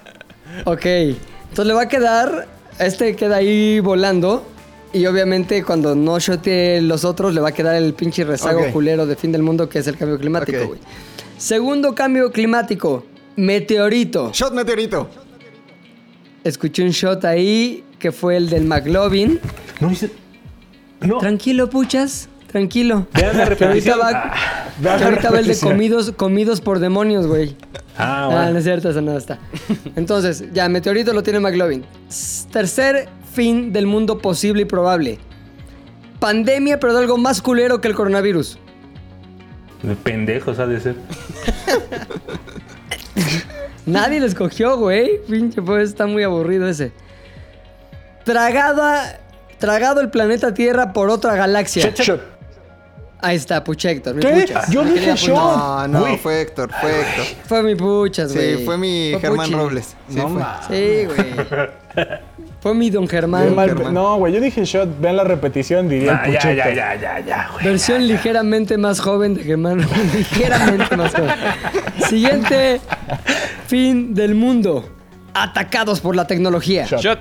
Ok, entonces le va a quedar, este queda ahí volando y obviamente cuando no shotee los otros le va a quedar el pinche rezago culero de fin del mundo que es el cambio climático, güey. Segundo cambio climático, meteorito. Shot meteorito. Escuché un shot ahí que fue el del McLovin. No hice. No. Tranquilo, puchas. Tranquilo. Vean la *laughs* Que ahorita repetición. va, Ah. ahorita va el de comidos, comidos por demonios, güey. Ah, Ah, bueno. no es cierto, eso no está. Entonces, ya, meteorito lo tiene McLovin. Tercer fin del mundo posible y probable. Pandemia, pero de algo más culero que el coronavirus. De pendejos ha de ser. *laughs* Nadie lo escogió, güey. Pinche, pues está muy aburrido ese. Tragada, tragado el planeta Tierra por otra galaxia. Shot. Ahí está, Puchector. mi ¿Qué? puchas. Yo dije. Puchas. No, no, fue Héctor, fue Héctor. Fue mi puchas, güey. Sí, fue mi Germán Puchi. Robles. Sí, No fue. Sí, güey. *laughs* Fue mi don Germán. mal- Germán. No, güey, yo dije shot, vean la repetición, diría Ah, el ya, ya, ya, ya, ya, güey. Versión ligeramente más joven de Germán. *laughs* ligeramente más joven. Siguiente fin del mundo. Atacados por la tecnología. Shot. Shot.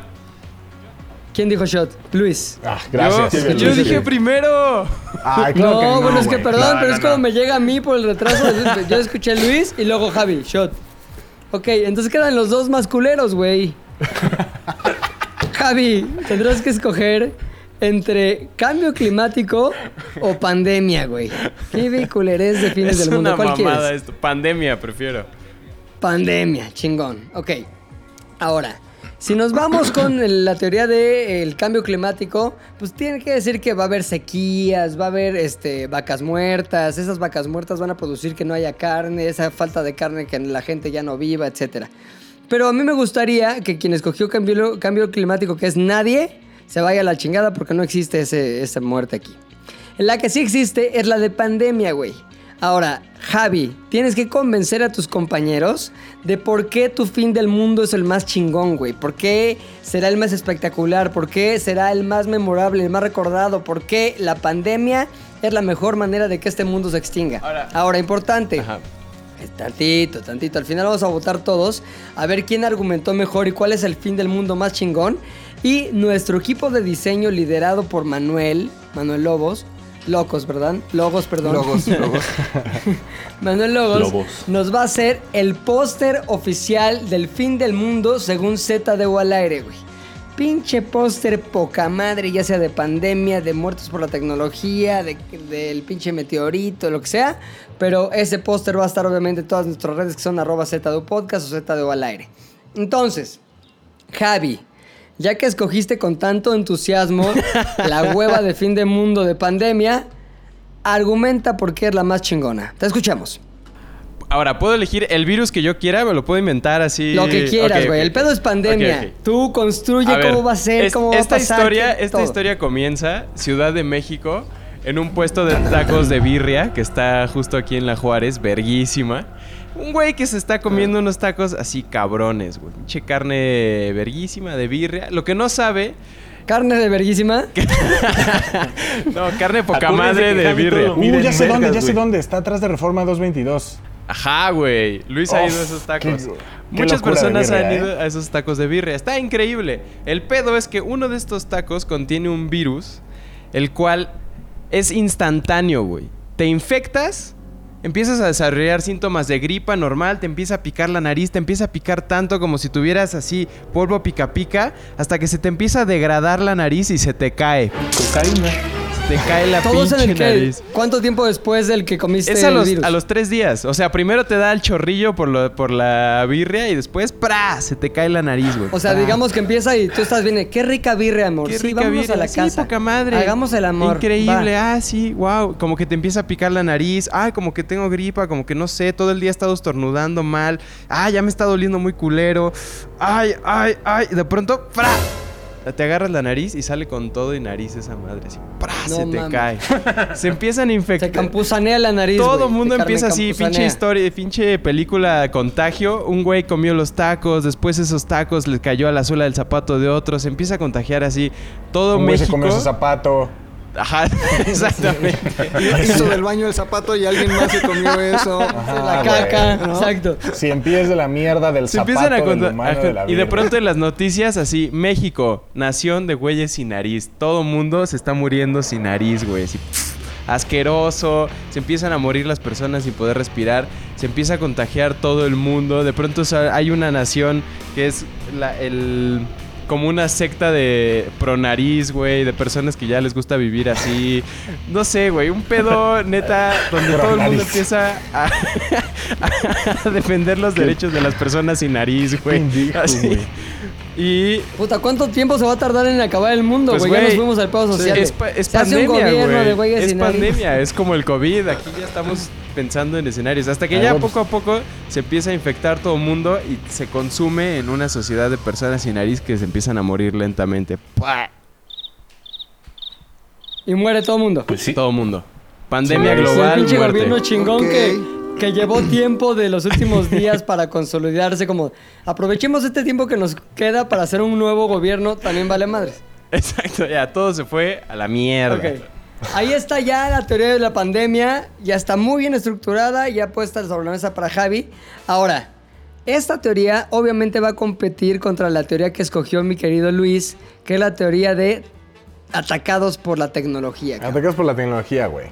¿Quién dijo shot? Luis. Ah, gracias. Yo, yo dije primero. Ay, claro no, que no, bueno, es que perdón, No, pero no, es no. me llega a mí por el retraso. *laughs* Yo escuché a Luis y luego Javi, shot. Ok, entonces quedan los dos más culeros, güey. Javi, tendrás que escoger entre cambio climático o pandemia, güey. ¿Qué vehiculerés de fines Es del mundo? una ¿Cuál mamada quieres? esto. Pandemia, prefiero. Pandemia, chingón. Ok. Ahora, si nos vamos con la teoría del cambio climático, pues tiene que decir que va a haber sequías, va a haber este, vacas muertas, esas vacas muertas van a producir que no haya carne, esa falta de carne que la gente ya no viva, etc. Pero a mí me gustaría que quien escogió cambio, cambio climático, que es nadie, se vaya a la chingada porque no existe ese, esa muerte aquí. La que sí existe es la de pandemia, güey. Ahora, Javi, tienes que convencer a tus compañeros de por qué tu fin del mundo es el más chingón, güey. ¿Por qué será el más espectacular? ¿Por qué será el más memorable, el más recordado? ¿Por qué la pandemia es la mejor manera de que este mundo se extinga? Ahora, importante. Ajá. Tantito, tantito. Al final vamos a votar todos a ver quién argumentó mejor y cuál es el fin del mundo más chingón. Y nuestro equipo de diseño liderado por Manuel, Manuel Lobos, Locos, ¿verdad? Logos, perdón. Logos, *laughs* logos. Manuel Logos Lobos. nos va a hacer el póster oficial del fin del mundo según ZDU al aire, güey. Pinche póster poca madre, ya sea de pandemia, de muertos por la tecnología, de- del pinche meteorito, lo que sea. Pero ese póster va a estar obviamente en todas nuestras redes que son arroba ZDU Podcast o ZDU al aire. Entonces, Javi, ya que escogiste con tanto entusiasmo la hueva de fin de mundo de pandemia, argumenta por qué es la más chingona. Te escuchamos. Ahora, ¿puedo elegir el virus que yo quiera? ¿Me lo puedo inventar así? Lo que quieras, güey. El pedo es pandemia. Tú construye A ver, cómo va a ser, es- cómo va a pasar. Historia, esta todo. historia comienza Ciudad de México en un puesto de tacos de birria que está justo aquí en La Juárez, verguísima. Un güey que se está comiendo unos tacos así cabrones, güey. Pinche carne verguísima de birria. Lo que no sabe, Carne de verguísima. *laughs* no, carne poca Acuérdense madre que de Javi birria. todo Uh, ya sé dónde, vergas, ya sé güey. dónde. Está atrás de Reforma 222. Ajá, güey. Luis ha ido a esos tacos. qué Muchas locura de personas birria, han ¿eh? ido a esos tacos de birria. Está increíble. El pedo es que uno de estos tacos contiene un virus, el cual es instantáneo, güey. Te infectas, empiezas a desarrollar síntomas de gripa normal, te empieza a picar la nariz, te empieza a picar tanto como si tuvieras así polvo pica pica, hasta que se te empieza a degradar la nariz y se te cae. Te cae la Todos en pinche el que. nariz. ¿Cuánto tiempo después del que comiste Es a el los, virus? a los tres días. O sea, primero te da el chorrillo por, lo, por la birria y después, ¡pra! Se te cae la nariz, güey. O sea, ¡Pra! digamos que empieza y tú estás bien. Qué rica birria, amor. Qué sí, rica vámonos birria. a la Sí, casa. poca madre. Hagamos el amor. Increíble. Va. Ah, sí, wow. Como que te empieza a picar la nariz. Ah, como que tengo gripa, como que no sé. Todo el día he estado estornudando mal. Ah, ya me está doliendo muy culero. Ay, ay, ay. De pronto, ¡fra! Te agarras la nariz y sale con todo y nariz esa madre. Así, ¡pra! No se te cae. *laughs* se empiezan a infectar. Se campuzanea la nariz. Todo el mundo empieza así, pinche historia, pinche película contagio. Un güey comió los tacos, después esos tacos le cayó a la suela del zapato de otro, se empieza a contagiar así. Todo Un güey se México. comió su zapato. Ajá, *laughs* exactamente. Hizo del baño el zapato y alguien más se comió eso. La Ah, caca. Exacto. Cien pies de la mierda del Se zapato empiezan a del contar. humano de la y de pronto en las noticias así, México, nación de güeyes sin nariz. Todo mundo se está muriendo sin nariz, güey. así, pff, asqueroso. Se empiezan a morir las personas sin poder respirar. Se empieza a contagiar todo el mundo. De pronto o sea, hay una nación que es la, el como una secta de pro nariz, güey, de personas que ya les gusta vivir así. No sé, güey, un pedo neta donde todo el mundo Pronariz. empieza a, *laughs* a defender los derechos de las personas sin nariz, güey. pendejo, Así. güey. Y Puta, ¿cuánto tiempo se va a tardar en acabar el mundo, Pues, güey? ya nos fuimos al pedo social. es, pa- pandemia, güey. Es nariz. pandemia, es como el COVID. Aquí ya estamos pensando en escenarios. Hasta que Ah, ya poco a poco se empieza a infectar todo el mundo y se consume en una sociedad de personas sin nariz que se empiezan a morir lentamente. Y muere todo el mundo. Pues sí. Todo el mundo. Pandemia Sí, el global, pinche muerte. gobierno chingón que, que llevó tiempo de los últimos *laughs* días para consolidarse. Como aprovechemos este tiempo que nos queda para hacer un nuevo gobierno, también vale madres. Exacto, ya todo se fue a la mierda. Ahí está ya la teoría de la pandemia. Ya está muy bien estructurada. Ya puesta sobre la mesa para Javi. Ahora, esta teoría obviamente va a competir contra la teoría que escogió mi querido Luis, que es la teoría de atacados por la tecnología. cabrón. Atacas por la tecnología, güey.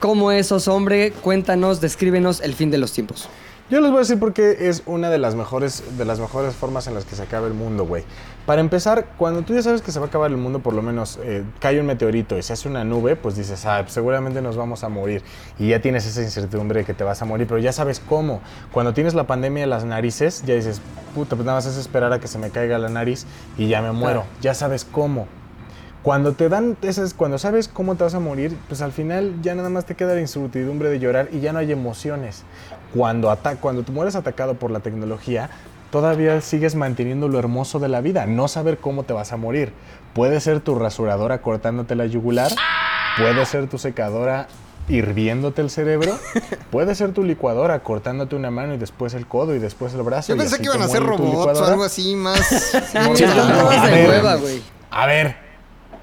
¿Cómo esos, hombre? Cuéntanos, descríbenos el fin de los tiempos. Yo les voy a decir por qué es una de las mejores, de las mejores formas en las que se acaba el mundo, güey. Para empezar, cuando tú ya sabes que se va a acabar el mundo, por lo menos eh, cae un meteorito y se hace una nube, pues dices, ah, pues seguramente nos vamos a morir. Y ya tienes esa incertidumbre de que te vas a morir, pero ya sabes cómo. Cuando tienes la pandemia de las narices, ya dices, puta, pues nada más es esperar a que se me caiga la nariz y ya me muero. Ya sabes cómo. Cuando te dan esas, cuando sabes cómo te vas a morir, pues al final ya nada más te queda la incertidumbre de llorar y ya no hay emociones. Cuando, ata cuando tú mueres atacado por la tecnología, todavía sigues manteniendo lo hermoso de la vida, no saber cómo te vas a morir. Puede ser tu rasuradora cortándote la yugular, puede ser tu secadora hirviéndote el cerebro, *laughs* puede ser tu licuadora cortándote una mano y después el codo y después el brazo. Yo y pensé así que iban a ser robots o licuadora. algo así más. *laughs* Sí, no, no, ver. A ver.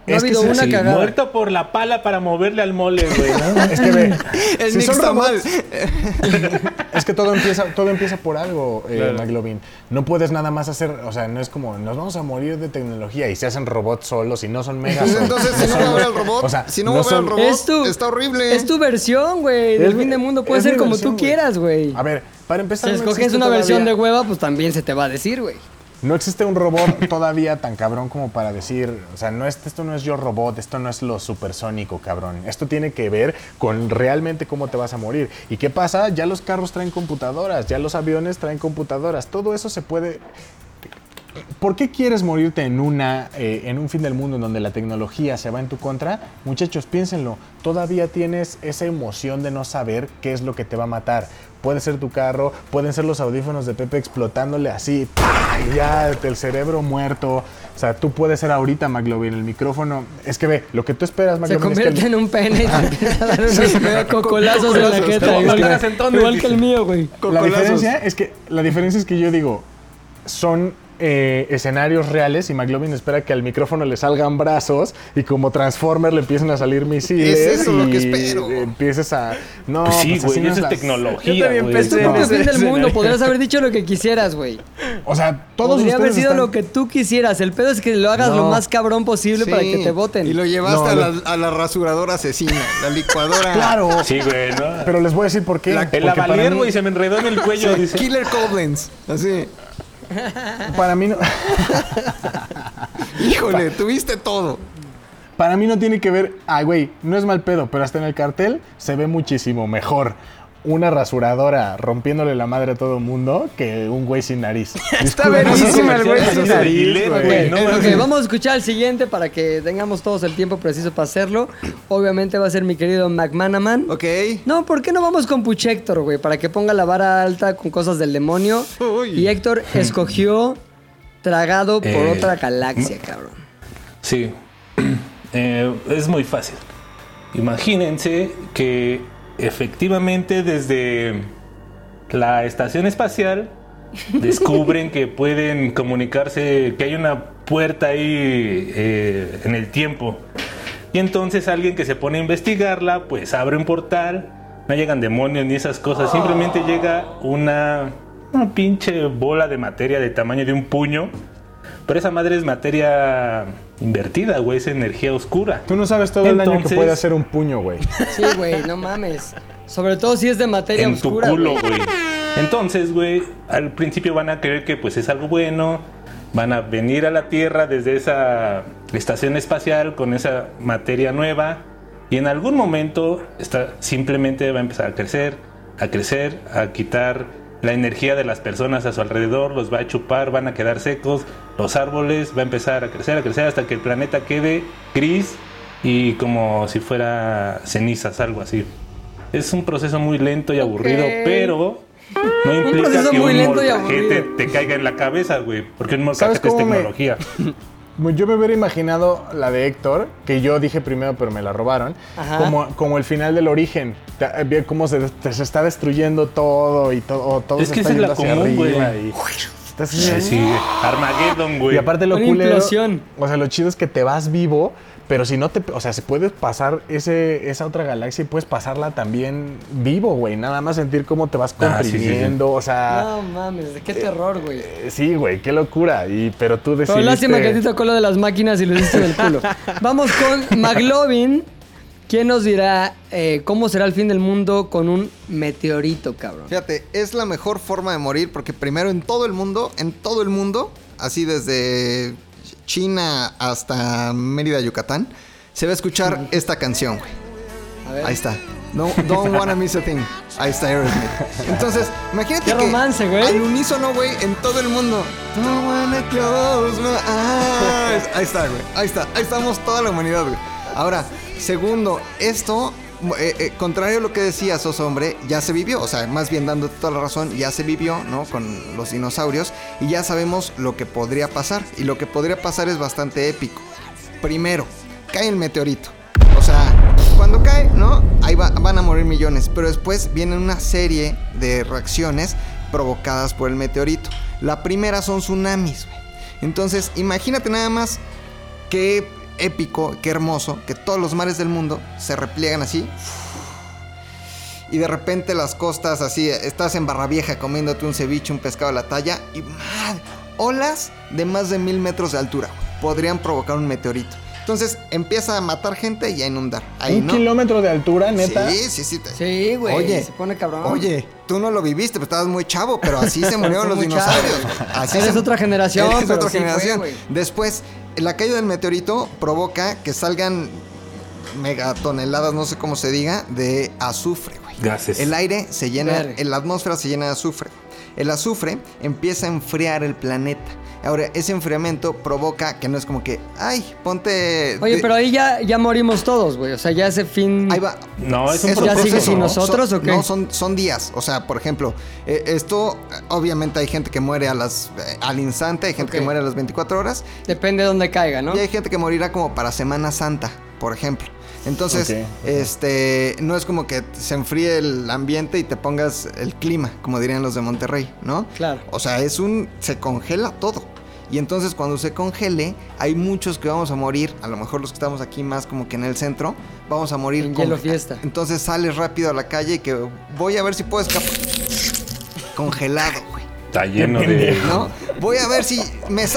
No ha es que habido se- una cagada. muerto por la pala para moverle al mole, güey. ¿no? *laughs* Es que ve, El si son está mal. robots, *laughs* es que todo empieza, todo empieza por algo, eh, McLovin. No puedes nada más hacer, o sea, no es como nos vamos a morir de tecnología y se hacen robots solos y no son megas. Pues entonces, si no va a ver al robot, O sea, si no, no va a ver al robot, Es tu- está horrible. Es tu versión, güey. Del fin del mundo puede ser como versión, tú quieras, güey. A ver, para empezar, Si escoges una versión de hueva, pues también se te va a decir, güey. No existe un robot *laughs* todavía tan cabrón como para decir, o sea, no es, esto no es yo robot, esto no es lo supersónico, cabrón. Esto tiene que ver con realmente cómo te vas a morir. ¿Y qué pasa? Ya los carros traen computadoras, ya los aviones traen computadoras. Todo eso se puede ¿Por qué quieres morirte en, una, eh, en un fin del mundo en donde la tecnología se va en tu contra? Muchachos, piénsenlo. Todavía tienes esa emoción de no saber qué es lo que te va a matar. Puede ser tu carro, pueden ser los audífonos de Pepe explotándole así, ya el cerebro muerto. O sea, tú puedes ser ahorita, McLovin, el micrófono. Es que ve, lo que tú esperas, Se McLovin, es que convierte el- en un pene y te empieza a dar unos cocolazos en la jeta. Igual, que el mío, güey. La Cocolazos. diferencia es que la diferencia es que yo digo son eh, escenarios reales y McLovin espera que al micrófono le salgan brazos y como Transformer le empiecen a salir misiles Es eso y lo que espero. empieces a no Pues sí, pues güey, eso es tecnología, Yo también güey. Pensé en propio ese fin del mundo. escenario. Podrías haber dicho lo que quisieras, güey. o sea todos Podría haber sido están- lo que tú quisieras. El pedo es que lo hagas No. lo más cabrón posible para Sí, que te voten. Y lo llevaste No, a, lo- la, a la rasuradora asecina, la licuadora. *laughs* claro Sí, güey, ¿no? pero les voy a decir por qué La- el lavalier, mí- güey, se me enredó en el cuello, dice. Killer Koblenz. Así. Para mí no Híjole, tuviste todo. Para mí no tiene que ver, ay güey, no es mal pedo, pero hasta en el cartel se ve muchísimo mejor una rasuradora rompiéndole la madre a todo mundo que un güey sin nariz. Está buenísimo el güey sin nariz, güey. no vamos a escuchar el siguiente para que tengamos todos el tiempo preciso para hacerlo. Obviamente va a ser mi querido McManaman. Ok. No, ¿por qué no vamos con Puchector, güey? Para que ponga la vara alta con cosas del demonio. Uy. Y Héctor *laughs* escogió Tragado por Eh, otra galaxia, cabrón. Sí, *clears throat* Eh, es muy fácil. Imagínense que efectivamente desde la estación espacial descubren que pueden comunicarse, que hay una puerta ahí eh, en el tiempo. Y entonces alguien que se pone a investigarla, pues abre un portal, no llegan demonios ni esas cosas, simplemente llega una, una pinche bola de materia del tamaño de un puño. Pero esa madre es materia invertida, güey, es energía oscura. Tú no sabes todo el daño que Entonces- puede hacer un puño, güey. Sí, güey, no mames. Sobre todo si es de materia en oscura. tu culo, güey. güey. Entonces, güey, al principio van a creer que pues es algo bueno, van a venir a la Tierra desde esa estación espacial con esa materia nueva y en algún momento está, simplemente va a empezar a crecer, a crecer, a quitar la energía de las personas a su alrededor, los va a chupar, van a quedar secos, los árboles va a empezar a crecer, a crecer hasta que el planeta quede gris y como si fuera cenizas, algo así. Es un proceso muy lento y aburrido, Ok. pero no implica proceso que muy un lento y molcajete te caiga en la cabeza, güey. Porque un ¿Sabes molcajete es cómo me- tecnología. *laughs* Yo me hubiera imaginado la de Héctor, que yo dije primero, pero me la robaron, Ajá. como, como el final del origen. Eh, cómo se, se está destruyendo todo y todo, todo Es se que está esa es la común, güey. y- estás Sí, sí, Armageddon, güey. Y aparte lo Una culero, implosión. o sea, lo chido es que te vas vivo, pero si no te, o sea, si puedes pasar ese, esa otra galaxia y puedes pasarla también vivo, güey, nada más sentir cómo te vas Ah, sí, sí, sí. comprimiendo, o sea, No mames, qué terror, güey. eh, sí, güey, qué locura, y pero tú decidiste... Pero lástima que ti tocó lo de las máquinas y lo hiciste del culo. *laughs* Vamos con McLovin. ¿Quién nos dirá eh, cómo será el fin del mundo con un meteorito, cabrón? Fíjate, es la mejor forma de morir porque primero en todo el mundo, en todo el mundo, así desde China hasta Mérida, Yucatán, se va a escuchar esta canción, güey. A ver. Ahí está. No, don't wanna miss a thing. Ahí está Aerosmith. Entonces, imagínate Qué que romance, güey. al unísono, güey, en todo el mundo. Don't wanna close my eyes. Ahí está, güey. Ahí está. Ahí estamos toda la humanidad, güey. Ahora, segundo, esto, eh, eh, contrario a lo que decías, Oso Hombre, ya se vivió. O sea, más bien dándote toda la razón, ya se vivió, ¿no? Con los dinosaurios. Y ya sabemos lo que podría pasar. Y lo que podría pasar es bastante épico. Primero, cae el meteorito. O sea, cuando cae, ¿no? Ahí va- van a morir millones. Pero después vienen una serie de reacciones provocadas por el meteorito. La primera son tsunamis, güey. Entonces, imagínate nada más qué épico, qué hermoso, que todos los mares del mundo se repliegan así. Y de repente las costas así, estás en Barra Vieja comiéndote un ceviche, un pescado a la talla y madre, olas de más de mil metros de altura güey, podrían provocar un meteorito. Entonces empieza a matar gente y a inundar. Ahí, ¿Un ¿no? kilómetro de altura, neta? Sí, sí, sí. Sí, güey. Oye, se pone cabrón. Oye, tú no lo viviste, pero estabas muy chavo, pero así se murieron *laughs* los dinosaurios. Así Eres se- otra generación, *laughs* Eres pero otra sí generación. güey. Después, la caída del meteorito provoca que salgan megatoneladas, no sé cómo se diga, de azufre, güey. Gases. El aire se llena, Verga. la atmósfera se llena de azufre. El azufre empieza a enfriar el planeta. Ahora, ese enfriamiento provoca que no es como que, ay, ponte... Oye, pero ahí ya, ya morimos todos, güey. O sea, ya ese fin. Ahí va. No, es un ¿Ya proceso. sigue sin no, nosotros son- o qué? No, son, son días. O sea, por ejemplo, eh, esto, obviamente hay gente que muere a las, eh, al instante, hay gente que muere a las 24 horas, Depende de dónde caiga, ¿no? y hay gente que morirá como para Semana Santa, por ejemplo. Entonces, este, no es como que se enfríe el ambiente y te pongas el clima, como dirían los de Monterrey, ¿no? Claro. O sea, es un, se congela todo. Y entonces cuando se congele, hay muchos que vamos a morir, a lo mejor los que estamos aquí más como que en el centro, vamos a morir En hielo fiesta. Entonces sales rápido a la calle y que voy a ver si puedo escapar. Congelado, güey. Está lleno de. ¿No? Voy a ver si me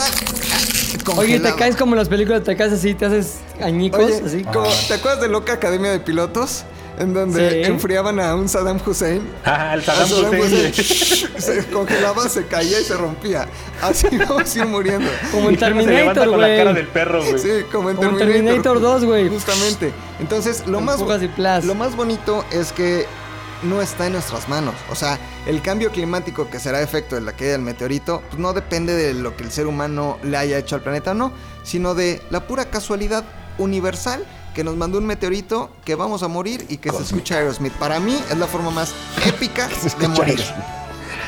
Oye, te caes como en las películas, te caes así, te haces añicos, Oye, así. como- ¿te acuerdas de Loca Academia de Pilotos? En donde Sí. enfriaban a un Saddam Hussein. *laughs* Ah, el Saddam Hussein. *laughs* se congelaba, se caía y se rompía. Así *laughs* vamos a ir muriendo. Como en Terminator, con la cara güey. del perro, güey. Sí, como en Como en Terminator. Terminator 2, güey. Justamente. Entonces, más, lo más bonito es que no está en nuestras manos. O sea, el cambio climático que será efecto de la caída del meteorito, pues no depende de lo que el ser humano le haya hecho al planeta o no, sino de la pura casualidad universal que nos mandó un meteorito que vamos a morir y que se escucha Aerosmith. Para mí es la forma más épica *laughs* de morir.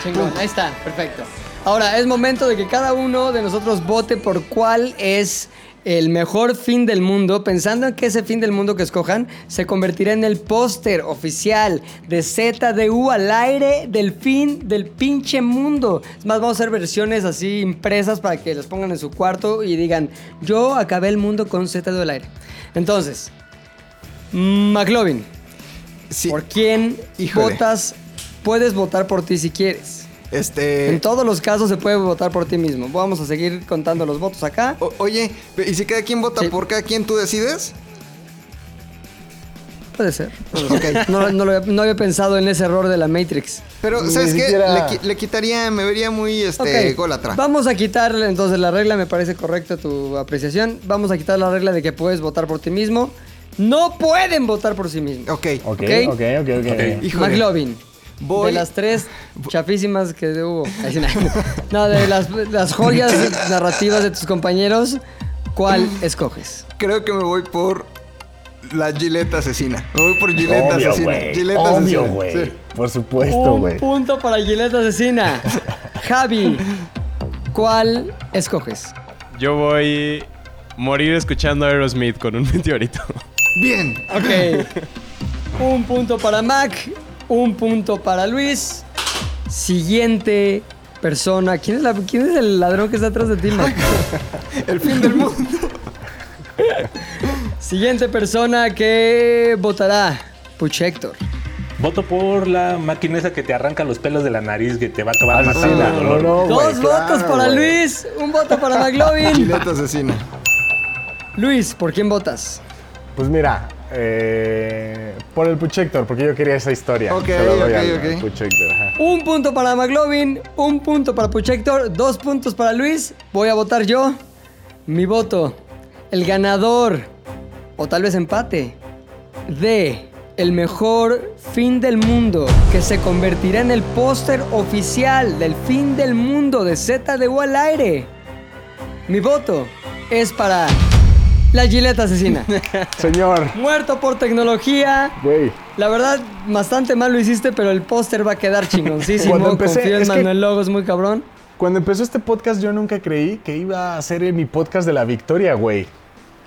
Chingón, ahí está, perfecto. Ahora, es momento de que cada uno de nosotros vote por cuál es el mejor fin del mundo, pensando en que ese fin del mundo que escojan se convertirá en el póster oficial de ZDU al aire del fin del pinche mundo. Es más, vamos a hacer versiones así impresas para que las pongan en su cuarto y digan, yo acabé el mundo con ZDU al aire. Entonces, McLovin, Sí, ¿por quién Híjole. votas? Puedes votar por ti si quieres. Este... En todos los casos se puede votar por ti mismo. Vamos a seguir contando los votos acá. o- oye, ¿y si cada quien vota Sí. por cada quien tú decides? Puede ser. Ok. *laughs* No, no lo había, no había pensado en ese error de la Matrix. Pero, Ni ¿sabes qué? siquiera- Le, qui- le quitaría, me vería muy este, Ok, gólatra. Vamos a quitarle entonces la regla, me parece correcta tu apreciación. Vamos a quitar la regla de que puedes votar por ti mismo. No pueden votar por sí mismos. Ok. Ok, Ok. ok, ok, ok. Híjole. McLovin. Voy- De las tres chafísimas que hubo. *laughs* No. De las, las joyas narrativas de tus compañeros, ¿cuál escoges? Creo que me voy por la Gillette asesina. Me voy por Gillette Obvio, asesina. güey. Gillette Obvio, asesina. güey. Sí. Por supuesto, Un güey. punto para Gillette Asesina. *laughs* Javi, ¿cuál escoges? Yo voy morir escuchando a Aerosmith con un *laughs* meteorito. Bien. Ok. un punto para Mac, un punto para Luis. Siguiente persona. ¿Quién es, la- quién es el ladrón que está atrás de ti? El fin del mundo. *laughs* Siguiente persona que votará. Puch Héctor. Voto por la máquina esa que te arranca los pelos de la nariz, que te va a acabar Ah, matando de no, dolor. no, Dos claro, votos para. Luis, un voto para McLovin. Asesina. Luis, ¿por quién votas? Pues mira, eh, por el Puchector, porque yo quería esa historia. Ok, Se lo doy ok, al- ok. al Puchector, ajá. Un punto para McLovin, un punto para Puchector, dos puntos para Luis. Voy a votar yo. Mi voto, el ganador, o tal vez empate, de el mejor fin del mundo que se convertirá en el póster oficial del fin del mundo de ZDU al aire. Mi voto es para la Gillette asesina. *laughs* Señor, Muerto por tecnología. güey. La verdad, bastante mal lo hiciste, pero el póster va a quedar chingoncísimo. *laughs* Cuando empecé, Confío en es que- Manuel Logos, muy cabrón. Cuando empezó este podcast, yo nunca creí que iba a ser mi podcast de la victoria, güey.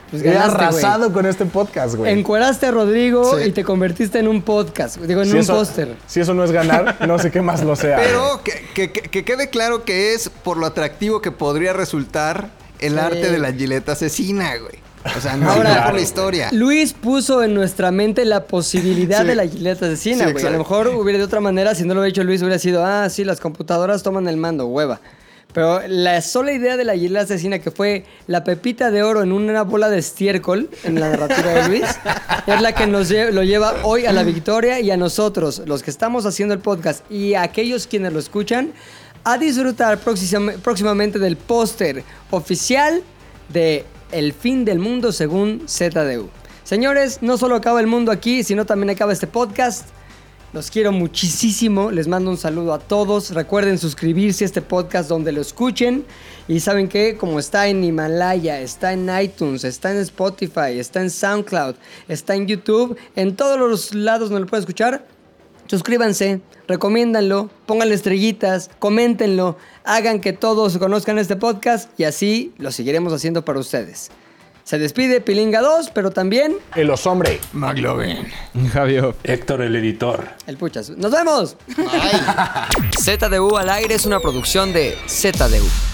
Pues He ganaste, güey. arrasado con este podcast, güey. Encueraste a Rodrigo Sí. y te convertiste en un podcast. Digo, en Si un eso- póster. Si eso no es ganar, *laughs* no sé qué más lo sea. Pero que, que- que- que quede claro que es por lo atractivo que podría resultar el Sí. arte de la Gillette asesina, güey. O sea, *laughs* no Ahora, por la historia. Luis puso en nuestra mente la posibilidad Sí. de la Gillette asesina, Sí, güey. a lo mejor hubiera de otra manera, si no lo hubiera hecho Luis, hubiera sido, ah, sí, las computadoras toman el mando, hueva. Pero la sola idea de la Gillette asesina, que fue la pepita de oro en una bola de estiércol en la narrativa de Luis, *laughs* es la que nos lle- lo lleva hoy a la victoria y a nosotros, los que estamos haciendo el podcast y a aquellos quienes lo escuchan, a disfrutar próxima- próximamente del póster oficial de El fin del mundo según ZDU. Señores, no solo acaba el mundo aquí, sino también acaba este podcast. Los quiero muchísimo. Les mando un saludo a todos. Recuerden suscribirse a este podcast donde lo escuchen. Y saben que, como está en Himalaya, está en iTunes, está en Spotify, está en SoundCloud, está en YouTube, en todos los lados donde lo pueden escuchar, suscríbanse, recomiéndanlo, pónganle estrellitas, coméntenlo, hagan que todos conozcan este podcast y así lo seguiremos haciendo para ustedes. Se despide Pilinga 2, pero también El osombre. McLovin. Javio. Héctor, el editor. el Puchas. ¡Nos vemos! *laughs* ZDU al aire es una producción de ZDU.